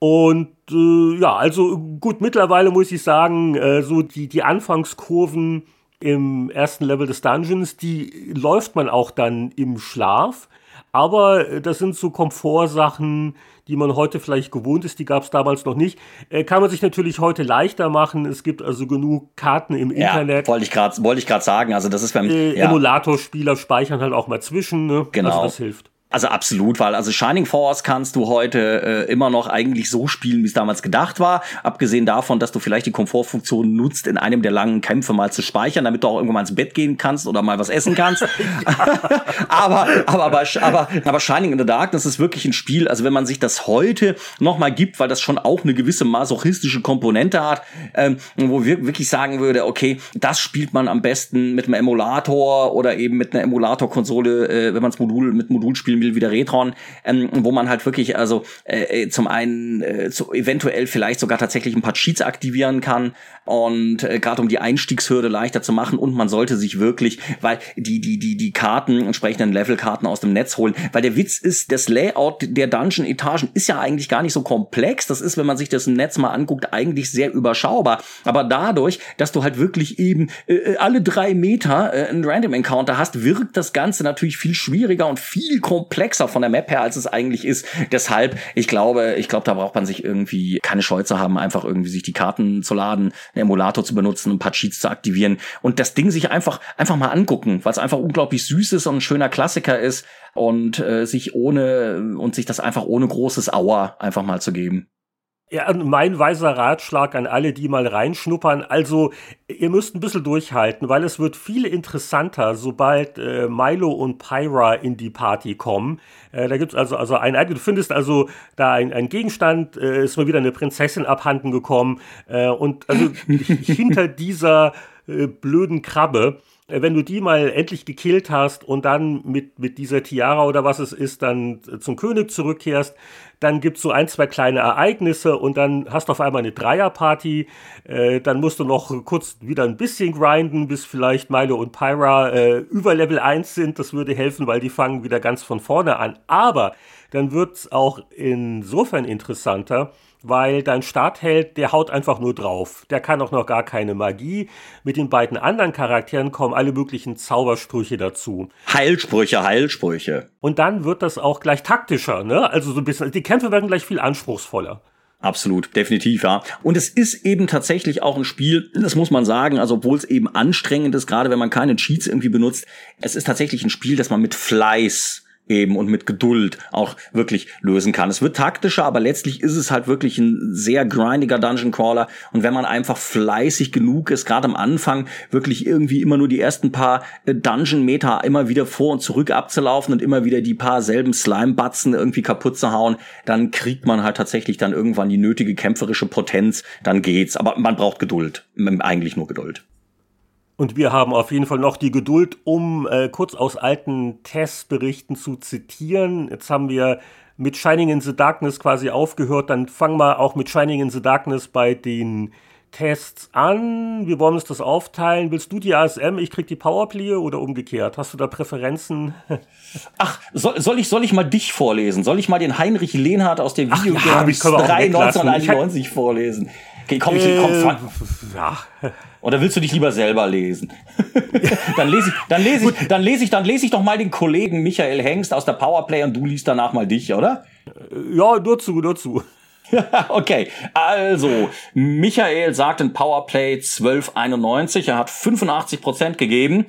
Und äh, ja, also gut, mittlerweile muss ich sagen, äh, so die, die Anfangskurven im ersten Level des Dungeons, die läuft man auch dann im Schlaf. Aber äh, das sind so Komfortsachen, die man heute vielleicht gewohnt ist, die gab es damals noch nicht. Äh, kann man sich natürlich heute leichter machen. Es gibt also genug Karten im ja, Internet. Wollte ich gerade ich gerade sagen. Also das ist beim äh, ja. Emulatorspieler speichern halt auch mal zwischen. Ne? Genau. Also das hilft. Also absolut, weil also Shining Force kannst du heute äh, immer noch eigentlich so spielen, wie es damals gedacht war. Abgesehen davon, dass du vielleicht die Komfortfunktion nutzt, in einem der langen Kämpfe mal zu speichern, damit du auch irgendwann mal ins Bett gehen kannst oder mal was essen kannst. aber, aber, aber, aber, aber Shining in the Darkness ist wirklich ein Spiel, also wenn man sich das heute noch mal gibt, weil das schon auch eine gewisse masochistische Komponente hat, ähm, wo wir wirklich sagen würde, okay, das spielt man am besten mit einem Emulator oder eben mit einer Emulator-Konsole, äh, wenn man es Modul mit Modulspielen will, wie der Retron, ähm, wo man halt wirklich also äh, zum einen äh, zu, eventuell vielleicht sogar tatsächlich ein paar Cheats aktivieren kann und äh, gerade um die Einstiegshürde leichter zu machen und man sollte sich wirklich, weil die die die die Karten entsprechenden Levelkarten aus dem Netz holen, weil der Witz ist, das Layout der Dungeon Etagen ist ja eigentlich gar nicht so komplex. Das ist, wenn man sich das im Netz mal anguckt, eigentlich sehr überschaubar. Aber dadurch, dass du halt wirklich eben äh, äh alle drei Meter äh, einen Random Encounter hast, wirkt das Ganze natürlich viel schwieriger und viel komplexer von der Map her, als es eigentlich ist. Deshalb, ich glaube, ich glaube, da braucht man sich irgendwie keine Scheu zu haben, einfach irgendwie sich die Karten zu laden, einen Emulator zu benutzen, ein paar Cheats zu aktivieren und das Ding sich einfach einfach mal angucken, weil es einfach unglaublich süß ist und ein schöner Klassiker ist und äh, sich ohne und sich das einfach ohne großes Auer einfach mal zu geben. Ja, mein weiser Ratschlag an alle, die mal reinschnuppern. Also, ihr müsst ein bisschen durchhalten, weil es wird viel interessanter, sobald äh, Milo und Pyra in die Party kommen. Äh, da gibt's also, also ein, du findest also da ein, ein Gegenstand, äh, ist mal wieder eine Prinzessin abhanden gekommen. Äh, und also hinter dieser äh, blöden Krabbe wenn du die mal endlich gekillt hast und dann mit, mit dieser Tiara oder was es ist, dann zum König zurückkehrst, dann gibt's so ein, zwei kleine Ereignisse und dann hast du auf einmal eine Dreierparty. Äh, dann musst du noch kurz wieder ein bisschen grinden, bis vielleicht Milo und Pyra äh, über Level 1 sind. Das würde helfen, weil die fangen wieder ganz von vorne an. Aber dann wird's auch insofern interessanter, weil dein Startheld, der haut einfach nur drauf. Der kann auch noch gar keine Magie. Mit den beiden anderen Charakteren kommen alle möglichen Zaubersprüche dazu. Heilsprüche, Heilsprüche. Und dann wird das auch gleich taktischer, ne? Also so ein bisschen, die Kämpfe werden gleich viel anspruchsvoller. Absolut, definitiv, ja. Und es ist eben tatsächlich auch ein Spiel, das muss man sagen, also obwohl es eben anstrengend ist, gerade wenn man keine Cheats irgendwie benutzt, es ist tatsächlich ein Spiel, das man mit Fleiß eben und mit Geduld auch wirklich lösen kann. Es wird taktischer, aber letztlich ist es halt wirklich ein sehr grindiger Dungeon Crawler und wenn man einfach fleißig genug ist, gerade am Anfang wirklich irgendwie immer nur die ersten paar äh, Dungeon Meter immer wieder vor und zurück abzulaufen und immer wieder die paar selben Slime Batzen irgendwie kaputt zu hauen, dann kriegt man halt tatsächlich dann irgendwann die nötige kämpferische Potenz, dann geht's, aber man braucht Geduld, eigentlich nur Geduld. Und wir haben auf jeden Fall noch die Geduld, um äh, kurz aus alten Testberichten zu zitieren. Jetzt haben wir mit Shining in the Darkness quasi aufgehört. Dann fangen wir auch mit Shining in the Darkness bei den Tests an. Wir wollen uns das aufteilen. Willst du die ASM, ich krieg die Powerplay oder umgekehrt? Hast du da Präferenzen? Ach, soll, soll, ich, soll ich mal dich vorlesen? Soll ich mal den Heinrich Lehnhardt aus dem Video ja, 3 1991 vorlesen? Okay, komm, ich, komm, fang. Äh, ja. Oder willst du dich lieber selber lesen? dann lese ich, dann lese ich, dann lese ich, dann lese ich doch mal den Kollegen Michael Hengst aus der Powerplay und du liest danach mal dich, oder? Ja, nur zu, nur zu. okay, also Michael sagt in Powerplay 1291, er hat 85% gegeben.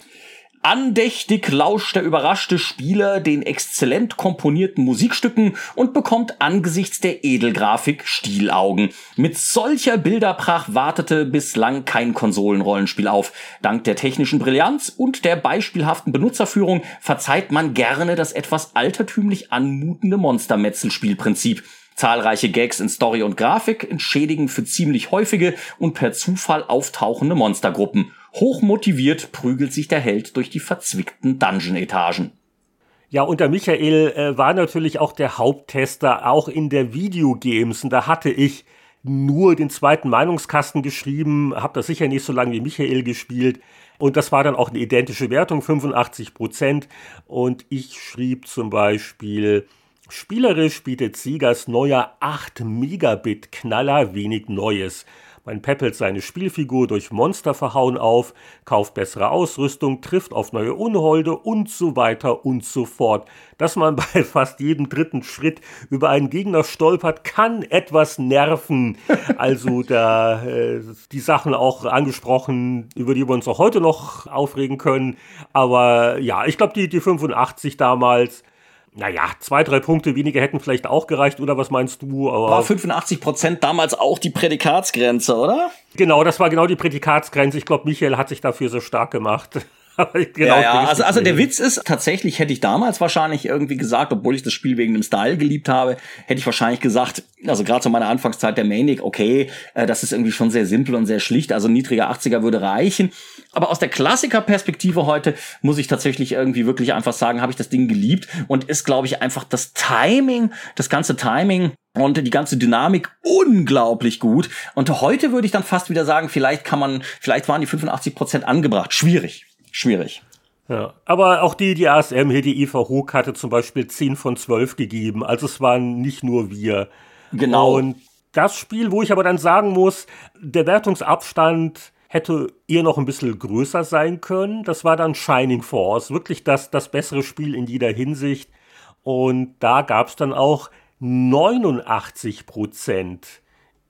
Andächtig lauscht der überraschte Spieler den exzellent komponierten Musikstücken und bekommt angesichts der Edelgrafik Stielaugen. Mit solcher Bilderpracht wartete bislang kein Konsolenrollenspiel auf. Dank der technischen Brillanz und der beispielhaften Benutzerführung verzeiht man gerne das etwas altertümlich anmutende Monstermetzelspielprinzip. Zahlreiche Gags in Story und Grafik entschädigen für ziemlich häufige und per Zufall auftauchende Monstergruppen. Hochmotiviert prügelt sich der Held durch die verzwickten Dungeon-Etagen. Ja, und der Michael äh, war natürlich auch der Haupttester, auch in der Videogames. Und da hatte ich nur den zweiten Meinungskasten geschrieben, habe das sicher nicht so lange wie Michael gespielt. Und das war dann auch eine identische Wertung, 85 Prozent. Und ich schrieb zum Beispiel, spielerisch bietet Siegers neuer 8 Megabit Knaller wenig Neues. Man peppelt seine Spielfigur durch Monster verhauen auf, kauft bessere Ausrüstung, trifft auf neue Unholde und so weiter und so fort. Dass man bei fast jedem dritten Schritt über einen Gegner stolpert, kann etwas nerven. Also da äh, die Sachen auch angesprochen, über die wir uns auch heute noch aufregen können. Aber ja, ich glaube, die, die 85 damals Naja, zwei, drei Punkte weniger hätten vielleicht auch gereicht, oder was meinst du? Aber war 85 Prozent damals auch die Prädikatsgrenze, oder? Genau, das war genau die Prädikatsgrenze. Ich glaube, Michael hat sich dafür so stark gemacht. genau, ja, ja. Also, also der Witz ist, tatsächlich hätte ich damals wahrscheinlich irgendwie gesagt, obwohl ich das Spiel wegen dem Style geliebt habe, hätte ich wahrscheinlich gesagt, also gerade zu meiner Anfangszeit der Manic, okay, äh, das ist irgendwie schon sehr simpel und sehr schlicht, also niedriger 80er würde reichen. Aber aus der Klassikerperspektive heute muss ich tatsächlich irgendwie wirklich einfach sagen, habe ich das Ding geliebt und ist, glaube ich, einfach das Timing, das ganze Timing und die ganze Dynamik unglaublich gut. Und heute würde ich dann fast wieder sagen, vielleicht kann man, vielleicht waren die 85 Prozent angebracht. Schwierig schwierig. Ja, aber auch die, die ASM hier, die Eva Hoog hatte zum Beispiel 10 von 12 gegeben. Also es waren nicht nur wir. Genau. Und das Spiel, wo ich aber dann sagen muss, der Wertungsabstand hätte eher noch ein bisschen größer sein können. Das war dann Shining Force. Wirklich das, das bessere Spiel in jeder Hinsicht. Und da gab es dann auch 89 Prozent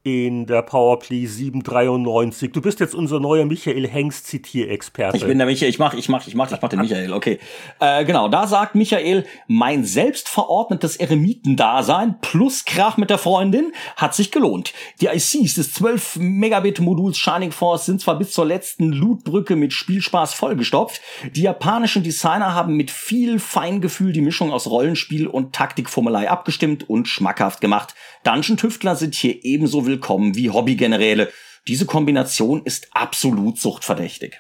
in der Powerplay 793. Du bist jetzt unser neuer Michael Hengst Zitierexperte. Ich bin der Michael, ich mach, ich mach, ich mach, ich mach den Michael, okay. Äh, genau, da sagt Michael, mein selbstverordnetes Eremitendasein plus Krach mit der Freundin hat sich gelohnt. Die ICs des 12 Megabit Moduls Shining Force sind zwar bis zur letzten Lootbrücke mit Spielspaß vollgestopft, die japanischen Designer haben mit viel Feingefühl die Mischung aus Rollenspiel und Taktikformelei abgestimmt und schmackhaft gemacht. Dungeon-Tüftler sind hier ebenso willkommen wie Hobbygeneräle. Diese Kombination ist absolut suchtverdächtig.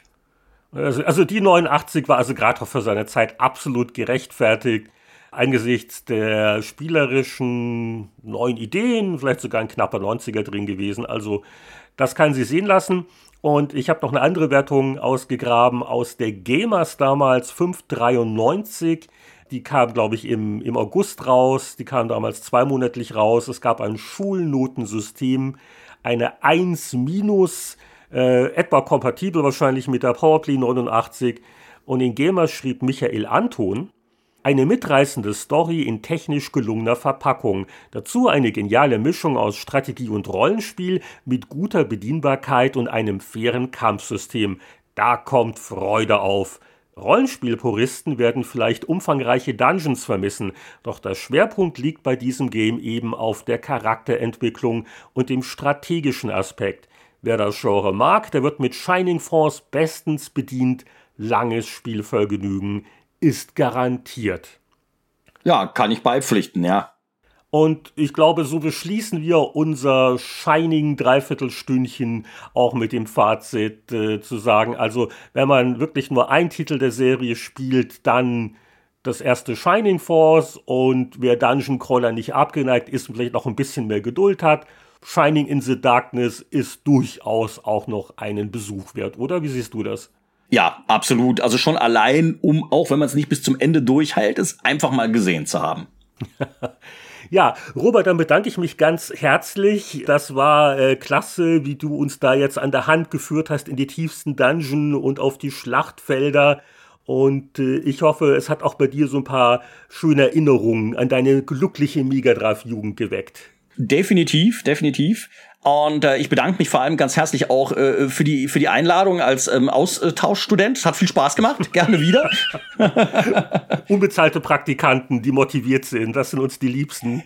Also, also die 89 war also gerade für seine Zeit absolut gerechtfertigt. Angesichts der spielerischen neuen Ideen, vielleicht sogar ein knapper 90er drin gewesen. Also das kann sie sehen lassen. Und ich habe noch eine andere Wertung ausgegraben aus der Gamers damals, 593. Die kam, glaube ich, im, im August raus. Die kam damals zweimonatlich raus. Es gab ein Schulnotensystem, eine 1 minus, äh, etwa kompatibel wahrscheinlich mit der PowerPlay 89. Und in Gamer schrieb Michael Anton, eine mitreißende Story in technisch gelungener Verpackung. Dazu eine geniale Mischung aus Strategie und Rollenspiel mit guter Bedienbarkeit und einem fairen Kampfsystem. Da kommt Freude auf. Rollenspielpuristen werden vielleicht umfangreiche Dungeons vermissen, doch der Schwerpunkt liegt bei diesem Game eben auf der Charakterentwicklung und dem strategischen Aspekt. Wer das Genre mag, der wird mit Shining Force bestens bedient. Langes Spielvergnügen ist garantiert. Ja, kann ich beipflichten, ja. Und ich glaube, so beschließen wir unser Shining Dreiviertelstündchen auch mit dem Fazit äh, zu sagen, also wenn man wirklich nur ein Titel der Serie spielt, dann das erste Shining Force und wer Dungeon Crawler nicht abgeneigt ist und vielleicht noch ein bisschen mehr Geduld hat, Shining in the Darkness ist durchaus auch noch einen Besuch wert, oder? Wie siehst du das? Ja, absolut. Also schon allein, um, auch wenn man es nicht bis zum Ende durchhält, es einfach mal gesehen zu haben. Ja, Robert, dann bedanke ich mich ganz herzlich. Das war äh, klasse, wie du uns da jetzt an der Hand geführt hast in die tiefsten Dungeon und auf die Schlachtfelder. Und äh, ich hoffe, es hat auch bei dir so ein paar schöne Erinnerungen an deine glückliche Megadrive-Jugend geweckt. Definitiv, definitiv. Und äh, ich bedanke mich vor allem ganz herzlich auch äh, für die für die Einladung als ähm, Austauschstudent. Hat viel Spaß gemacht. Gerne wieder. Unbezahlte Praktikanten, die motiviert sind, das sind uns die Liebsten.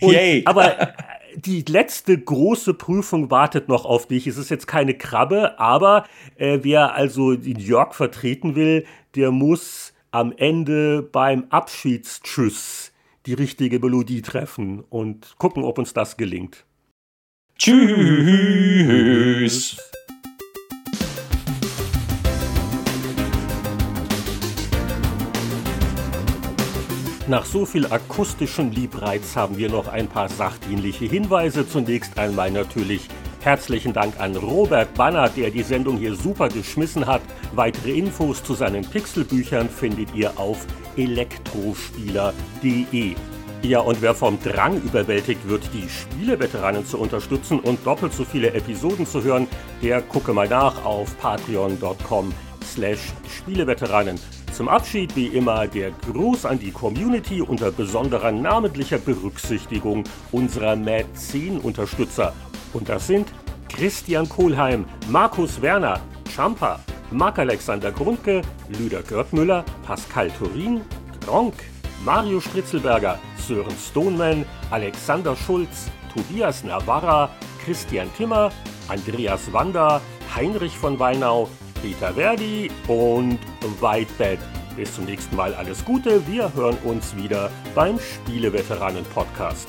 Und, Yay. Aber die letzte große Prüfung wartet noch auf dich. Es ist jetzt keine Krabbe, aber äh, wer also New York vertreten will, der muss am Ende beim Abschiedstschüss die richtige Melodie treffen und gucken, ob uns das gelingt. Tschüss. Nach so viel akustischem Liebreiz haben wir noch ein paar sachdienliche Hinweise. Zunächst einmal natürlich herzlichen Dank an Robert Banner, der die Sendung hier super geschmissen hat. Weitere Infos zu seinen Pixelbüchern findet ihr auf elektrospieler.de. Ja, und wer vom Drang überwältigt wird, die Spieleveteranen zu unterstützen und doppelt so viele Episoden zu hören, der gucke mal nach auf patreon.com slash Spieleveteranen. Zum Abschied wie immer der Gruß an die Community unter besonderer namentlicher Berücksichtigung unserer Mad 10 Unterstützer. Und das sind Christian Kohlheim, Markus Werner, Champa, Marc-Alexander Grundke, Lüder Görtmüller, Pascal Turin, Tronk, Mario Stritzelberger, Sören Stoneman, Alexander Schulz, Tobias Navarra, Christian Timmer, Andreas Wander, Heinrich von Weinau, Peter Verdi und Whitebed. Bis zum nächsten Mal alles Gute. Wir hören uns wieder beim Spieleveteranen-Podcast.